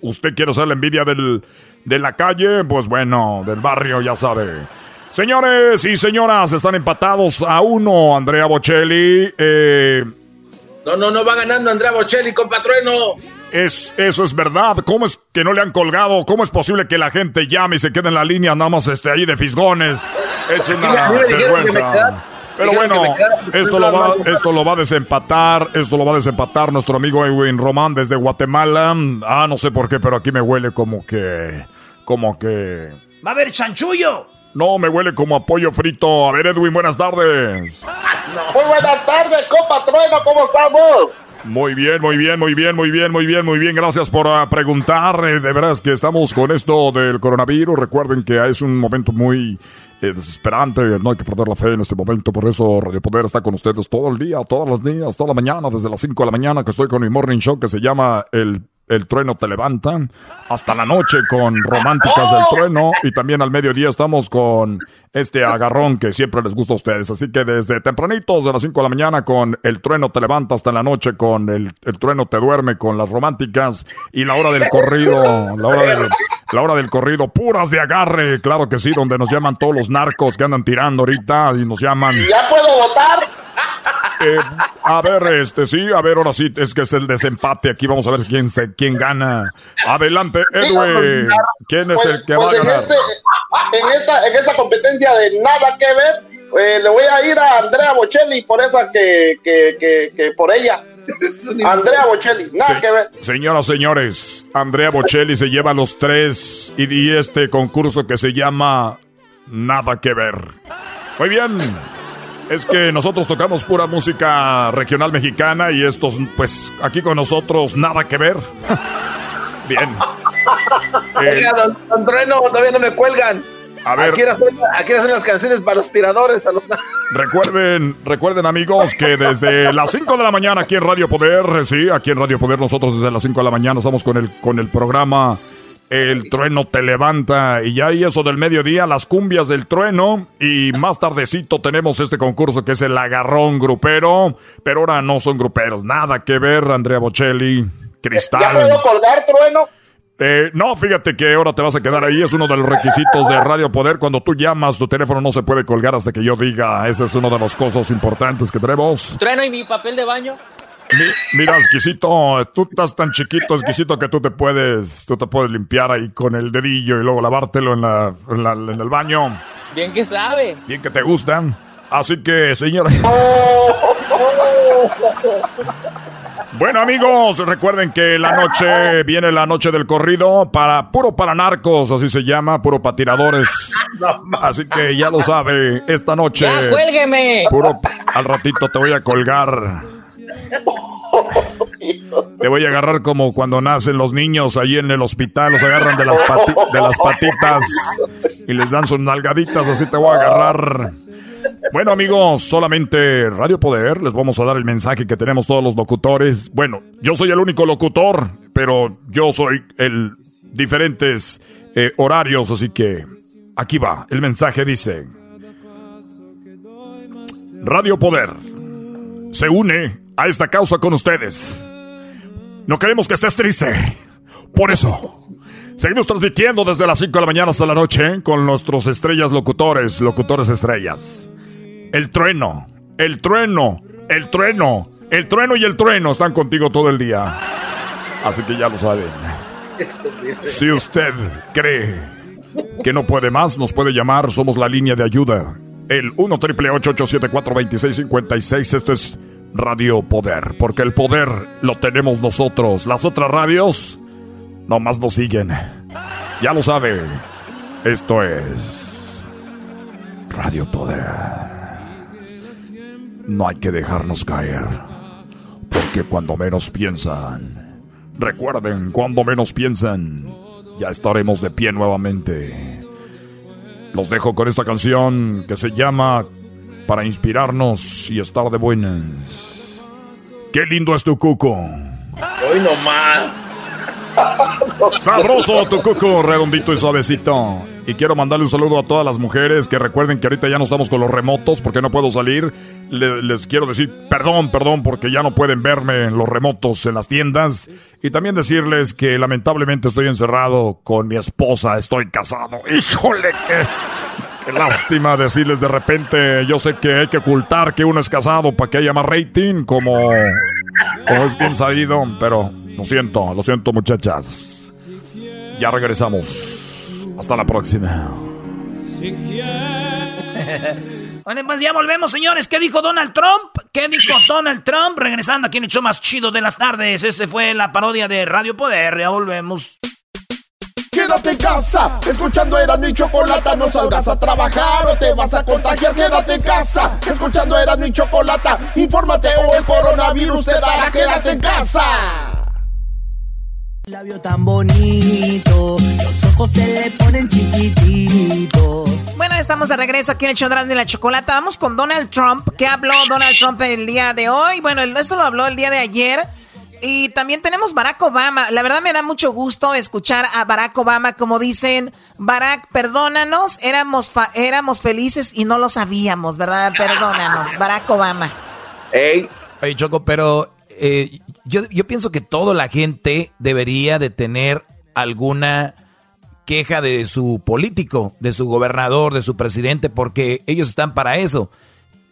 Usted quiere ser la envidia del, de la calle, pues bueno, del barrio, ya sabe. Señores y señoras, están empatados a uno. Andrea Bocelli. Eh, no, no, no va ganando Andrea Bocelli, compatrueno. Es, eso es verdad. ¿Cómo es que no le han colgado? ¿Cómo es posible que la gente llame y se quede en la línea nada más este, ahí de fisgones? Es una vergüenza. Pero bueno, esto lo, va, esto lo va a desempatar, esto lo va a desempatar nuestro amigo Edwin Román desde Guatemala. Ah, no sé por qué, pero aquí me huele como que, como que, Va a haber chanchullo. no, me huele como a pollo frito. A ver, Edwin, buenas tardes. Muy buenas tardes, compa Trueno, ¿cómo estamos? Muy bien, muy bien, muy bien, muy bien, muy bien, muy bien. Gracias por ah, preguntar. Eh, de veras que estamos con esto del coronavirus. Recuerden que es un momento muy eh, desesperante. No hay que perder la fe en este momento. Por eso Radio Poder está con ustedes todo el día, todos los días, toda la mañana, desde las 5 de la mañana que estoy con mi morning show que se llama El el trueno te levanta. Hasta la noche con Románticas del Trueno. Y también al mediodía estamos con este agarrón que siempre les gusta a ustedes. Así que desde tempranitos, de las 5 de la mañana, con El trueno te levanta hasta la noche con El, el trueno te duerme con las románticas. Y la hora del corrido, la hora del, la hora del corrido, puras de agarre. Claro que sí, donde nos llaman todos los narcos que andan tirando ahorita y nos llaman. ¿Ya puedo votar? Eh, a ver, este, sí, a ver, ahora sí, es que es el desempate. Aquí vamos a ver quién se, quién gana. Adelante, Edwin. ¿Quién es el que va a Pues en, ganar? este, en, esta, en esta competencia de nada que ver, eh, le voy a ir a Andrea Bocelli por esa que, que, que, que por ella. Andrea Bocelli, nada Sí. que ver. Señoras, señores, Andrea Bocelli se lleva los tres y, y este concurso que se llama Nada que ver. Muy bien. Es que nosotros tocamos pura música regional mexicana y estos, pues, aquí con nosotros, nada que ver. Bien. Eh, Oiga, don, don Trueno, todavía no me cuelgan. A ver. Aquí hacen, aquí hacen las canciones para los tiradores. A los... Recuerden, recuerden amigos que desde las 5 de la mañana aquí en Radio Poder, sí, aquí en Radio Poder nosotros desde las 5 de la mañana estamos con el, con el programa El Trueno Te Levanta y ya ahí eso del mediodía, las cumbias del trueno y más tardecito tenemos este concurso que es el agarrón grupero, pero ahora no son gruperos, nada que ver, Andrea Bocelli, Cristal. ¿Ya puedo colgar, Trueno? Eh, no, fíjate que ahora te vas a quedar ahí. Es uno de los requisitos de Radio Poder. Cuando tú llamas, tu teléfono no se puede colgar hasta que yo diga. Ese es uno de las cosas importantes que tenemos. Trueno y mi papel de baño. Mi- mira, exquisito, tú estás tan chiquito, exquisito, que tú te puedes, tú te puedes limpiar ahí con el dedillo y luego lavártelo en, la, en, la- en el baño. Bien que sabe. Bien que te gustan. Así que, señora. Bueno amigos, recuerden que la noche viene la noche del corrido para puro para narcos, así se llama, puro para tiradores. Así que ya lo sabe, esta noche ¡Ya, cuélgueme! puro al ratito te voy a colgar. Te voy a agarrar como cuando nacen los niños ahí en el hospital, los agarran de las, pati- de las patitas y les dan sus nalgaditas, así te voy a agarrar. Bueno amigos, solamente Radio Poder, les vamos a dar el mensaje que tenemos todos los locutores. Bueno, yo soy el único locutor, pero yo soy el diferentes eh, horarios, así que aquí va, el mensaje dice, Radio Poder se une a esta causa con ustedes. No queremos que estés triste. Por eso, seguimos transmitiendo desde las 5 de la mañana hasta la noche con nuestros estrellas locutores, locutores estrellas. El trueno, el trueno, el trueno, el trueno y el trueno están contigo todo el día. Así que ya lo saben. Si usted cree que no puede más, nos puede llamar. Somos la línea de ayuda. El 1 triple 874 2656 Esto es Radio Poder. Porque el poder lo tenemos nosotros. Las otras radios nomás nos siguen. Ya lo sabe. Esto es Radio Poder. No hay que dejarnos caer. Porque cuando menos piensan, recuerden, cuando menos piensan, ya estaremos de pie nuevamente. Los dejo con esta canción que se llama Para inspirarnos y estar de buenas. Qué lindo es tu cuco. Hoy nomás. Sabroso tu cuco, redondito y suavecito. Y quiero mandarle un saludo a todas las mujeres que recuerden que ahorita ya no estamos con los remotos porque no puedo salir. Le- les quiero decir perdón, perdón, porque ya no pueden verme en los remotos en las tiendas. Y también decirles que lamentablemente estoy encerrado con mi esposa, estoy casado. Híjole, qué lástima decirles de repente. Yo sé que hay que ocultar que uno es casado para que haya más rating, como, como es bien sabido, pero lo siento, lo siento muchachas. Ya regresamos. Hasta la próxima. Bueno, pues ya volvemos, señores. ¿Qué dijo Donald Trump? ¿Qué dijo Donald Trump? Regresando aquí en el más chido de las tardes. Este fue la parodia de Radio Poder. Ya volvemos. Quédate en casa, escuchando Erasmo y Chocolata, no salgas a trabajar o te vas a contagiar. Quédate en casa, escuchando Erasmo y Chocolata, infórmate o el coronavirus te dará. Quédate en casa. Labio tan bonito, los ojos se le ponen chiquititos. Bueno, estamos de regreso aquí en el show de la chocolata. Vamos con Donald Trump. ¿Qué habló Donald Trump el día de hoy? Bueno, esto lo habló el día de ayer. Y también tenemos Barack Obama. La verdad me da mucho gusto escuchar a Barack Obama como dicen, Barack, perdónanos, éramos, éramos felices y no lo sabíamos, ¿verdad? Perdónanos, Barack Obama. Hey. Hey, Choco, pero eh, yo, yo pienso que toda la gente debería de tener alguna queja de su político, de su gobernador, de su presidente, porque ellos están para eso.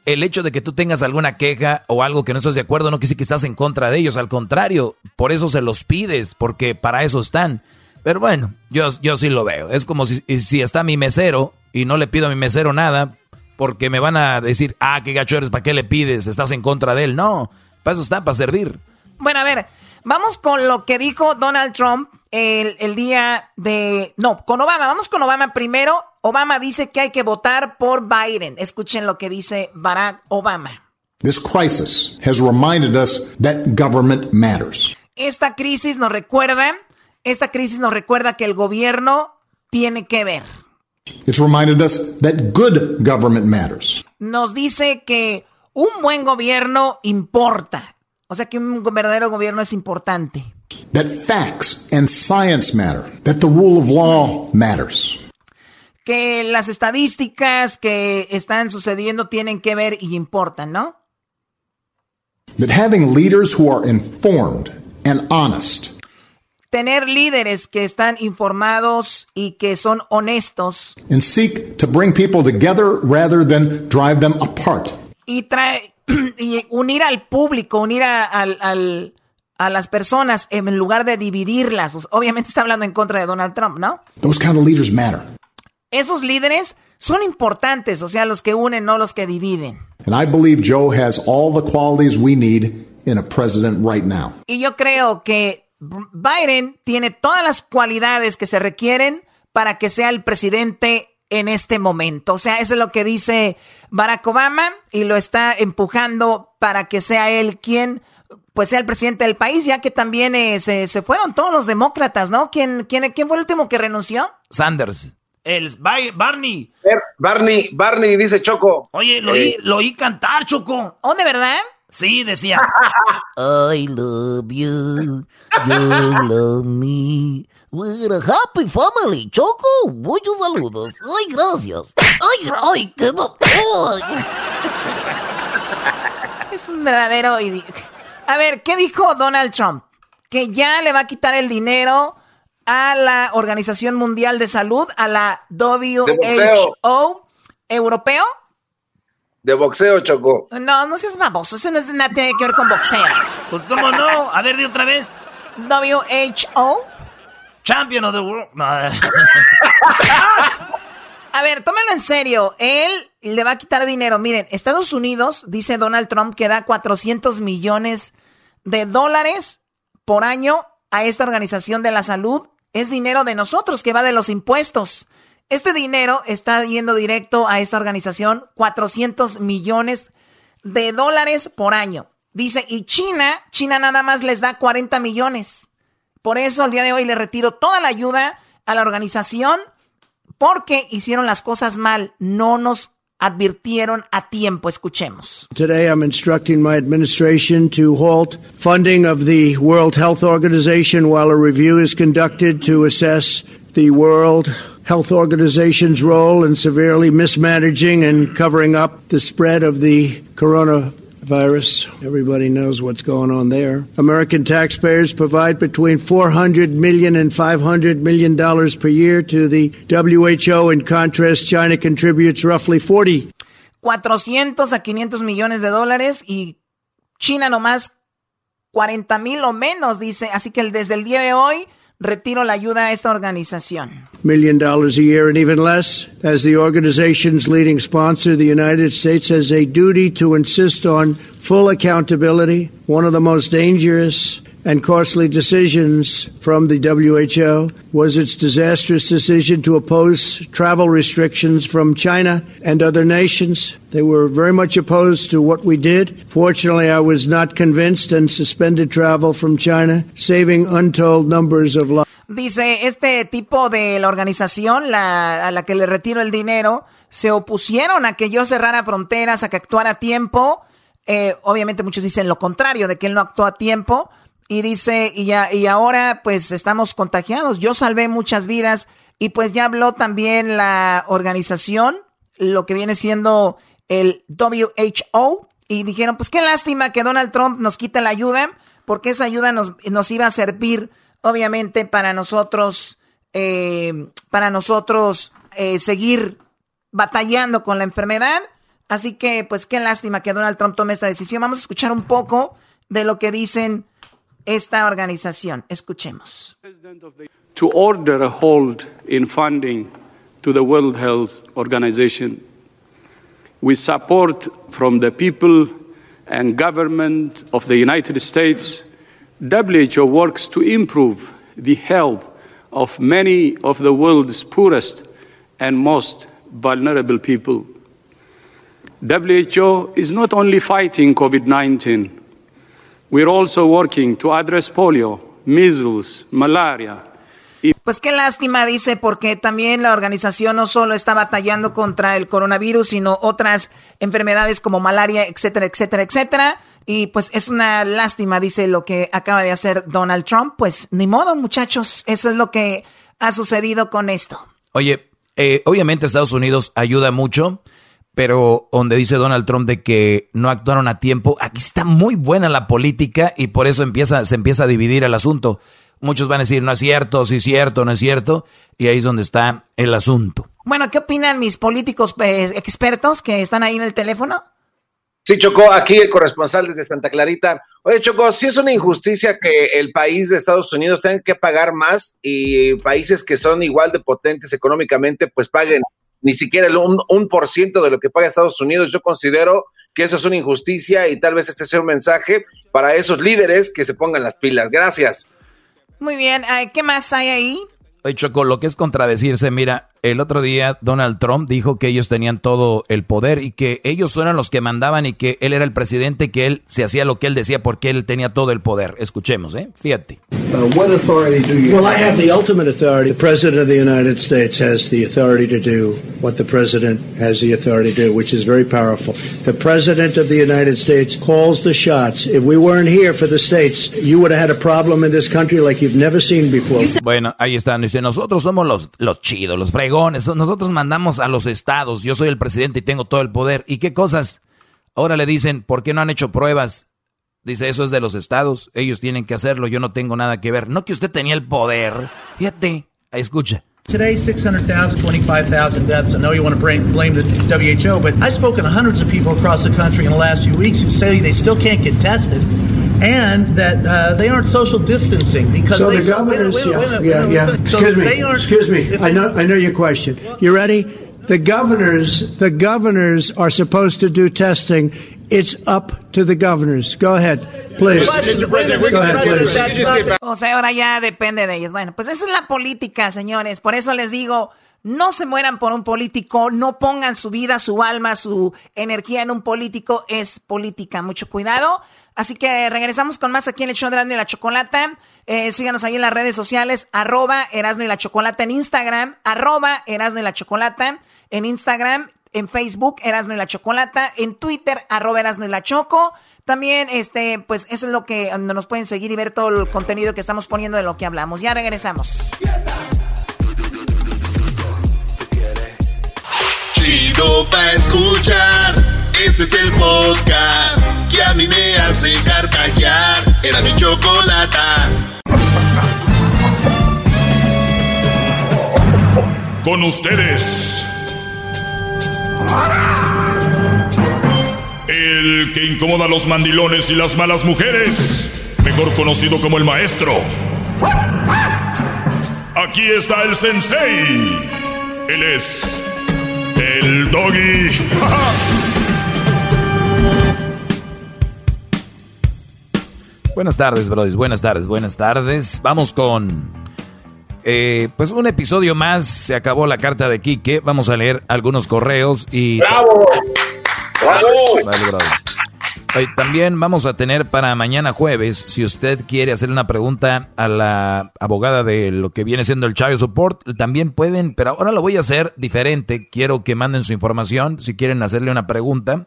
El hecho de que tú tengas alguna queja o algo que no estás de acuerdo no quiere decir que estás en contra de ellos, al contrario, por eso se los pides, porque para eso están. Pero bueno, yo, yo sí lo veo. Es como si, si está mi mesero y no le pido a mi mesero nada, porque me van a decir, ah, qué gacho eres, ¿para qué le pides? Estás en contra de él. No, para eso está, para servir. Bueno, a ver, vamos con lo que dijo Donald Trump el, el, día de... No, con Obama. Vamos con Obama primero. Obama dice que hay que votar por Biden. Escuchen lo que dice Barack Obama. This crisis has reminded us that government matters. Esta crisis nos recuerda, esta crisis nos recuerda que el gobierno tiene que ver. It's reminded us that good government matters. Nos dice que un buen gobierno importa. O sea que un verdadero gobierno es importante. That facts and science matter. That the rule of law matters. Que las estadísticas que están sucediendo tienen que ver y importan, ¿no? That having leaders who are informed and honest. Tener líderes que están informados y que son honestos. And seek to bring people together rather than drive them apart y, trae, y unir al público, unir a, al, a, las personas en lugar de dividirlas. Obviamente está hablando en contra de Donald Trump, ¿no? Those kind of leaders matter. Esos líderes son importantes, o sea, los que unen, no los que dividen. And I believe Joe has all the qualities we need in a president right now. Y yo creo que Biden tiene todas las cualidades que se requieren para que sea el presidente en este momento. O sea, eso es lo que dice Barack Obama y lo está empujando para que sea él quien pues sea el presidente del país, ya que también eh, se, fueron todos los demócratas, ¿no? ¿Quién, quién, ¿Quién fue el último que renunció? Sanders. El Barney. Barney, Barney dice Choco. Oye, lo, oí, eh. lo oí cantar, Choco. ¿Oh, de verdad? Sí, decía. I love you, you love me. We're a happy family, Choco. Muchos saludos. Ay, gracias. Ay, ay, qué Es un verdadero A ver, ¿qué dijo Donald Trump? Que ya le va a quitar el dinero a la Organización Mundial de Salud, a la WHO europeo. De boxeo, Choco. No, no seas baboso. Eso no es nada que ver con boxeo. Pues, ¿cómo no? A ver, de otra vez. WHO. Champion of the World. A ver, tómelo en serio. Él le va a quitar dinero. Miren, Estados Unidos, dice Donald Trump, que da 400 millones de dólares por año a esta organización de la salud. Es dinero de nosotros que va de los impuestos. Este dinero está yendo directo a esta organización, 400 millones de dólares por año. Dice, y China, China nada más les da 40 millones. Por eso el día de hoy le retiro toda la ayuda a la organización porque hicieron las cosas mal, no nos advirtieron a tiempo. Escuchemos. Today I'm instructing my administration to halt funding of the World Health Organization while a review is conducted to assess the World Health Organization's role in severely mismanaging and covering up the spread of the coronavirus virus. Everybody knows what's going on there. American taxpayers provide between 400 million and 500 million dollars per year to the WHO. In contrast, China contributes roughly 40. 400 a 500 millones de dólares y China nomás 40 mil o menos, dice. Así que desde el día de hoy retiro la ayuda a esta organización. Million dollars a year and even less. As the organization's leading sponsor, the United States has a duty to insist on full accountability. One of the most dangerous and costly decisions from the WHO was its disastrous decision to oppose travel restrictions from China and other nations. They were very much opposed to what we did. Fortunately, I was not convinced and suspended travel from China, saving untold numbers of lives. Dice, este tipo de la organización la, a la que le retiro el dinero, se opusieron a que yo cerrara fronteras, a que actuara a tiempo. Eh, obviamente muchos dicen lo contrario, de que él no actuó a tiempo. Y dice, y, ya, y ahora pues estamos contagiados. Yo salvé muchas vidas y pues ya habló también la organización, lo que viene siendo el WHO. Y dijeron, pues qué lástima que Donald Trump nos quite la ayuda, porque esa ayuda nos, nos iba a servir, obviamente, para nosotros, eh, para nosotros eh, seguir batallando con la enfermedad. Así que, pues qué lástima que Donald Trump tome esta decisión. Vamos a escuchar un poco de lo que dicen esta organización. Escuchemos. To order a hold in funding to the World Health Organization. With support from the people and government of the United States, WHO works to improve the health of many of the world's poorest and most vulnerable people. WHO is not only fighting COVID 19 We're also working to address polio, measles, malaria. Pues qué lástima, dice, porque también la organización no solo está batallando contra el coronavirus, sino otras enfermedades como malaria, etcétera, etcétera, etcétera. Y pues es una lástima, dice lo que acaba de hacer Donald Trump. Pues ni modo, muchachos, eso es lo que ha sucedido con esto. Oye, eh, obviamente Estados Unidos ayuda mucho pero donde dice Donald Trump de que no actuaron a tiempo, aquí está muy buena la política y por eso empieza, se empieza a dividir el asunto. Muchos van a decir, no es cierto, sí es cierto, no es cierto, y ahí es donde está el asunto. Bueno, ¿qué opinan mis políticos pues, expertos que están ahí en el teléfono? Sí, Chocó, aquí el corresponsal desde Santa Clarita. Oye, Chocó, sí es una injusticia que el país de Estados Unidos tenga que pagar más y países que son igual de potentes económicamente, pues paguen ni siquiera el un, por ciento de lo que paga Estados Unidos. Yo considero que eso es una injusticia y tal vez este sea un mensaje para esos líderes que se pongan las pilas. Gracias. Muy bien, ¿qué más hay ahí? Oye, Choco, lo que es contradecirse, mira, el otro día Donald Trump dijo que ellos tenían todo el poder y que ellos eran los que mandaban y que él era el presidente, que él se hacía lo que él decía porque él tenía todo el poder. Escuchemos, ¿eh? Fíjate. Uh, what authority do you Well, I have the ultimate authority. The President of the United States has the authority to do what the President has the authority to do, which is very powerful. The President of the United States calls the shots. If we weren't here for the states, you would have had a problem in this country like you've never seen before. Bueno, ahí están. Dice, nosotros somos los, los chidos, los fregones nosotros mandamos a los estados, yo soy el presidente y tengo todo el poder. ¿Y qué cosas? Ahora le dicen, ¿por qué no han hecho pruebas? Dice, eso es de los estados, ellos tienen que hacerlo, yo no tengo nada que ver. No que usted tenía el poder. Fíjate, escucha. Today, 600,000, 25,000 deaths. I know you want to blame, blame the WHO, but I've spoken to hundreds of people across the country in the last few weeks who say they still can't get tested and that uh, they aren't social distancing because so they the governors, wait, wait, wait, yeah, yeah, yeah. So excuse me, excuse me. I know, I know your question. You ready? The governors, the governors are supposed to do testing. It's up to the governors. Go ahead, please. Go ahead, O sea, ahora ya depende de ellos. Bueno, pues esa es la política, señores. Por eso les digo, no se mueran por un político, no pongan su vida, su alma, su energía en un político. Es política. Mucho cuidado. Así que regresamos con más aquí en el show de Erasmo y la Chocolata. Eh, síganos ahí en las redes sociales, arroba Erasmo y la Chocolata en Instagram, arroba Erasmo y la Chocolata en Instagram, en Facebook Erasmo y la Chocolata, en Twitter, arroba Erasmo y la Choco. También, este, pues eso es lo que nos pueden seguir y ver todo el contenido que estamos poniendo de lo que hablamos. Ya regresamos. Chido pa escuchar. Este es el podcast que a mí me hace carcajear. Era mi chocolata. Con ustedes. El que incomoda a los mandilones y las malas mujeres. Mejor conocido como el maestro. Aquí está el sensei. Él es el doggy. buenas tardes, brothers. Buenas tardes, buenas tardes. Vamos con eh, pues un episodio más. Se acabó la carta de Quique. Vamos a leer algunos correos y. ¡Bravo! ¡Bravo! también vamos a tener para mañana jueves, si usted quiere hacerle una pregunta a la abogada de lo que viene siendo el Child Support, también pueden, pero ahora lo voy a hacer diferente. Quiero que manden su información si quieren hacerle una pregunta.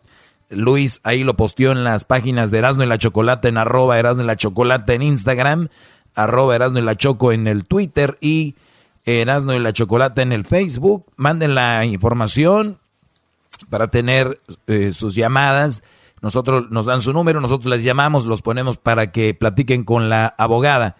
Luis ahí lo posteó en las páginas de Erasmo y la Chocolate en arroba Erasmo y la Chocolate en Instagram arroba Erasno y la Choco en el Twitter y Erasno y la Chocolate en el Facebook. Manden la información para tener eh, sus llamadas. Nosotros nos dan su número, nosotros les llamamos, los ponemos para que platiquen con la abogada.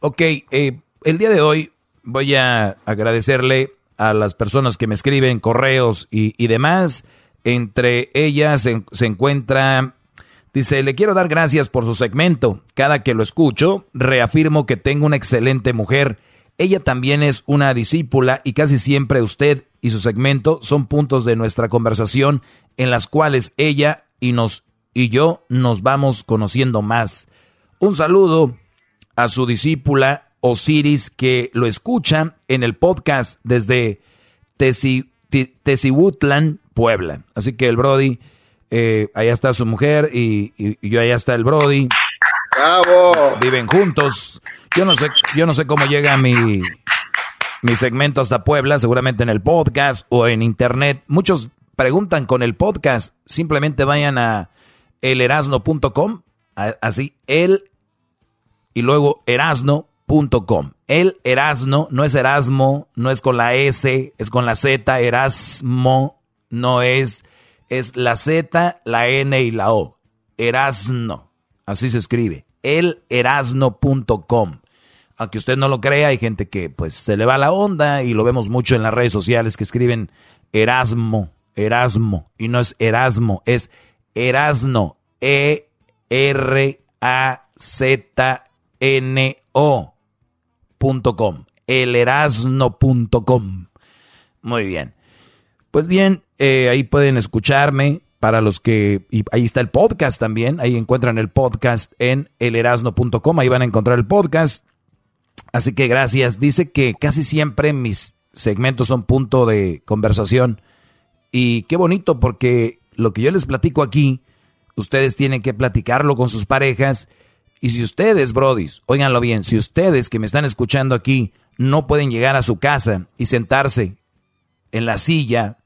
Ok, eh, el día de hoy voy a agradecerle a las personas que me escriben correos y, demás. Entre ellas se, encuentra Dice, le quiero dar gracias por su segmento. Cada que lo escucho, reafirmo que tengo una excelente mujer. Ella también es una discípula y casi siempre usted y su segmento son puntos de nuestra conversación en las cuales ella y nos y yo nos vamos conociendo más. Un saludo a su discípula Osiris que lo escucha en el podcast desde Tesihutlán, Puebla. Así que el Brody eh, allá está su mujer y, yo allá está el Brody. ¡Bravo! Viven juntos. Yo no sé, yo no sé cómo llega mi, mi segmento hasta Puebla, seguramente en el podcast o en internet. Muchos preguntan con el podcast. Simplemente vayan a elerasno.com, así, el y luego erasno.com. El Erasno no es Erasmo, no es con la S, es con la Z, Erasmo no es es la Z, la N y la O. Erasno. Así se escribe. Elerasno.com. Aunque usted no lo crea, hay gente que pues se le va la onda y lo vemos mucho en las redes sociales que escriben Erasmo, Erasmo. Y no es Erasmo, es Erasno. E-R-A-Z-N-O.com. Elerasno.com. Muy bien. Pues bien, eh, ahí pueden escucharme para los que, y ahí está el podcast también, ahí encuentran el podcast en elerasno.com, ahí van a encontrar el podcast. Así que gracias. Dice que casi siempre mis segmentos son punto de conversación. Y qué bonito porque lo que yo les platico aquí, ustedes tienen que platicarlo con sus parejas. Y si ustedes, brodis, óiganlo bien, si ustedes que me están escuchando aquí no pueden llegar a su casa y sentarse en la silla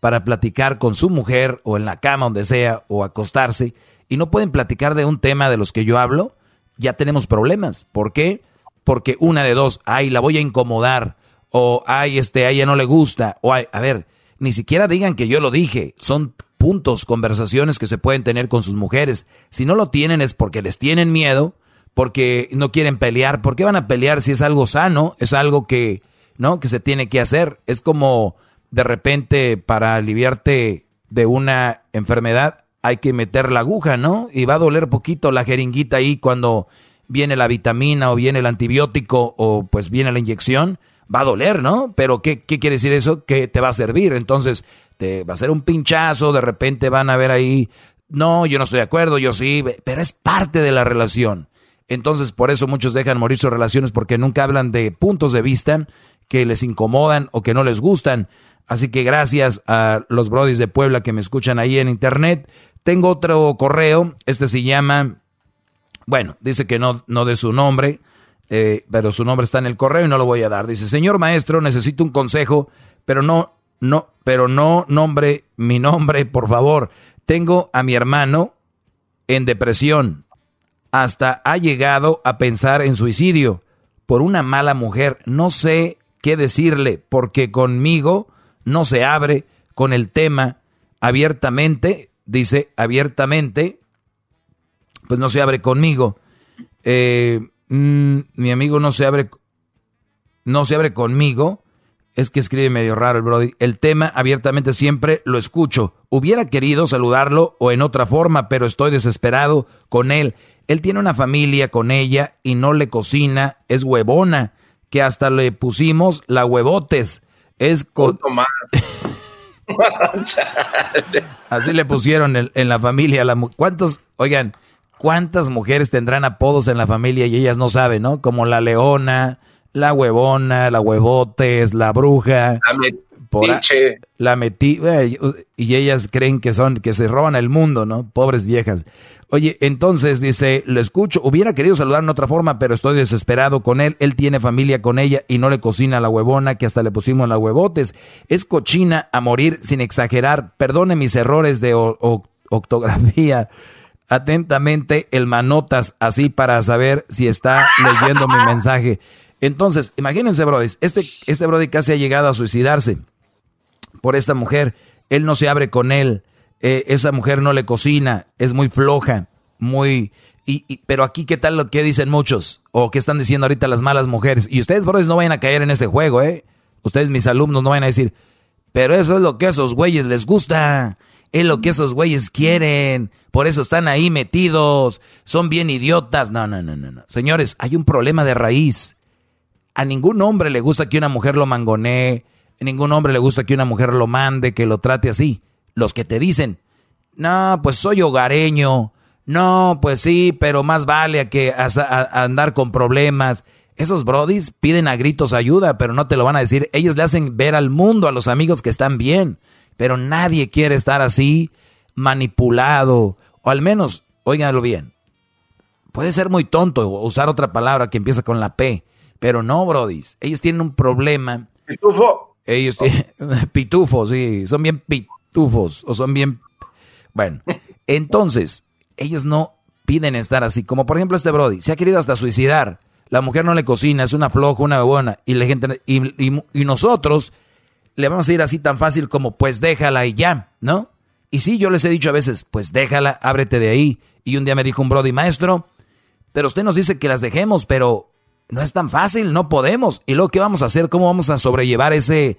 para platicar con su mujer o en la cama donde sea o acostarse y no pueden platicar de un tema de los que yo hablo, ya tenemos problemas. ¿Por qué? Porque una de dos, ay, la voy a incomodar o ay, este, a ella no le gusta o ay, a ver, ni siquiera digan que yo lo dije, son puntos, conversaciones que se pueden tener con sus mujeres. Si no lo tienen es porque les tienen miedo, porque no quieren pelear. ¿Por qué van a pelear si es algo sano? Es algo que ¿no? Que se tiene que hacer. Es como de repente para aliviarte de una enfermedad hay que meter la aguja, ¿no? Y va a doler poquito la jeringuita ahí cuando viene la vitamina o viene el antibiótico o pues viene la inyección. Va a doler, ¿no? Pero ¿qué, qué quiere decir eso? Que te va a servir. Entonces, te va a ser un pinchazo, de repente van a ver ahí, no, yo no estoy de acuerdo, yo sí, pero es parte de la relación. Entonces, por eso muchos dejan morir sus relaciones porque nunca hablan de puntos de vista que les incomodan o que no les gustan. Así que gracias a los brodis de Puebla que me escuchan ahí en internet. Tengo otro correo, este se llama, bueno, dice que no, no de su nombre, eh, pero su nombre está en el correo y no lo voy a dar. Dice, señor maestro, necesito un consejo, pero no, no, pero no nombre mi nombre, por favor. Tengo a mi hermano en depresión. Hasta ha llegado a pensar en suicidio por una mala mujer. No sé qué decirle, porque conmigo no se abre con el tema abiertamente, dice abiertamente, pues no se abre conmigo. Eh, mm, mi amigo no se abre, no se abre conmigo. Es que escribe medio raro el Brody. El tema abiertamente siempre lo escucho. Hubiera querido saludarlo o en otra forma, pero estoy desesperado con él. Él tiene una familia con ella y no le cocina, es huevona que hasta le pusimos la huevotes. Es con... Así le pusieron en, la familia. La, ¿Cuántos, oigan, cuántas mujeres tendrán apodos en la familia y ellas no saben, ¿no? Como la leona, la huevona, la huevotes, la bruja. La La metí, y ellas creen que son, que se roban el mundo, ¿no? Pobres viejas. Oye, entonces dice, lo escucho, hubiera querido saludar en otra forma, pero estoy desesperado con él. Él tiene familia con ella y no le cocina la huevona, que hasta le pusimos la huevotes. Es cochina a morir sin exagerar. Perdone mis errores de octografía. Atentamente, el manotas, así para saber si está leyendo mi mensaje. Entonces, imagínense, Brody, este, este Brody casi ha llegado a suicidarse por esta mujer. Él no se abre con él eh, esa mujer no le cocina, es muy floja, muy... Y, pero aquí, ¿qué tal lo que dicen muchos? O qué están diciendo ahorita las malas mujeres. Y ustedes, brothers, no vayan a caer en ese juego, ¿eh? Ustedes, mis alumnos, no vayan a decir, pero eso es lo que a esos güeyes les gusta. Es lo que esos güeyes quieren. Por eso están ahí metidos. Son bien idiotas. No, no, no, no, no. Señores, hay un problema de raíz. A ningún hombre le gusta que una mujer lo mangonee. A ningún hombre le gusta que una mujer lo mande, que lo trate así los que te dicen, no, pues soy hogareño, no, pues sí, pero más vale a que andar con problemas. Esos brodis piden a gritos ayuda, pero no te lo van a decir. Ellos le hacen ver al mundo, a los amigos que están bien, pero nadie quiere estar así manipulado, o al menos, óiganlo bien, puede ser muy tonto usar otra palabra que empieza con la P, pero no, brodis, ellos tienen un problema. Pitufo. Ellos tienen, pitufo, sí, son bien pit tufos o son bien... Bueno, entonces, ellos no piden estar así. Como por ejemplo este Brody, se ha querido hasta suicidar. La mujer no le cocina, es una floja, una bebona. Y, la gente, y, nosotros le vamos a ir así tan fácil como pues déjala y ya, ¿no? Y sí, yo les he dicho a veces, pues déjala, ábrete de ahí. Y un día me dijo un Brody, maestro, pero usted nos dice que las dejemos, pero no es tan fácil, no podemos. ¿Y luego qué vamos a hacer? ¿Cómo vamos a sobrellevar ese,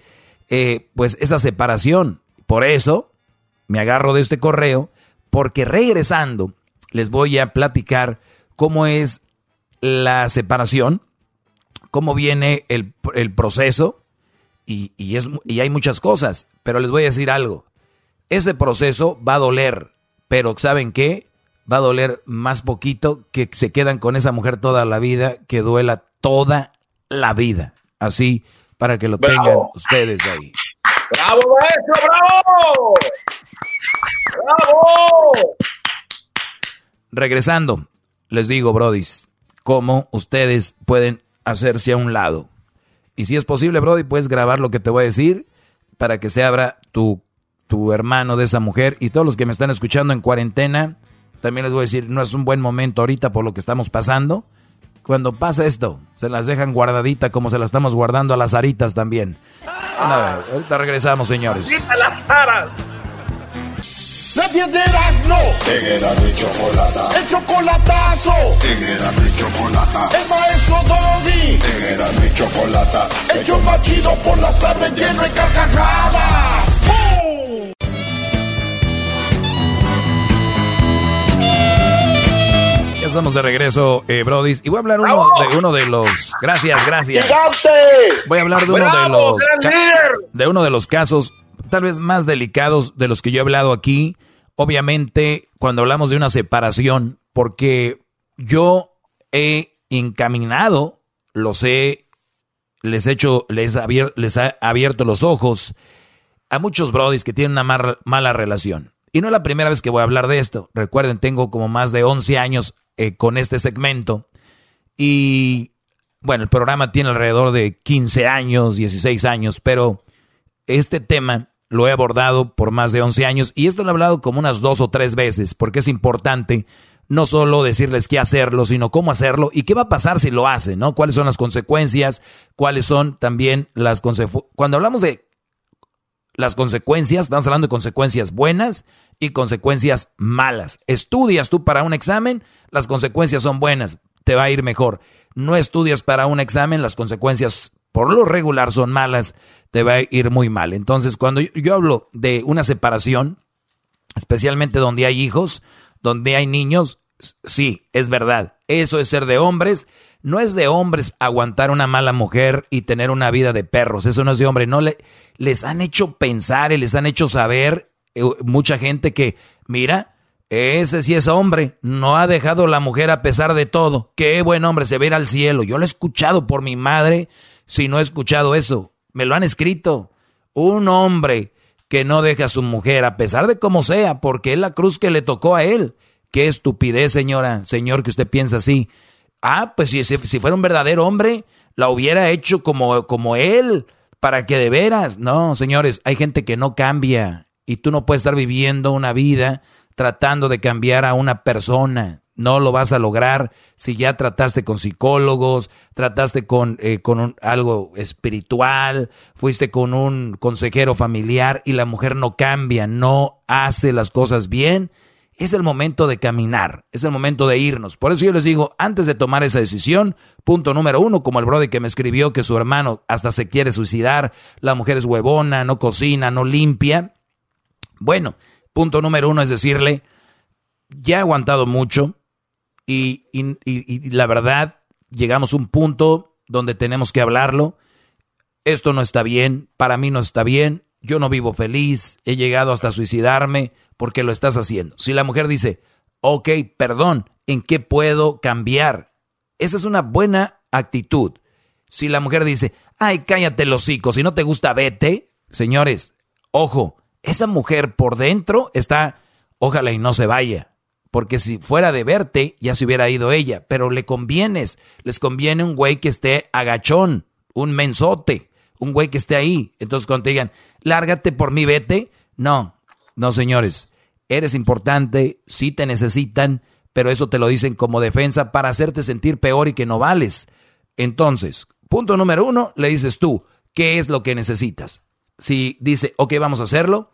eh, pues esa separación? Por eso me agarro de este correo, porque regresando les voy a platicar cómo es la separación, cómo viene el, proceso, y, es, y hay muchas cosas, pero les voy a decir algo. Ese proceso va a doler, pero ¿saben qué? Va a doler más poquito que se quedan con esa mujer toda la vida, que duela toda la vida. Así, para que lo tengan ustedes ahí. ¡Bravo, maestro! ¡Bravo! ¡Bravo! Regresando, les digo, Brodis, cómo ustedes pueden hacerse a un lado. Y si es posible, Brody, puedes grabar lo que te voy a decir para que se abra tu, tu hermano de esa mujer. Y todos los que me están escuchando en cuarentena, también les voy a decir, no es un buen momento ahorita por lo que estamos pasando. Cuando pasa esto, se las dejan guardadita como se las estamos guardando a las aritas también. A ver, ahorita regresamos, señores. las aras! Nadie de no. En mi chocolata. El chocolatazo. En mi chocolata. El maestro Doggy. En mi chocolata. El chido por las tardes lleno de carcajadas. Estamos de regreso, eh, Brodis. Y voy a hablar uno de uno de los. Gracias, gracias. Voy a hablar de uno de los. De uno de los casos, tal vez más delicados de los que yo he hablado aquí. Obviamente, cuando hablamos de una separación, porque yo he encaminado, los he, les he hecho, les, abierto, les he abierto los ojos a muchos brodis que tienen una mala relación. Y no es la primera vez que voy a hablar de esto. Recuerden, tengo como más de 11 años eh, con este segmento. Y bueno, el programa tiene alrededor de 15 años, 16 años, pero este tema lo he abordado por más de 11 años y esto lo he hablado como unas dos o tres veces porque es importante no solo decirles qué hacerlo, sino cómo hacerlo y qué va a pasar si lo hacen, ¿no? ¿Cuáles son las consecuencias? ¿Cuáles son también las consecuencias? Cuando hablamos de las consecuencias, estamos hablando de consecuencias buenas y consecuencias malas. Estudias tú para un examen, las consecuencias son buenas, te va a ir mejor. No estudias para un examen, las consecuencias por lo regular son malas, te va a ir muy mal. Entonces, cuando yo, hablo de una separación, especialmente donde hay hijos, donde hay niños, sí, es verdad. Eso es ser de hombres, No es de hombres aguantar una mala mujer y tener una vida de perros. Eso no es de hombre. No le, les han hecho pensar y les han hecho saber eh, mucha gente que, mira, ese sí es hombre. No ha dejado la mujer a pesar de todo. Qué buen hombre se ve al cielo. Yo lo he escuchado por mi madre. Si no he escuchado eso, me lo han escrito. Un hombre que no deja a su mujer a pesar de cómo sea, porque es la cruz que le tocó a él. Qué estupidez, señora, señor, que usted piensa así. Ah, pues si, si fuera un verdadero hombre, la hubiera hecho como, como él, para que de veras. No, señores, hay gente que no cambia y tú no puedes estar viviendo una vida tratando de cambiar a una persona. No lo vas a lograr si ya trataste con psicólogos, trataste con, eh, con algo espiritual, fuiste con un consejero familiar y la mujer no cambia, no hace las cosas bien es el momento de caminar, es el momento de irnos. Por eso yo les digo, antes de tomar esa decisión, punto número uno, como el brother que me escribió que su hermano hasta se quiere suicidar, la mujer es huevona, no cocina, no limpia. Bueno, punto número uno es decirle, ya he aguantado mucho y, y la verdad, llegamos a un punto donde tenemos que hablarlo. Esto no está bien, para mí no está bien, yo no vivo feliz, he llegado hasta suicidarme porque lo estás haciendo. Si la mujer dice, ok, perdón, ¿en qué puedo cambiar? Esa es una buena actitud. Si la mujer dice, ay, cállate los hocico, si no te gusta, vete. Señores, ojo, esa mujer por dentro está, ojalá y no se vaya. Porque si fuera de verte, ya se hubiera ido ella. Pero le convienes. Les conviene un güey que esté agachón, un mensote un güey que esté ahí. Entonces cuando te digan, lárgate por mí, vete. No, no señores, eres importante, sí te necesitan, pero eso te lo dicen como defensa para hacerte sentir peor y que no vales. Entonces, punto número uno, le dices tú, ¿qué es lo que necesitas? Si dice, ok, vamos a hacerlo,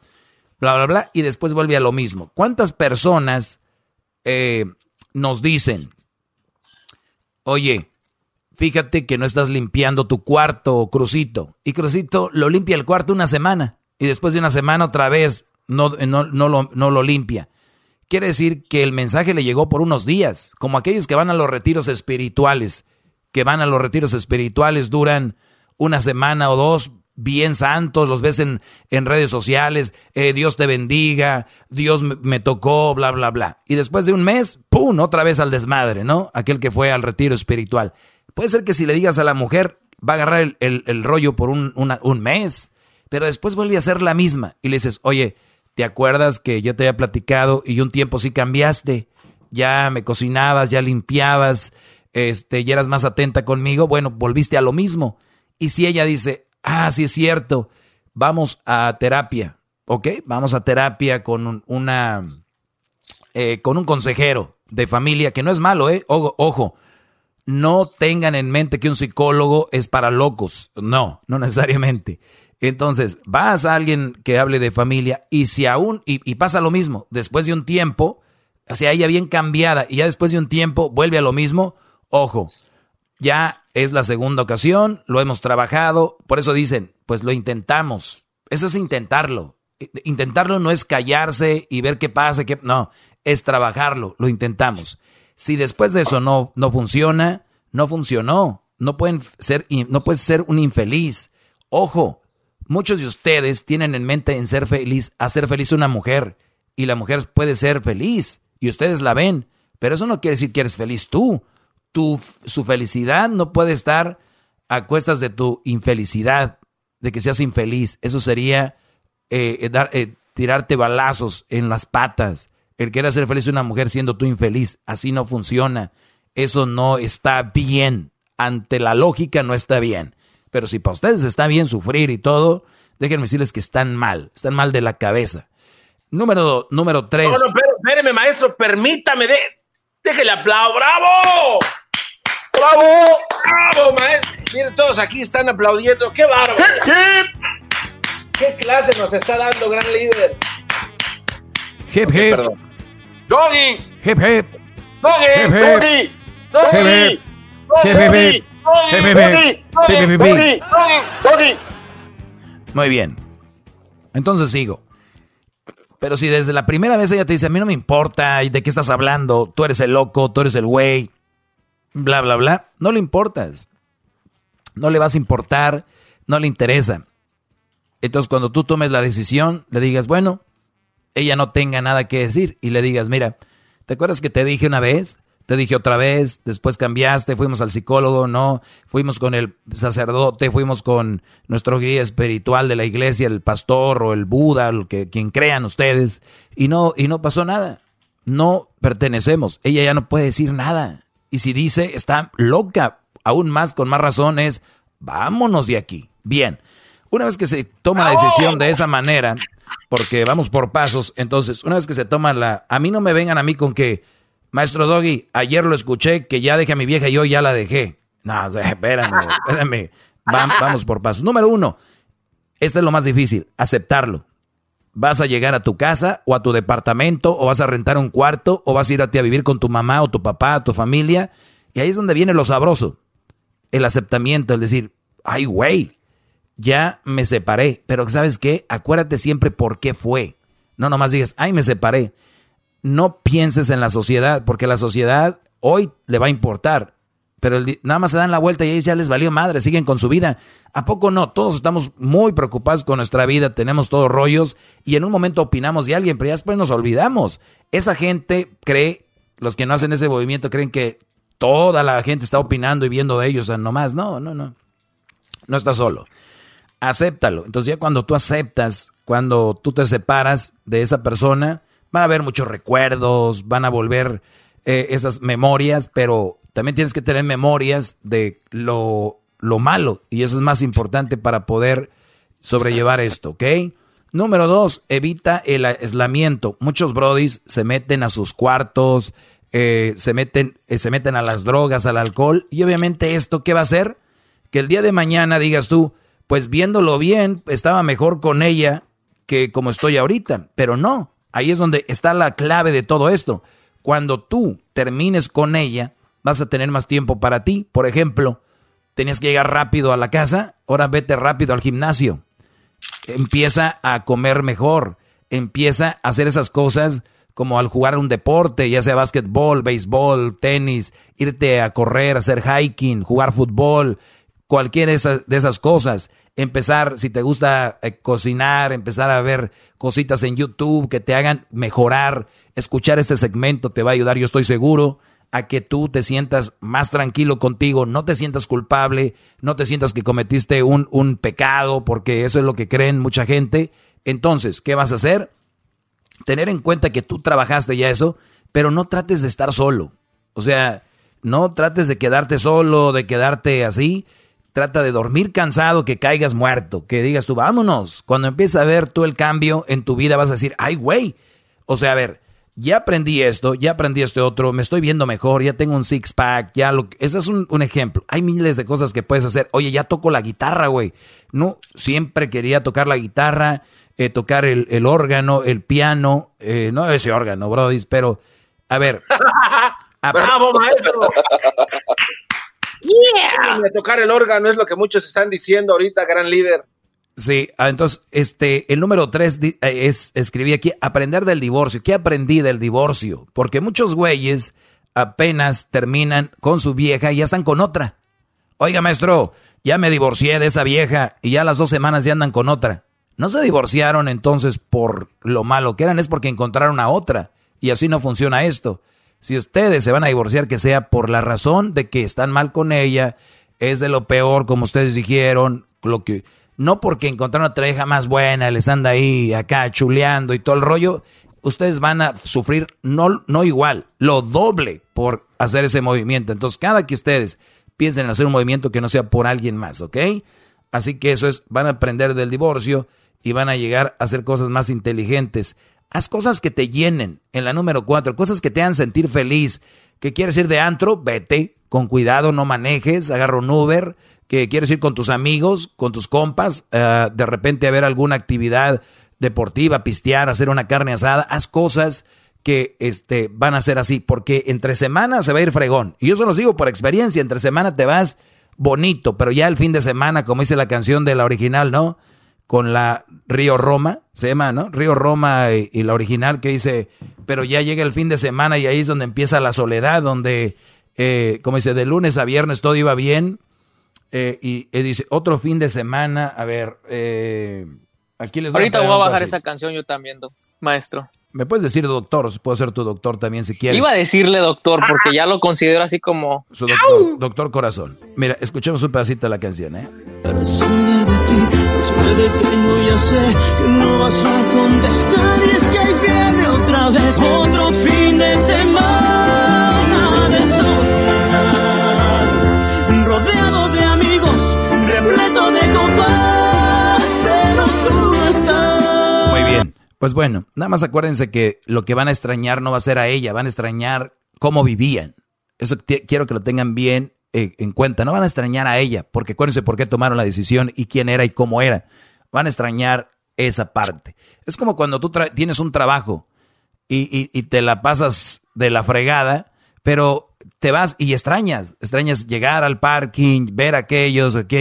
bla, bla, bla, y después vuelve a lo mismo. ¿Cuántas personas eh, nos dicen, oye, fíjate que no estás limpiando tu cuarto, Crucito. Y Crucito lo limpia el cuarto una semana y después de una semana otra vez no, no, no, lo, no lo limpia. Quiere decir que el mensaje le llegó por unos días, como aquellos que van a los retiros espirituales, que van a los retiros espirituales, duran una semana o dos, bien santos, los ves en, en redes sociales, eh, Dios te bendiga, Dios me, me, tocó, bla, bla, bla. Y después de un mes, ¡pum!, otra vez al desmadre, ¿no? Aquel que fue al retiro espiritual. Puede ser que si le digas a la mujer, va a agarrar el, rollo por un, un, mes, pero después vuelve a ser la misma. Y le dices, oye, ¿te acuerdas que yo te había platicado y un tiempo sí cambiaste? Ya me cocinabas, ya limpiabas, este, ya eras más atenta conmigo. Bueno, volviste a lo mismo. Y si ella dice, ah, sí es cierto, vamos a terapia, ¿ok? Vamos a terapia con una, eh, con un consejero de familia, que no es malo, ¿eh? Ojo no tengan en mente que un psicólogo es para locos. No, no necesariamente. Entonces, vas a alguien que hable de familia y si aún, y, pasa lo mismo, después de un tiempo, sea, ella bien cambiada y ya después de un tiempo vuelve a lo mismo, ojo, ya es la segunda ocasión, lo hemos trabajado, por eso dicen, pues lo intentamos. Eso es intentarlo. Intentarlo no es callarse y ver qué pasa, qué, no, es trabajarlo, lo intentamos. Si después de eso no, no funciona, no funcionó. No pueden ser, no puedes ser un infeliz. Ojo, muchos de ustedes tienen en mente en ser feliz, hacer feliz una mujer. Y la mujer puede ser feliz. Y ustedes la ven. Pero eso no quiere decir que eres feliz tú. Tu, su felicidad no puede estar a cuestas de tu infelicidad, de que seas infeliz. Eso sería eh, dar, eh, tirarte balazos en las patas. El querer hacer feliz a una mujer siendo tú infeliz, así no funciona. Eso no está bien. Ante la lógica no está bien. Pero si para ustedes está bien sufrir y todo, déjenme decirles que están mal, están mal de la cabeza. Número, número tres. No, no, pero, espéreme, maestro, permítame, de, déjele aplauso, ¡bravo! ¡Bravo! ¡Bravo, maestro! Miren, todos aquí están aplaudiendo, ¡qué bárbaro! ¿Qué clase nos está dando, gran líder? Hip hip. Doggy. Hip hip. Doggy. Hip hip. Doggy. Hip hip. Muy bien. Entonces sigo. Pero si desde la primera vez ella te dice, a mí no me importa de qué estás hablando, tú eres el loco, tú eres el güey. bla, bla, bla. No le importas. No le vas a importar, no le interesa. Entonces cuando tú tomes la decisión, le digas, bueno, ella no tenga nada que decir y le digas, mira, ¿te acuerdas que te dije una vez? Te dije otra vez, después cambiaste, fuimos al psicólogo, no, fuimos con el sacerdote, fuimos con nuestro guía espiritual de la iglesia, el pastor o el Buda, el que, quien crean ustedes, y no, y no pasó nada. No pertenecemos. Ella ya no puede decir nada. Y si dice, está loca, aún más, con más razones, vámonos de aquí. Bien. Una vez que se toma la decisión de esa manera, porque vamos por pasos, entonces, una vez que se toma la... A mí no me vengan a mí con que, maestro Doggy, ayer lo escuché, que ya dejé a mi vieja y yo ya la dejé. No, espérame, espérame. vamos por pasos. Número uno, este es lo más difícil, aceptarlo. Vas a llegar a tu casa o a tu departamento o vas a rentar un cuarto o vas a ir a, ti a vivir con tu mamá o tu papá, tu familia. Y ahí es donde viene lo sabroso. El aceptamiento, el decir, ay, güey, ya me separé. Pero ¿sabes qué? Acuérdate siempre por qué fue. No nomás digas, ay, me separé. No pienses en la sociedad, porque la sociedad hoy le va a importar. Pero nada más se dan la vuelta y ellos ya les valió madre, siguen con su vida. ¿A poco no? Todos estamos muy preocupados con nuestra vida, tenemos todos rollos y en un momento opinamos de alguien, pero ya después nos olvidamos. Esa gente cree, los que no hacen ese movimiento creen que toda la gente está opinando y viendo de ellos, nomás. No, no, no. No estás solo acéptalo. Entonces ya cuando tú aceptas, cuando tú te separas de esa persona, van a haber muchos recuerdos, van a volver eh, esas memorias, pero también tienes que tener memorias de lo, lo malo y eso es más importante para poder sobrellevar esto, ¿ok? Número dos, evita el aislamiento. Muchos brodis se meten a sus cuartos, eh, se, meten, eh, se meten a las drogas, al alcohol y obviamente esto, ¿qué va a hacer? Que el día de mañana digas tú, pues viéndolo bien, estaba mejor con ella que como estoy ahorita. Pero no, ahí es donde está la clave de todo esto. Cuando tú termines con ella, vas a tener más tiempo para ti. Por ejemplo, tenías que llegar rápido a la casa, ahora vete rápido al gimnasio. Empieza a comer mejor, empieza a hacer esas cosas como al jugar un deporte, ya sea básquetbol, béisbol, tenis, irte a correr, hacer hiking, jugar fútbol, cualquiera de esas, cosas. Empezar, si te gusta eh, cocinar, empezar a ver cositas en YouTube que te hagan mejorar. Escuchar este segmento te va a ayudar, yo estoy seguro, a que tú te sientas más tranquilo contigo, no te sientas culpable, no te sientas que cometiste un, un pecado, porque eso es lo que creen mucha gente. Entonces, ¿qué vas a hacer? Tener en cuenta que tú trabajaste ya eso, pero no trates de estar solo. O sea, no trates de quedarte solo, de quedarte así Trata de dormir cansado, que caigas muerto, que digas tú, vámonos. Cuando empieces a ver tú el cambio en tu vida, vas a decir, ay, güey. O sea, a ver, ya aprendí esto, ya aprendí este otro, me estoy viendo mejor, ya tengo un six pack, ya lo ese es un, ejemplo. Hay miles de cosas que puedes hacer. Oye, ya toco la guitarra, güey. No, siempre quería tocar la guitarra, eh, tocar el, órgano, el piano, eh, no ese órgano, brody, pero a ver. ¡Bravo, maestro! Yeah. tocar el órgano es lo que muchos están diciendo ahorita, gran líder. Sí, ah, entonces, este, el número tres eh, es, escribí aquí, aprender del divorcio. ¿Qué aprendí del divorcio? Porque muchos güeyes apenas terminan con su vieja y ya están con otra. Oiga, maestro, ya me divorcié de esa vieja y ya a las dos semanas ya andan con otra. No se divorciaron entonces por lo malo que eran, es porque encontraron a otra. Y así no funciona esto. Si ustedes se van a divorciar, que sea por la razón de que están mal con ella, es de lo peor, como ustedes dijeron, lo que no porque encontraron otra hija más buena, les anda ahí acá chuleando y todo el rollo, ustedes van a sufrir no, no igual, lo doble por hacer ese movimiento. Entonces, cada que ustedes piensen en hacer un movimiento que no sea por alguien más, ¿ok? Así que eso es, van a aprender del divorcio y van a llegar a hacer cosas más inteligentes. Haz cosas que te llenen. En la número cuatro, cosas que te hagan sentir feliz. ¿Que quieres ir de antro? Vete. Con cuidado, no manejes. Agarra un Uber. ¿Que quieres ir con tus amigos, con tus compas? Eh, de repente a ver alguna actividad deportiva, pistear, hacer una carne asada. Haz cosas que este, van a ser así. Porque entre semanas se va a ir fregón. Y yo se los digo por experiencia. Entre semana te vas bonito. Pero ya el fin de semana, como dice la canción de la original, ¿no? Con la Río Roma, se llama, ¿no? Río Roma y, la original que dice, pero ya llega el fin de semana y ahí es donde empieza la soledad, donde eh, como dice, de lunes a viernes todo iba bien. Eh, y, dice, otro fin de semana, a ver, eh, aquí les Ahorita voy a bajar esa canción yo también, maestro. Me puedes decir doctor, puedo ser tu doctor también si quieres. Iba a decirle doctor porque ya lo considero así como... Su doctor, doctor corazón. Mira, escuchemos un pedacito de la canción, ¿eh? De ti, de ya sé que no vas a contestar y es que ahí viene otra vez otro fin de semana de soledad, rodeado de amigos, repleto de copas, pero tú no estás. Muy bien. Pues bueno, nada más acuérdense que lo que van a extrañar no va a ser a ella, van a extrañar cómo vivían. Eso quiero que lo tengan bien en cuenta. No van a extrañar a ella, porque acuérdense por qué tomaron la decisión y quién era y cómo era. Van a extrañar esa parte. Es como cuando tú tienes un trabajo y, y, te la pasas de la fregada, pero te vas y extrañas. Extrañas llegar al parking, ver aquellos, ok,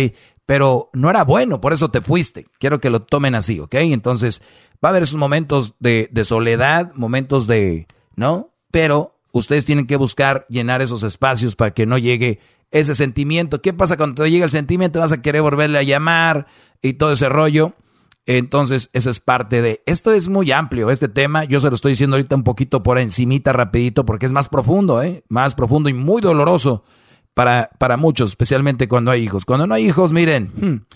pero no era bueno, por eso te fuiste. Quiero que lo tomen así, ¿ok? Entonces, Va a haber esos momentos de, soledad, momentos de, ¿no? Pero ustedes tienen que buscar llenar esos espacios para que no llegue ese sentimiento. ¿Qué pasa cuando te llega el sentimiento? Vas a querer volverle a llamar y todo ese rollo. Entonces, eso es parte de... Esto es muy amplio, este tema. Yo se lo estoy diciendo ahorita un poquito por encimita, rapidito, porque es más profundo, ¿eh? Más profundo y muy doloroso para, para muchos, especialmente cuando hay hijos. Cuando no hay hijos, miren... Hmm,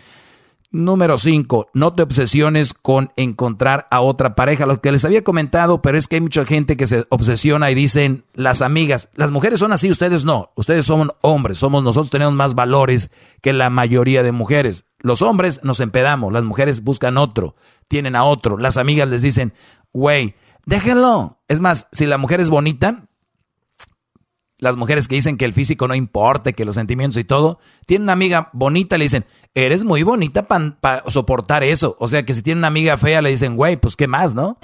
Número 5, no te obsesiones con encontrar a otra pareja. Lo que les había comentado, pero es que hay mucha gente que se obsesiona y dicen las amigas, las mujeres son así, ustedes no. Ustedes son hombres, somos nosotros tenemos más valores que la mayoría de mujeres. Los hombres nos empedamos, las mujeres buscan otro, tienen a otro. Las amigas les dicen, güey, déjenlo. Es más, si la mujer es bonita, las mujeres que dicen que el físico no importa, que los sentimientos y todo, tienen una amiga bonita, le dicen, eres muy bonita para soportar eso. O sea que si tiene una amiga fea, le dicen, güey, pues qué más, ¿no?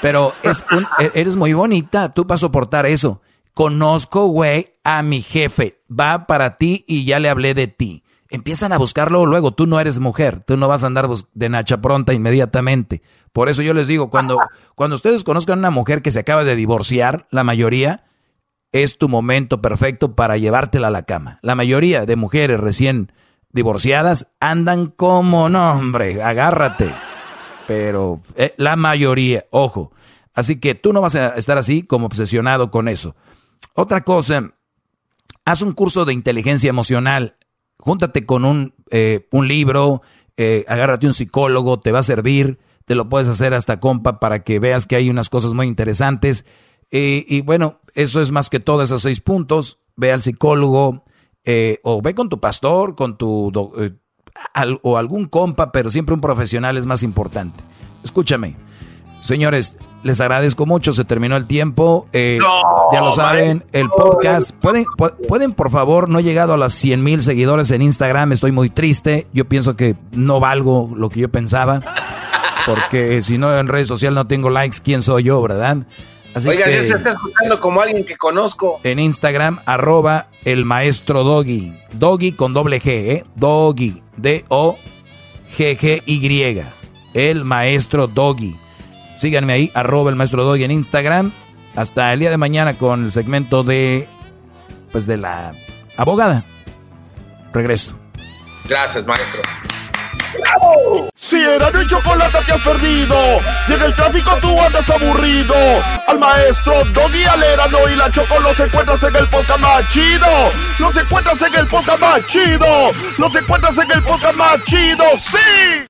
Pero es un, e-, eres muy bonita, tú para soportar eso. Conozco, güey, a mi jefe, va para ti y ya le hablé de ti. Empiezan a buscarlo luego, tú no eres mujer, tú no vas a andar de nacha pronta inmediatamente. Por eso yo les digo, cuando, cuando ustedes conozcan a una mujer que se acaba de divorciar, la mayoría, es tu momento perfecto para llevártela a la cama. La mayoría de mujeres recién divorciadas andan como, no, hombre, agárrate. Pero eh, la mayoría, ojo. Así que tú no vas a estar así como obsesionado con eso. Otra cosa, haz un curso de inteligencia emocional. Júntate con un, eh, un libro, eh, agárrate un psicólogo, te va a servir. Te lo puedes hacer hasta compa para que veas que hay unas cosas muy interesantes. y bueno, eso es más que todo esos seis puntos. Ve al psicólogo eh, o ve con tu pastor, con tu eh, o algún compa, pero siempre un profesional es más importante. Escúchame, señores, les agradezco mucho. Se terminó el tiempo. Eh, ya lo saben, el podcast. ¿Pueden, pueden, por favor, no he llegado a las 100 mil seguidores en Instagram. Estoy muy triste. Yo pienso que no valgo lo que yo pensaba. Porque si no en redes sociales no tengo likes, ¿quién soy yo, verdad? Oiga, ya se está escuchando como alguien que conozco. En Instagram, arroba el maestro Doggy. Doggy con doble G, ¿eh? Doggy. D-O-G-G-Y. El maestro Doggy. Síganme ahí, arroba el maestro Doggy en Instagram. Hasta el día de mañana con el segmento de. Pues de la abogada. Regreso. Gracias, maestro. Si era de chocolate te has perdido Y en el tráfico tú andas aburrido. Al maestro Doggy Alerano y la Choco los encuentras en el podcast más chido. Los encuentras en el podcast más chido. Los encuentras en el podcast más chido, ¡sí!